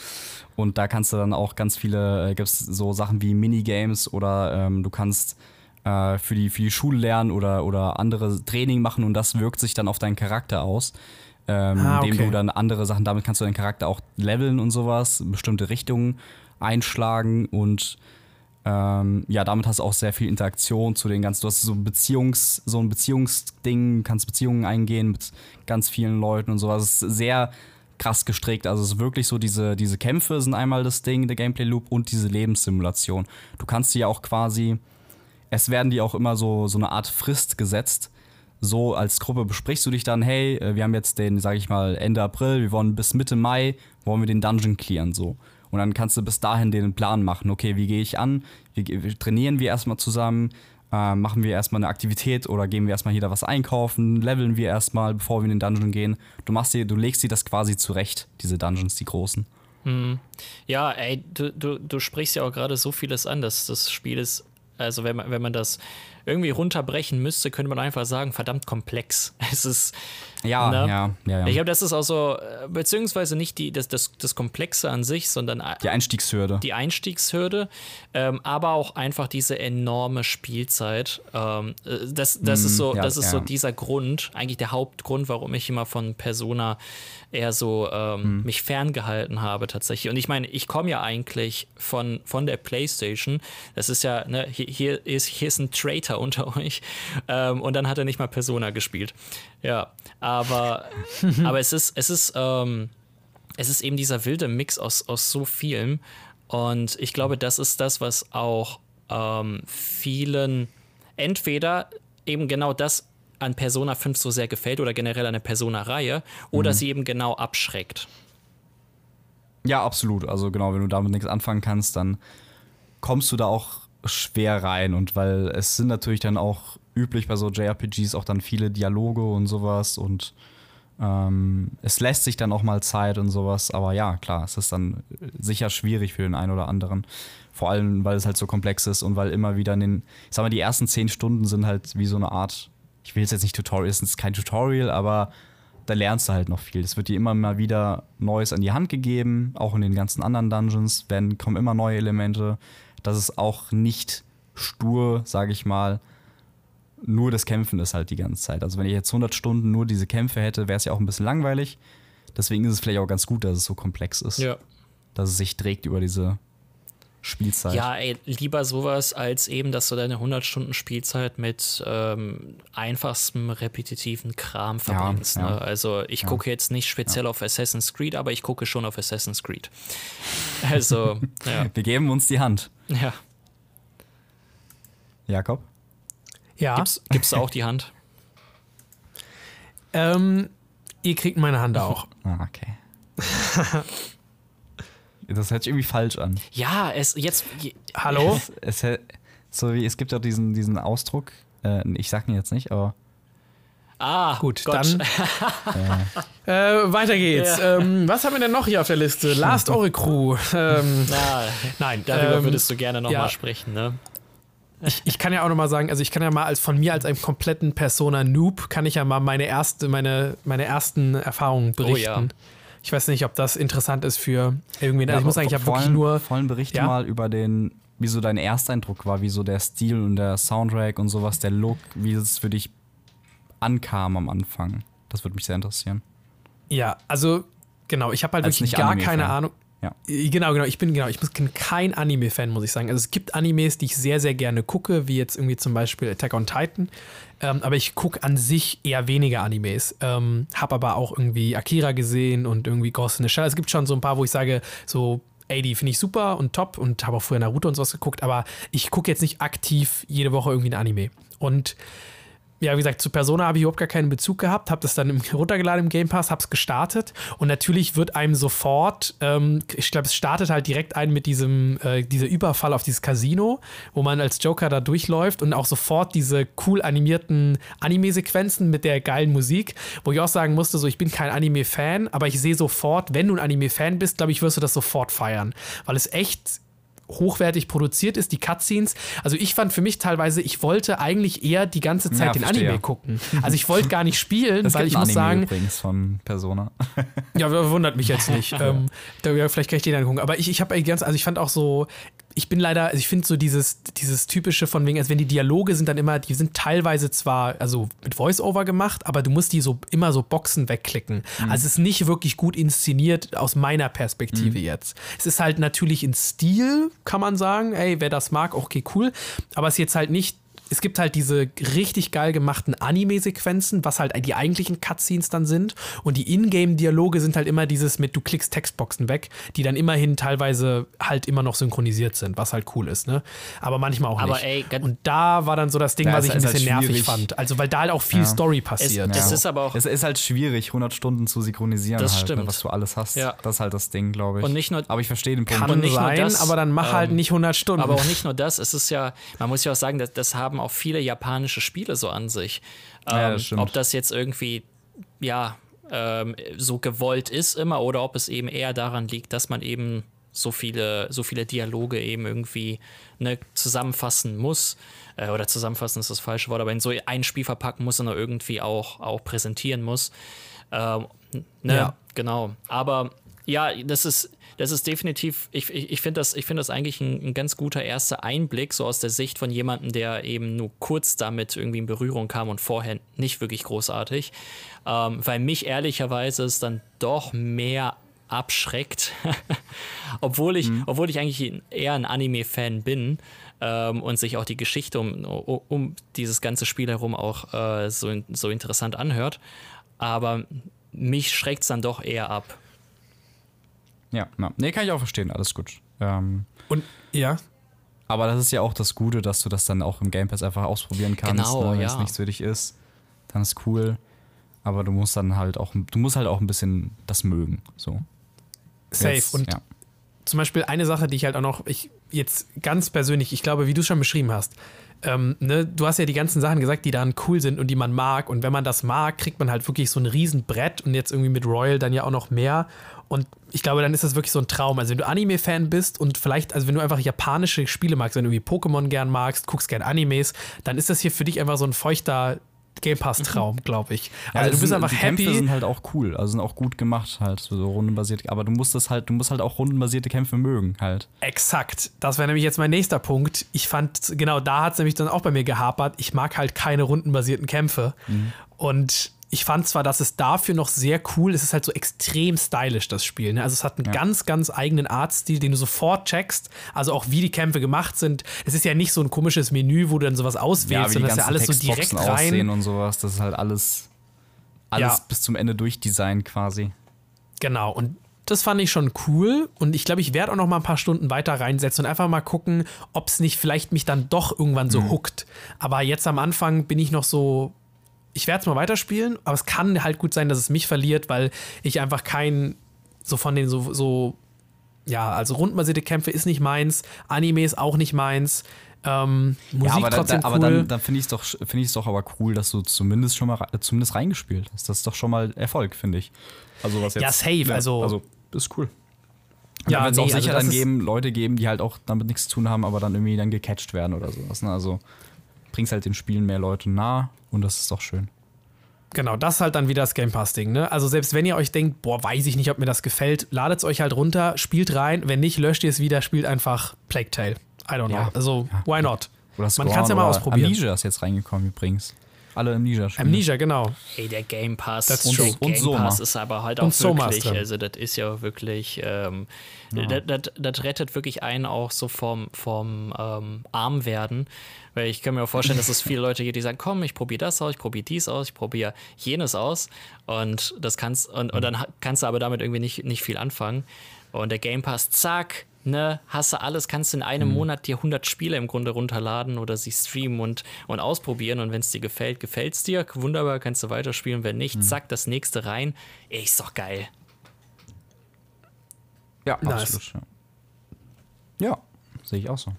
Und da kannst du dann auch ganz viele, äh, gibt es so Sachen wie Minigames oder ähm, du kannst äh, für, die, für die Schule lernen oder, oder andere Training machen und das wirkt sich dann auf deinen Charakter aus. Ähm, Ah, indem okay. du dann andere Sachen, damit kannst du deinen Charakter auch leveln und sowas, bestimmte Richtungen einschlagen und ähm, ja, damit hast du auch sehr viel Interaktion zu den ganzen, du hast so ein Beziehungs, so ein Beziehungsding, kannst Beziehungen eingehen mit ganz vielen Leuten und sowas. Es ist sehr krass gestrickt. Also es ist wirklich so, diese, diese Kämpfe sind einmal das Ding, der Gameplay-Loop und diese Lebenssimulation. Du kannst die ja auch quasi, es werden die auch immer so, so eine Art Frist gesetzt. So als Gruppe besprichst du dich dann, hey, äh, wir haben jetzt den, sag ich mal, Ende April, wir wollen bis Mitte Mai, wollen wir den Dungeon clearen, so. Und dann kannst du bis dahin den Plan machen. Okay, wie gehe ich an? Wie, trainieren wir erstmal zusammen? Äh, machen wir erstmal eine Aktivität oder gehen wir erstmal jeder was einkaufen? Leveln wir erstmal, bevor wir in den Dungeon gehen? Du machst dir, du legst dir das quasi zurecht, diese Dungeons, die großen. Ja, ey, du, du, du sprichst ja auch gerade so vieles an, dass das Spiel ist, also wenn man, wenn man das irgendwie runterbrechen müsste, könnte man einfach sagen, verdammt komplex. Es ist. Ja, ne? ja, ja, ja. Ich glaube, das ist auch so, äh, beziehungsweise nicht die, das, das, das Komplexe an sich, sondern die Einstiegshürde. die Einstiegshürde, ähm, aber auch einfach diese enorme Spielzeit. Ähm, äh, das, das ist so, ja, das ist so ja. dieser Grund, eigentlich der Hauptgrund, warum ich immer von Persona eher so ähm, mich ferngehalten habe tatsächlich. Und ich meine, ich komme ja eigentlich von, von der PlayStation. Das ist ja, ne, hier, hier, ist, hier ist ein Traitor unter euch. Ähm, und dann hat er nicht mal Persona gespielt. Ja, aber, aber es ist, es ist, ähm, es ist eben dieser wilde Mix aus, aus so vielem. Und ich glaube, das ist das, was auch ähm, vielen entweder eben genau das an Persona 5 so sehr gefällt oder generell an der Persona-Reihe oder sie eben genau abschreckt. Ja, absolut. Also genau, wenn du damit nichts anfangen kannst, dann kommst du da auch schwer rein. Und weil es sind natürlich dann auch üblich bei so JRPGs auch dann viele Dialoge und sowas und ähm, es lässt sich dann auch mal Zeit und sowas, aber ja, klar, es ist dann sicher schwierig für den einen oder anderen. Vor allem, weil es halt so komplex ist und weil immer wieder in den, ich sag mal, die ersten zehn Stunden sind halt wie so eine Art, ich will jetzt nicht Tutorial, es ist kein Tutorial, aber da lernst du halt noch viel. Es wird dir immer mal wieder Neues an die Hand gegeben, auch in den ganzen anderen Dungeons werden, kommen immer neue Elemente. Das ist auch nicht stur, sage ich mal, nur das Kämpfen ist halt die ganze Zeit. Also wenn ich jetzt 100 Stunden nur diese Kämpfe hätte, wäre es ja auch ein bisschen langweilig. Deswegen ist es vielleicht auch ganz gut, dass es so komplex ist. Ja. Dass es sich trägt über diese Spielzeit. Ja, ey, lieber sowas, als eben, dass du deine 100 Stunden Spielzeit mit ähm, einfachstem, repetitiven Kram verbringst. ja. Ne? Also ich gucke jetzt nicht speziell auf Assassin's Creed, aber ich gucke schon auf Assassin's Creed. Also, ja. Wir geben uns die Hand. ja. Jakob? Ja, Gibst, gibst du auch die Hand? ähm, ihr kriegt meine Hand auch. Ah, okay. das hört sich irgendwie falsch an. Ja, es jetzt. Hallo? Es, es, so wie, es gibt ja diesen, diesen Ausdruck, äh, ich sag ihn jetzt nicht, aber Ah, Gut, Gott. dann äh, weiter geht's. Ähm, was haben wir denn noch hier auf der Liste? Last Ore Crew. Ähm, Ja, nein, darüber ähm, würdest du gerne nochmal ja. sprechen, ne? Ich, ich kann ja auch noch mal sagen, also ich kann ja mal als von mir als einem kompletten Persona Noob kann ich ja mal meine erste, meine, meine ersten Erfahrungen berichten. Oh ja. Ich weiß nicht, ob das interessant ist für irgendwen. Also ich muss sagen, ich habe wirklich nur. Vor allem berichte Ja? mal über den, wie so dein Ersteindruck war, wie so der Stil und der Soundtrack und sowas, der Look, wie es für dich ankam am Anfang. Das würde mich sehr interessieren. Ja, also genau, ich habe halt Als wirklich gar keine Ahnung. Ja. Genau, genau. Ich bin genau, ich bin kein Anime-Fan, muss ich sagen. Also es gibt Animes, die ich sehr, sehr gerne gucke, wie jetzt irgendwie zum Beispiel Attack on Titan. Ähm, aber ich gucke an sich eher weniger Animes. Ähm, hab aber auch irgendwie Akira gesehen und irgendwie Ghost in the Shell. Es gibt schon so ein paar, wo ich sage, so, ey, die finde ich super und top und habe auch früher Naruto und sowas geguckt, aber ich gucke jetzt nicht aktiv jede Woche irgendwie ein Anime. Und ja, wie gesagt, zu Persona habe ich überhaupt gar keinen Bezug gehabt, habe das dann runtergeladen im Game Pass, habe es gestartet. Und natürlich wird einem sofort, ähm, ich glaube, es startet halt direkt ein mit diesem, äh, dieser Überfall auf dieses Casino, wo man als Joker da durchläuft und auch sofort diese cool animierten Anime-Sequenzen mit der geilen Musik, wo ich auch sagen musste, so, ich bin kein Anime-Fan, aber ich sehe sofort, wenn du ein Anime-Fan bist, glaube ich, wirst du das sofort feiern, weil es echt hochwertig produziert ist, die Cutscenes. Also ich fand für mich teilweise, ich wollte eigentlich eher die ganze Zeit Ja, den verstehe. Anime gucken. Also ich wollte gar nicht spielen, Es weil ich muss Anime sagen, übrigens von Persona. ja, wundert mich jetzt nicht. ähm, da, ja, vielleicht kann ich den angucken. Aber ich, ich habe ganz, also ich fand auch so, ich bin leider, also ich finde so dieses, dieses typische von wegen, also wenn die Dialoge sind dann immer, die sind teilweise zwar, also mit Voice-Over gemacht, aber du musst die so immer so Boxen wegklicken. Also es ist nicht wirklich gut inszeniert aus meiner Perspektive jetzt. Es ist halt natürlich in Stil, kann man sagen. Ey, wer das mag, okay, cool. Aber es ist jetzt halt nicht es gibt halt diese richtig geil gemachten Anime-Sequenzen, was halt die eigentlichen Cutscenes dann sind. Und die Ingame-Dialoge sind halt immer dieses mit, du klickst Textboxen weg, die dann immerhin teilweise halt immer noch synchronisiert sind, was halt cool ist, ne? Aber manchmal auch Aber nicht. ey, Und da war dann so das Ding, Ja, was es ich ein halt bisschen nervig schwierig. fand. Also, weil da halt auch viel Ja. Story Es, passiert. es Ja. ist aber auch. Es ist halt schwierig, 100 Stunden zu synchronisieren, Das halt, ne, stimmt. was du alles hast. Ja. Das ist halt das Ding, glaube ich. Und nicht nur- Aber ich verstehe den Punkt. Kann und nicht nur sein, das, aber dann mach halt ähm, nicht 100 Stunden. Aber auch nicht nur das, es ist ja, man muss ja auch sagen, das, das haben auch viele japanische Spiele so an sich. Ähm, Ja, das stimmt. ob das jetzt irgendwie, ja, ähm, so gewollt ist immer oder ob es eben eher daran liegt, dass man eben so viele, so viele Dialoge eben irgendwie ne, zusammenfassen muss. Äh, oder zusammenfassen ist das falsche Wort, aber in so ein Spiel verpacken muss und irgendwie auch, auch präsentieren muss. Ähm, ne, Ja. genau. Aber ja, das ist, das ist definitiv, ich, ich, ich finde das, ich find das eigentlich ein, ein ganz guter erster Einblick, so aus der Sicht von jemandem, der eben nur kurz damit irgendwie in Berührung kam und vorher nicht wirklich großartig. Ähm, weil mich ehrlicherweise es dann doch mehr abschreckt, obwohl ich, obwohl ich eigentlich eher ein Anime-Fan bin ähm, und sich auch die Geschichte um, um, um dieses ganze Spiel herum auch äh, so, so interessant anhört. Aber mich schreckt es dann doch eher ab. Ja, ja. Nee, kann ich auch verstehen, alles gut. Ähm, Und ja, aber das ist ja auch das Gute, dass du das dann auch im Game Pass einfach ausprobieren kannst. Genau, ne? Wenn es ja. nichts für dich ist, dann ist cool. Aber du musst dann halt auch, du musst halt auch ein bisschen das mögen. So. safe. Jetzt, Und ja. zum Beispiel eine Sache, die ich halt auch noch, ich jetzt ganz persönlich, ich glaube, wie du es schon beschrieben hast, ähm, ne, du hast ja die ganzen Sachen gesagt, die dann cool sind und die man mag. Und wenn man das mag, kriegt man halt wirklich so ein Riesenbrett und jetzt irgendwie mit Royal dann ja auch noch mehr. Und ich glaube, dann ist das wirklich so ein Traum. Also wenn du Anime-Fan bist und vielleicht, also wenn du einfach japanische Spiele magst, wenn du irgendwie Pokémon gern magst, guckst gern Animes, dann ist das hier für dich einfach so ein feuchter Game Pass-Traum, glaube ich. Also du bist sind- einfach die Kämpfe happy. sind halt auch cool, also sind auch gut gemacht halt, so, rundenbasiert. Aber du musst das halt, du musst halt auch rundenbasierte Kämpfe mögen halt. Exakt. Das wäre nämlich jetzt mein nächster Punkt. Ich fand, genau da hat es nämlich dann auch bei mir gehapert. Ich mag halt keine rundenbasierten Kämpfe. Und ich fand zwar, dass es dafür noch sehr cool ist, es ist halt so extrem stylisch, das Spiel. Ne? Also es hat einen ganz, ganz eigenen Artstil, den du sofort checkst. Also auch wie die Kämpfe gemacht sind. Es ist ja nicht so ein komisches Menü, wo du dann sowas auswählst, sondern es ist ja alles so direkt Textboxen aussehen rein. und sowas, das ist halt alles, alles Ja. bis zum Ende durchdesignt quasi. Genau. Und das fand ich schon cool und ich glaube, ich werde auch noch mal ein paar Stunden weiter reinsetzen und einfach mal gucken, ob es nicht vielleicht mich dann doch irgendwann so huckt. Aber jetzt am Anfang bin ich noch so, ich werde es mal weiterspielen, aber es kann halt gut sein, dass es mich verliert, weil ich einfach kein, so von den so, so ja, also rundbasierte Kämpfe ist nicht meins, Anime ist auch nicht meins, ähm, Musik ja, aber, trotzdem da, cool. aber dann, dann finde ich es doch, es doch aber cool, dass du zumindest schon mal zumindest reingespielt hast. Das ist doch schon mal Erfolg, finde ich. Also was jetzt, Ja, safe, also- also ist cool. Ja, Ja, wird es nee, auch also sicher das dann geben, Leute geben, die halt auch damit nichts zu tun haben, aber dann irgendwie dann gecatcht werden oder sowas. Ne? Also bringst halt den Spielen mehr Leute nah und das ist doch schön. Genau, das ist halt dann wieder das Game Pass-Ding. Ne? Also selbst wenn ihr euch denkt, boah, weiß ich nicht, ob mir das gefällt, ladet es euch halt runter, spielt rein. Wenn nicht, löscht ihr es wieder, spielt einfach Plague Tale. I don't know. Ja. Also, why not? Oder Man kann es ja mal ausprobieren. Amnesia ist jetzt reingekommen übrigens. Alle Amnesia spielen. Amnesia, genau. Ey, der Game Pass, That's der true. Game Und Soma. Pass ist aber halt Und auch ist wirklich, also das ist ja wirklich, ähm, das, das, das rettet wirklich einen auch so vom, vom ähm, Armwerden. Weil ich kann mir auch vorstellen, dass es viele Leute gibt, die sagen, komm, ich probiere das aus, ich probiere dies aus, ich probiere jenes aus. Und das kannst, und, und dann kannst du aber damit irgendwie nicht, nicht viel anfangen. Und der Game Pass, zack, ne, hast du alles, kannst du in einem Monat dir 100 Spiele im Grunde runterladen oder sie streamen und, und ausprobieren. Und wenn es dir gefällt, gefällt es dir. Wunderbar, kannst du weiterspielen. Wenn nicht, zack, das nächste rein. Ey, ist doch geil. Ja, Nice. absolut. Ja, ja sehe ich auch so.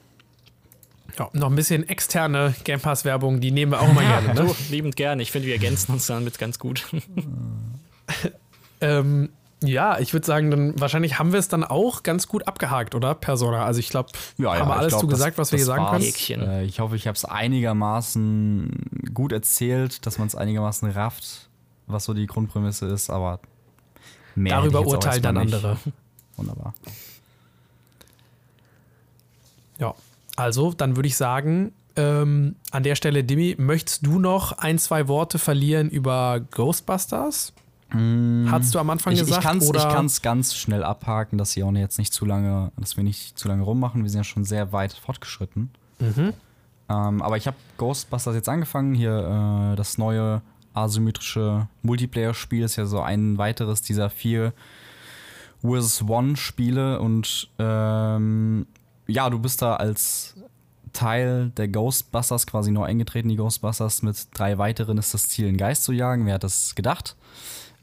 Ja, noch ein bisschen externe Game Pass-Werbung, die nehmen wir auch mal gerne. Ne? Du, liebend gern. Ich finde, wir ergänzen uns damit ganz gut. Ähm, ja, ich würde sagen, dann wahrscheinlich haben wir es dann auch ganz gut abgehakt, oder? Persona. Also ich glaube, haben wir alles ich glaub, zu gesagt, das- was wir hier sagen können. Äh, ich hoffe, ich habe es einigermaßen gut erzählt, dass man es einigermaßen rafft, was so die Grundprämisse ist, aber mehr Darüber urteilen dann nicht. andere. Wunderbar. Ja, also dann würde ich sagen, ähm, an der Stelle, Dimi, möchtest du noch ein, zwei Worte verlieren über Ghostbusters? Hattest du am Anfang. Ich, ich gesagt? kann es ganz schnell abhaken, dass wir auch jetzt nicht zu lange, dass wir nicht zu lange rummachen. Wir sind ja schon sehr weit fortgeschritten. Mhm. Ähm, aber ich habe Ghostbusters jetzt angefangen. Hier äh, das neue asymmetrische Multiplayer-Spiel ist ja so ein weiteres dieser vier vs. One-Spiele. Und ähm, ja, du bist da als Teil der Ghostbusters quasi neu eingetreten. Die Ghostbusters mit drei weiteren ist das Ziel, einen Geist zu jagen. Wer hat das gedacht?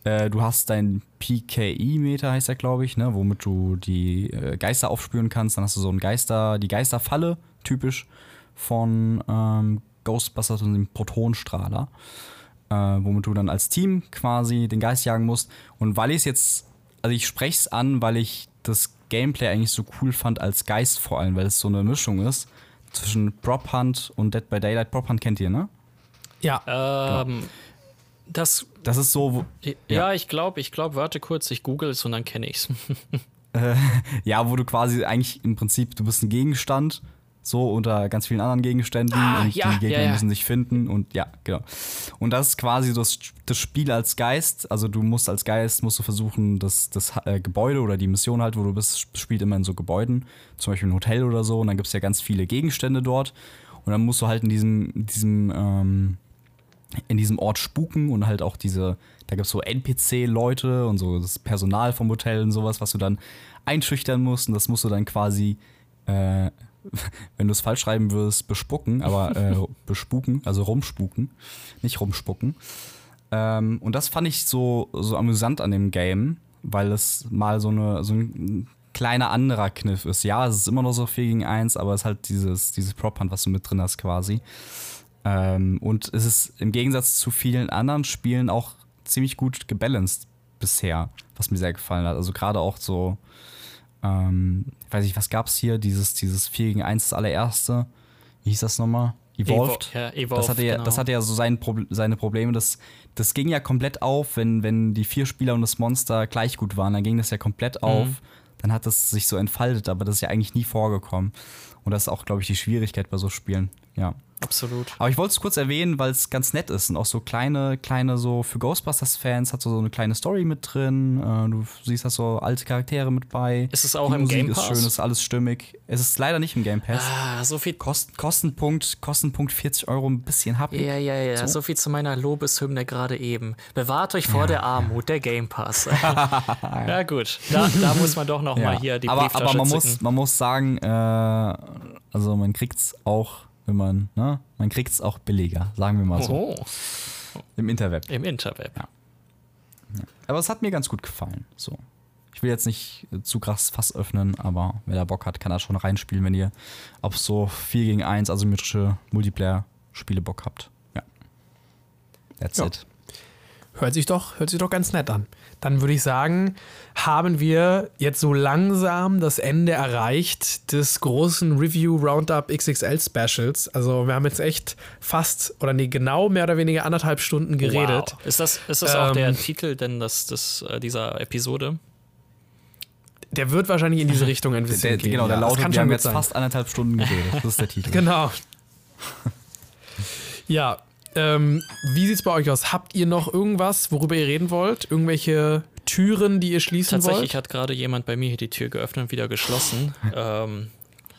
Äh, du hast dein PKI-Meter, heißt er, glaube ich, ne, womit du die äh, Geister aufspüren kannst. Dann hast du so ein Geister, die Geisterfalle, typisch von ähm, Ghostbusters und dem Protonstrahler, äh, womit du dann als Team quasi den Geist jagen musst. Und weil ich es jetzt, also ich spreche es an, weil ich das Gameplay eigentlich so cool fand als Geist vor allem, weil es so eine Mischung ist zwischen Prop Hunt und Dead by Daylight. Prop Hunt kennt ihr, ne? Ja, ähm, das, Das ist so, wo, ja, ich glaube, ich glaube, warte kurz, ich google es und dann kenne ich es. Ja, wo du quasi eigentlich im Prinzip, du bist ein Gegenstand, so unter ganz vielen anderen Gegenständen Ah, und ja, die Gegner ja, ja. müssen sich finden und ja, genau. Und das ist quasi das, das Spiel als Geist, also du musst als Geist, musst du versuchen, das, das äh, Gebäude oder die Mission halt, wo du bist, spielt immer in so Gebäuden, zum Beispiel ein Hotel oder so und dann gibt es ja ganz viele Gegenstände dort und dann musst du halt in diesem, diesem, ähm, in diesem Ort spuken und halt auch diese, da gibt es so NPC-Leute und so das Personal vom Hotel und sowas, was du dann einschüchtern musst und das musst du dann quasi, äh, wenn du es falsch schreiben würdest, bespucken, aber äh, bespuken, also rumspuken, nicht rumspucken. Ähm, und das fand ich so, so amüsant an dem Game, weil es mal so, eine, so einen kleiner anderer Kniff ist. Ja, es ist immer noch so 4 gegen 1, aber es ist halt dieses, dieses Prop-Hunt, was du mit drin hast quasi. Ähm, und es ist im Gegensatz zu vielen anderen Spielen auch ziemlich gut gebalanced bisher, was mir sehr gefallen hat. Also gerade auch so, ähm, ich weiß nicht, was gab's hier? Dieses, dieses 4 gegen 1, das allererste. Wie hieß das nochmal? Evolved. Evo- ja, Evolved, das, hatte ja, genau. das hatte ja so sein Proble seine Probleme. Das, das ging ja komplett auf, wenn, wenn die vier Spieler und das Monster gleich gut waren. Dann ging das ja komplett auf. Dann hat das sich so entfaltet, aber das ist ja eigentlich nie vorgekommen. Und das ist auch, glaube ich, die Schwierigkeit bei so Spielen. Ja. Absolut. Aber ich wollte es kurz erwähnen, weil es ganz nett ist und auch so kleine, kleine, so für Ghostbusters-Fans hat so, so eine kleine Story mit drin. Äh, du siehst da so alte Charaktere mit bei. Ist es auch Die im Musik Game ist Pass? schön, ist alles stimmig. Es ist leider nicht im Game Pass. Ah, so viel. Kosten, Kostenpunkt, Kostenpunkt 40 Euro, ein bisschen happy. Ja, ja, ja. So, So. viel zu meiner Lobeshymne gerade eben. Bewahrt euch vor der Armut, der Game Pass. ja, gut. Da, da muss man doch noch mal hier die aber, Brieftasche aber man muss, man muss sagen, äh, also man kriegt's auch, wenn man, ne, man kriegt's auch billiger, sagen wir mal so, Oh, im Interweb. im Interweb. Aber es hat mir ganz gut gefallen. So. Ich will jetzt nicht äh, zu krass Fass öffnen, aber wer da Bock hat, kann da schon reinspielen, wenn ihr auf so 4 gegen 1 asymmetrische Multiplayer-Spiele Bock habt. Ja. That's Ja. it. Hört sich doch, hört sich doch ganz nett an. Dann würde ich sagen, haben wir jetzt so langsam das Ende erreicht des großen Review Roundup XXL Specials. Also wir haben jetzt echt fast oder nee, genau mehr oder weniger anderthalb Stunden geredet. Wow. Ist das, ist das auch Ähm, der Titel denn das, das, äh, dieser Episode? Der wird wahrscheinlich in diese Richtung ein bisschen Der, gehen. genau, der ja. Lautet, kann wir schon haben jetzt sein. fast anderthalb Stunden geredet. Das ist der Titel. Genau. ja, ähm, wie sieht's bei euch aus? Habt ihr noch irgendwas, worüber ihr reden wollt? Irgendwelche Türen, die ihr schließen Tatsächlich wollt? hat gerade jemand bei mir hier die Tür geöffnet und wieder geschlossen. ähm,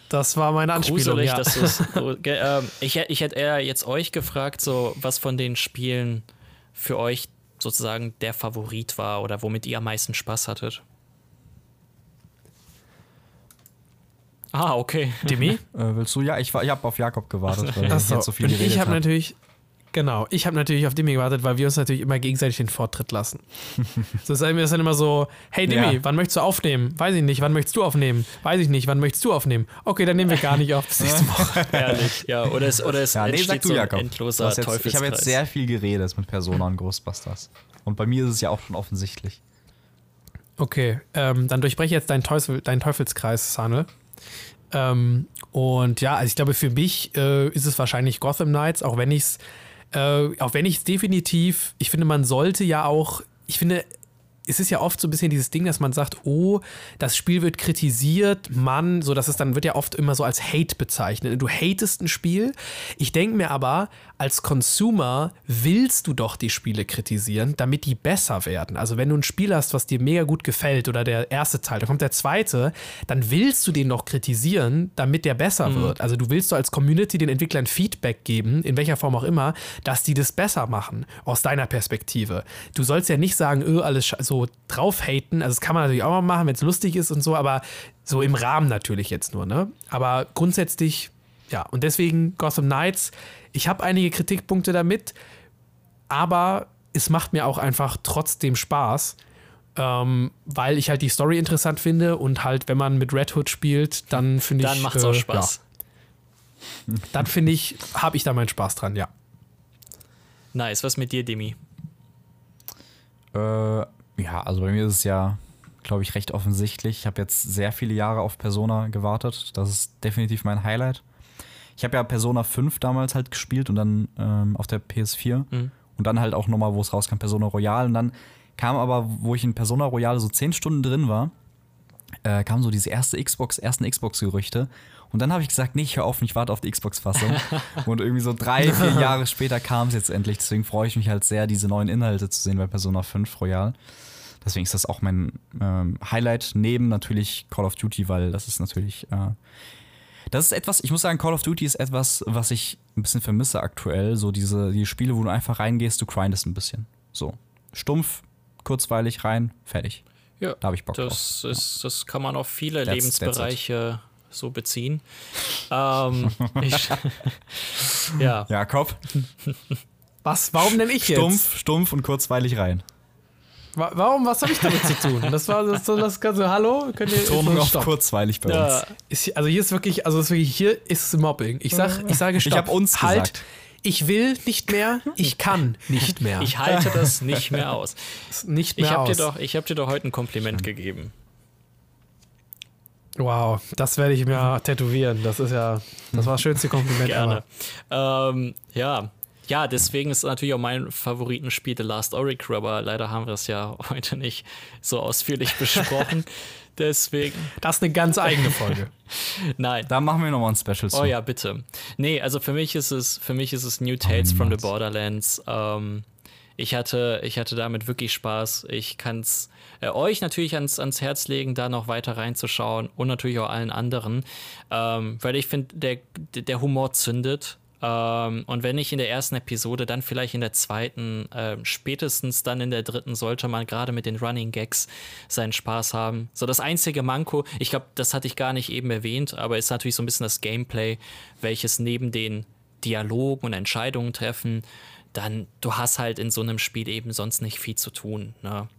Das war meine Anspielung. gruselig, Ja. dass es. so- ähm, ich, hä- ich hätte eher jetzt euch gefragt, so was von den Spielen für euch sozusagen der Favorit war oder womit ihr am meisten Spaß hattet. Ah, okay. Demi? Äh, willst du? Ja, ich, war- ich habe auf Jakob gewartet, weil ich Achso, jetzt so viel und ich habe. natürlich, genau, ich habe natürlich auf Demi gewartet, weil wir uns natürlich immer gegenseitig den Vortritt lassen. so sagen wir es dann immer so, hey Demi, Ja. wann möchtest du aufnehmen? Weiß ich nicht, wann möchtest du aufnehmen? Weiß ich nicht, wann möchtest du aufnehmen? Okay, dann nehmen wir gar nicht auf, bis nächste Woche. Ehrlich. Ja, oder es, oder es Ja, nee, entsteht sag du, so Jakob. Endloser jetzt, ich habe Teufelskreis. jetzt sehr viel geredet mit Persona und Ghostbusters. Und bei mir ist es ja auch schon offensichtlich. Okay, ähm, dann durchbreche jetzt deinen, Teufel, deinen Teufelskreis, Sane. Ähm, und ja, also ich glaube, für mich äh, ist es wahrscheinlich Gotham Knights, auch wenn ich es, äh, auch wenn ich es definitiv, ich finde, man sollte ja auch, ich finde, es ist ja oft so ein bisschen dieses Ding, dass man sagt, oh, das Spiel wird kritisiert, Mann, so dass es dann wird ja oft immer so als Hate bezeichnet. Du hatest ein Spiel. Ich denke mir aber, als Consumer willst du doch die Spiele kritisieren, damit die besser werden. Also wenn du ein Spiel hast, was dir mega gut gefällt oder der erste Teil, da kommt der zweite, dann willst du den noch kritisieren, damit der besser wird. Also du willst so als Community den Entwicklern Feedback geben, in welcher Form auch immer, dass die das besser machen, aus deiner Perspektive. Du sollst ja nicht sagen, öh, alles so drauf haten. Also das kann man natürlich auch mal machen, wenn es lustig ist und so, aber so im Rahmen natürlich jetzt nur, ne? Aber grundsätzlich, ja, und deswegen Gotham Knights, ich habe einige Kritikpunkte damit, aber es macht mir auch einfach trotzdem Spaß, ähm, weil ich halt die Story interessant finde und halt, wenn man mit Red Hood spielt, dann finde ich. Dann macht's äh, auch Spaß. Ja, dann finde ich, habe ich da meinen Spaß dran, ja. Nice. Was mit dir, Demi? Äh, ja, also bei mir ist es ja, glaube ich, recht offensichtlich. Ich habe jetzt sehr viele Jahre auf Persona gewartet. Das ist definitiv mein Highlight. Ich habe ja Persona 5 damals halt gespielt und dann ähm, auf der PS4. Und dann halt auch nochmal, wo es rauskam, Persona Royale. Und dann kam aber, wo ich in Persona Royale so 10 Stunden drin war, äh, kam so diese erste Xbox, ersten Xbox-Gerüchte. Und dann habe ich gesagt, nee, ich höre auf, ich warte auf die Xbox-Fassung. und irgendwie so drei, vier Jahre später kam es jetzt endlich. Deswegen freue ich mich halt sehr, diese neuen Inhalte zu sehen bei Persona 5 Royal. Deswegen ist das auch mein ähm, Highlight, neben natürlich Call of Duty, weil das ist natürlich. Äh, das ist etwas, ich muss sagen, Call of Duty ist etwas, was ich ein bisschen vermisse aktuell. So diese die Spiele, wo du einfach reingehst, du grindest ein bisschen. So. Stumpf, kurzweilig rein, fertig. Ja, Da habe ich Bock das drauf. Ist, das kann man auf viele That's- Lebensbereiche so beziehen. ähm, ich, ja, Jakob, Was? Warum denn ich jetzt? stumpf, stumpf und kurzweilig rein. Wa- Warum, was habe ich damit zu tun? Das war das, so das ganze Hallo, könnt ihr Tonung auf Stopp. kurzweilig bei Ja, uns. Ist, also hier ist wirklich, also ist wirklich, hier ist Mobbing. Ich sag, ich sage Stopp. hab uns halt. gesagt. Ich will nicht mehr, ich kann nicht mehr. ich halte das nicht mehr aus. nicht mehr Ich habe dir, aus. doch- ich hab dir doch heute ein Kompliment gegeben. Wow, das werde ich mir tätowieren. Das ist ja, das war das schönste Kompliment Gerne. Ähm, ja. Ja, deswegen ist natürlich auch mein Favoritenspiel The Last Oracle, aber leider haben wir es ja heute nicht so ausführlich besprochen. Deswegen, Das ist eine ganz eigene Folge. nein. Da machen wir nochmal ein Special zu. Oh ja, bitte. Nee, also für mich ist es, für mich ist es New Tales from the Borderlands. Ähm, ich hatte, ich hatte damit wirklich Spaß. Ich kann es äh, euch natürlich ans, ans Herz legen, da noch weiter reinzuschauen und natürlich auch allen anderen, ähm, weil ich finde, der, der Humor zündet. Ähm, und wenn nicht in der ersten Episode, dann vielleicht in der zweiten, ähm, spätestens dann in der dritten sollte man gerade mit den Running Gags seinen Spaß haben. So das einzige Manko, ich glaube, das hatte ich gar nicht eben erwähnt, aber ist natürlich so ein bisschen das Gameplay, welches neben den Dialogen und Entscheidungen treffen, dann du hast halt in so einem Spiel eben sonst nicht viel zu tun. Ne?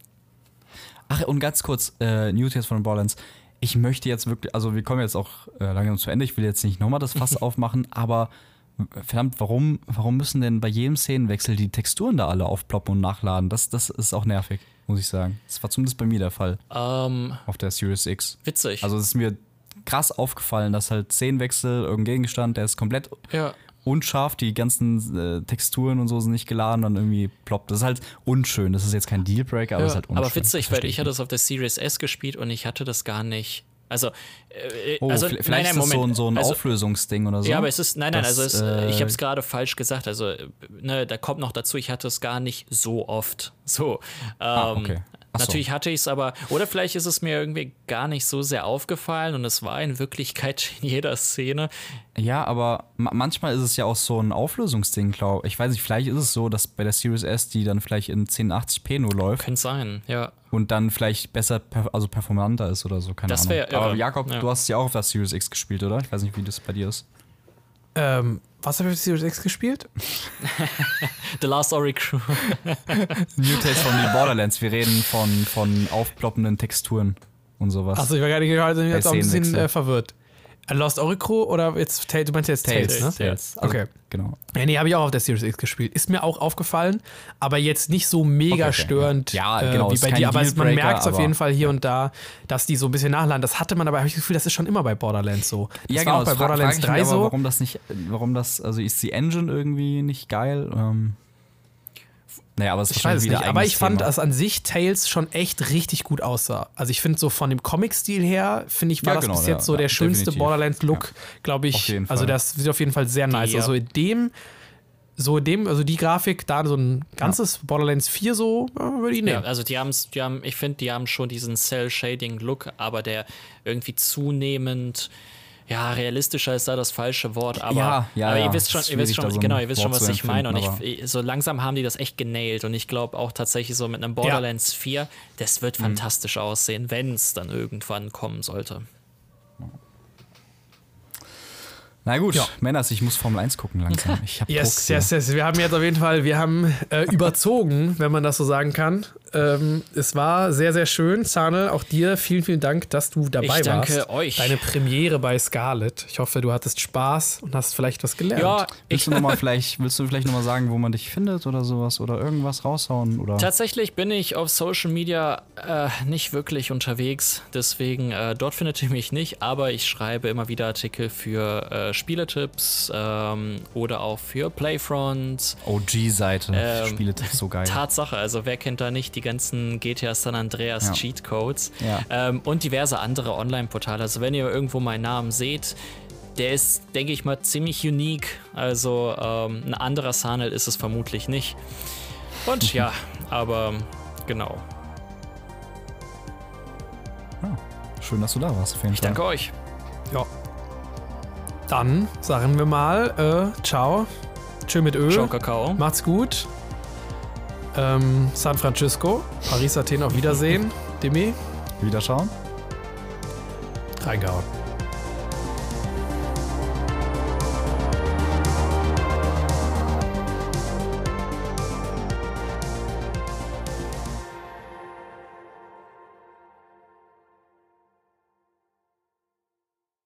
Ach, und ganz kurz, äh, New Tales von Borderlands. Ich möchte jetzt wirklich, also wir kommen jetzt auch äh, langsam zu Ende. Ich will jetzt nicht nochmal das Fass aufmachen, aber äh, verdammt, warum, warum müssen denn bei jedem Szenenwechsel die Texturen da alle aufploppen und nachladen? Das, das ist auch nervig, muss ich sagen. Das war zumindest bei mir der Fall Ähm, auf der Series X. witzig. Also es ist mir krass aufgefallen, dass halt Szenenwechsel, irgendein Gegenstand, der ist komplett ja. unscharf, die ganzen äh, Texturen und so sind nicht geladen, dann irgendwie ploppt. Das ist halt unschön. Das ist jetzt kein Dealbreaker, aber es ist halt unschön. aber witzig, Das weil ich hatte es auf der Series S gespielt und ich hatte das gar nicht. Also, äh, Oh, also vielleicht nein, nein, ist das so ein, so ein also, Auflösungsding oder so. Ja, aber es ist, nein, nein, Das, also es, ich äh, habe es gerade falsch gesagt. Also, ne, da kommt noch dazu, ich hatte es gar nicht so oft. So. Ähm, Ah, okay. So. Natürlich hatte ich es aber, oder vielleicht ist es mir irgendwie gar nicht so sehr aufgefallen und es war in Wirklichkeit in jeder Szene. Ja, aber ma manchmal ist es ja auch so ein Auflösungsding, glaube ich. weiß nicht, vielleicht ist es so, dass bei der Series S die dann vielleicht in 1080p nur läuft Könnte sein, ja. Und dann vielleicht besser, also performanter ist oder so, keine Das Ahnung. wär irre. aber Jakob, Ja. du hast ja auch auf der Series X gespielt, oder? Ich weiß nicht, wie das bei dir ist. Ähm, was habe ich auf Series X gespielt? The Last Oracle. New Tales von the Borderlands. Wir reden von, von aufploppenden Texturen und sowas. Achso, ich war gar nicht gerade jetzt auch ein bisschen äh, verwirrt. Lost Oracle oder jetzt Tales? Du meinst jetzt Tales, ne? Tales. Also, Okay. Genau. Ja, nee, habe ich auch auf der Series X gespielt. Ist mir auch aufgefallen, aber jetzt nicht so mega Okay, okay, störend ja. Ja, äh, genau, wie ist bei dir. Aber man merkt es auf jeden Fall hier und da, dass die so ein bisschen nachladen. Das hatte man aber, habe ich das Gefühl, das ist schon immer bei Borderlands so. Das ja, war genau. auch bei Borderlands frag ich 3 mich aber, so. Warum das nicht, warum das, also ist die Engine irgendwie nicht geil? Ähm, naja, aber es ist Ich weiß es wieder nicht, aber ich fand, Thema. dass an sich Tales schon echt richtig gut aussah. Also ich finde so von dem Comic-Stil her, finde ich, war Ja, das genau, bis ja, jetzt so ja, der schönste definitiv. Borderlands-Look, glaube ich. Auf jeden Also das sieht auf jeden Fall sehr nice. Also in dem, so in dem, also die Grafik, da so ein ganzes Borderlands 4 so, äh, würde ich Ja, nehmen. also die haben die haben, ich finde, die haben schon diesen Cell-Shading-Look, aber der irgendwie zunehmend, ja, realistischer ist da das falsche Wort, aber, Ja, ja, aber ihr ja. wisst schon, ihr wisst schon, so genau, ihr wisst schon, was ich meine und ich, so langsam haben die das echt genailt und ich glaube auch tatsächlich so mit einem Borderlands 4, das wird Mhm. fantastisch aussehen, wenn es dann irgendwann kommen sollte. Na gut, Ja. Männers, ich muss Formel 1 gucken langsam. Ich hab Yes, Druck yes, yes. Wir haben jetzt auf jeden Fall, wir haben äh, überzogen, wenn man das so sagen kann. Ähm, es war sehr, sehr schön. Zane, auch dir vielen, vielen Dank, dass du dabei Ich danke warst. euch. Deine Premiere bei Scarlett. Ich hoffe, du hattest Spaß und hast vielleicht was gelernt. Ja, Willst du, noch mal vielleicht, willst du vielleicht nochmal sagen, wo man dich findet oder sowas? Oder irgendwas raushauen? Oder? Tatsächlich bin ich auf Social Media äh, nicht wirklich unterwegs, deswegen äh, dort findet ihr mich nicht, aber ich schreibe immer wieder Artikel für äh, Spieletipps ähm, oder auch für Playfront. OG-Seite. Ähm, Spieletipps so geil. Tatsache, also wer kennt da nicht die ganzen GTA San Andreas Ja. Cheatcodes Ja. ähm, und diverse andere Online-Portale. Also wenn ihr irgendwo meinen Namen seht, der ist, denke ich mal, ziemlich unique. Also ähm, ein anderer Sanel ist es vermutlich nicht. Und ja, aber genau. Schön, dass du da warst. Auf jeden Ich danke euch. Ja. Dann sagen wir mal, äh, ciao. Tschö mit Ö. Ciao, Kakao. Macht's gut. Ähm, San Francisco, Paris, Athen, auf Wiedersehen. Demi, Wiederschauen. reingehauen.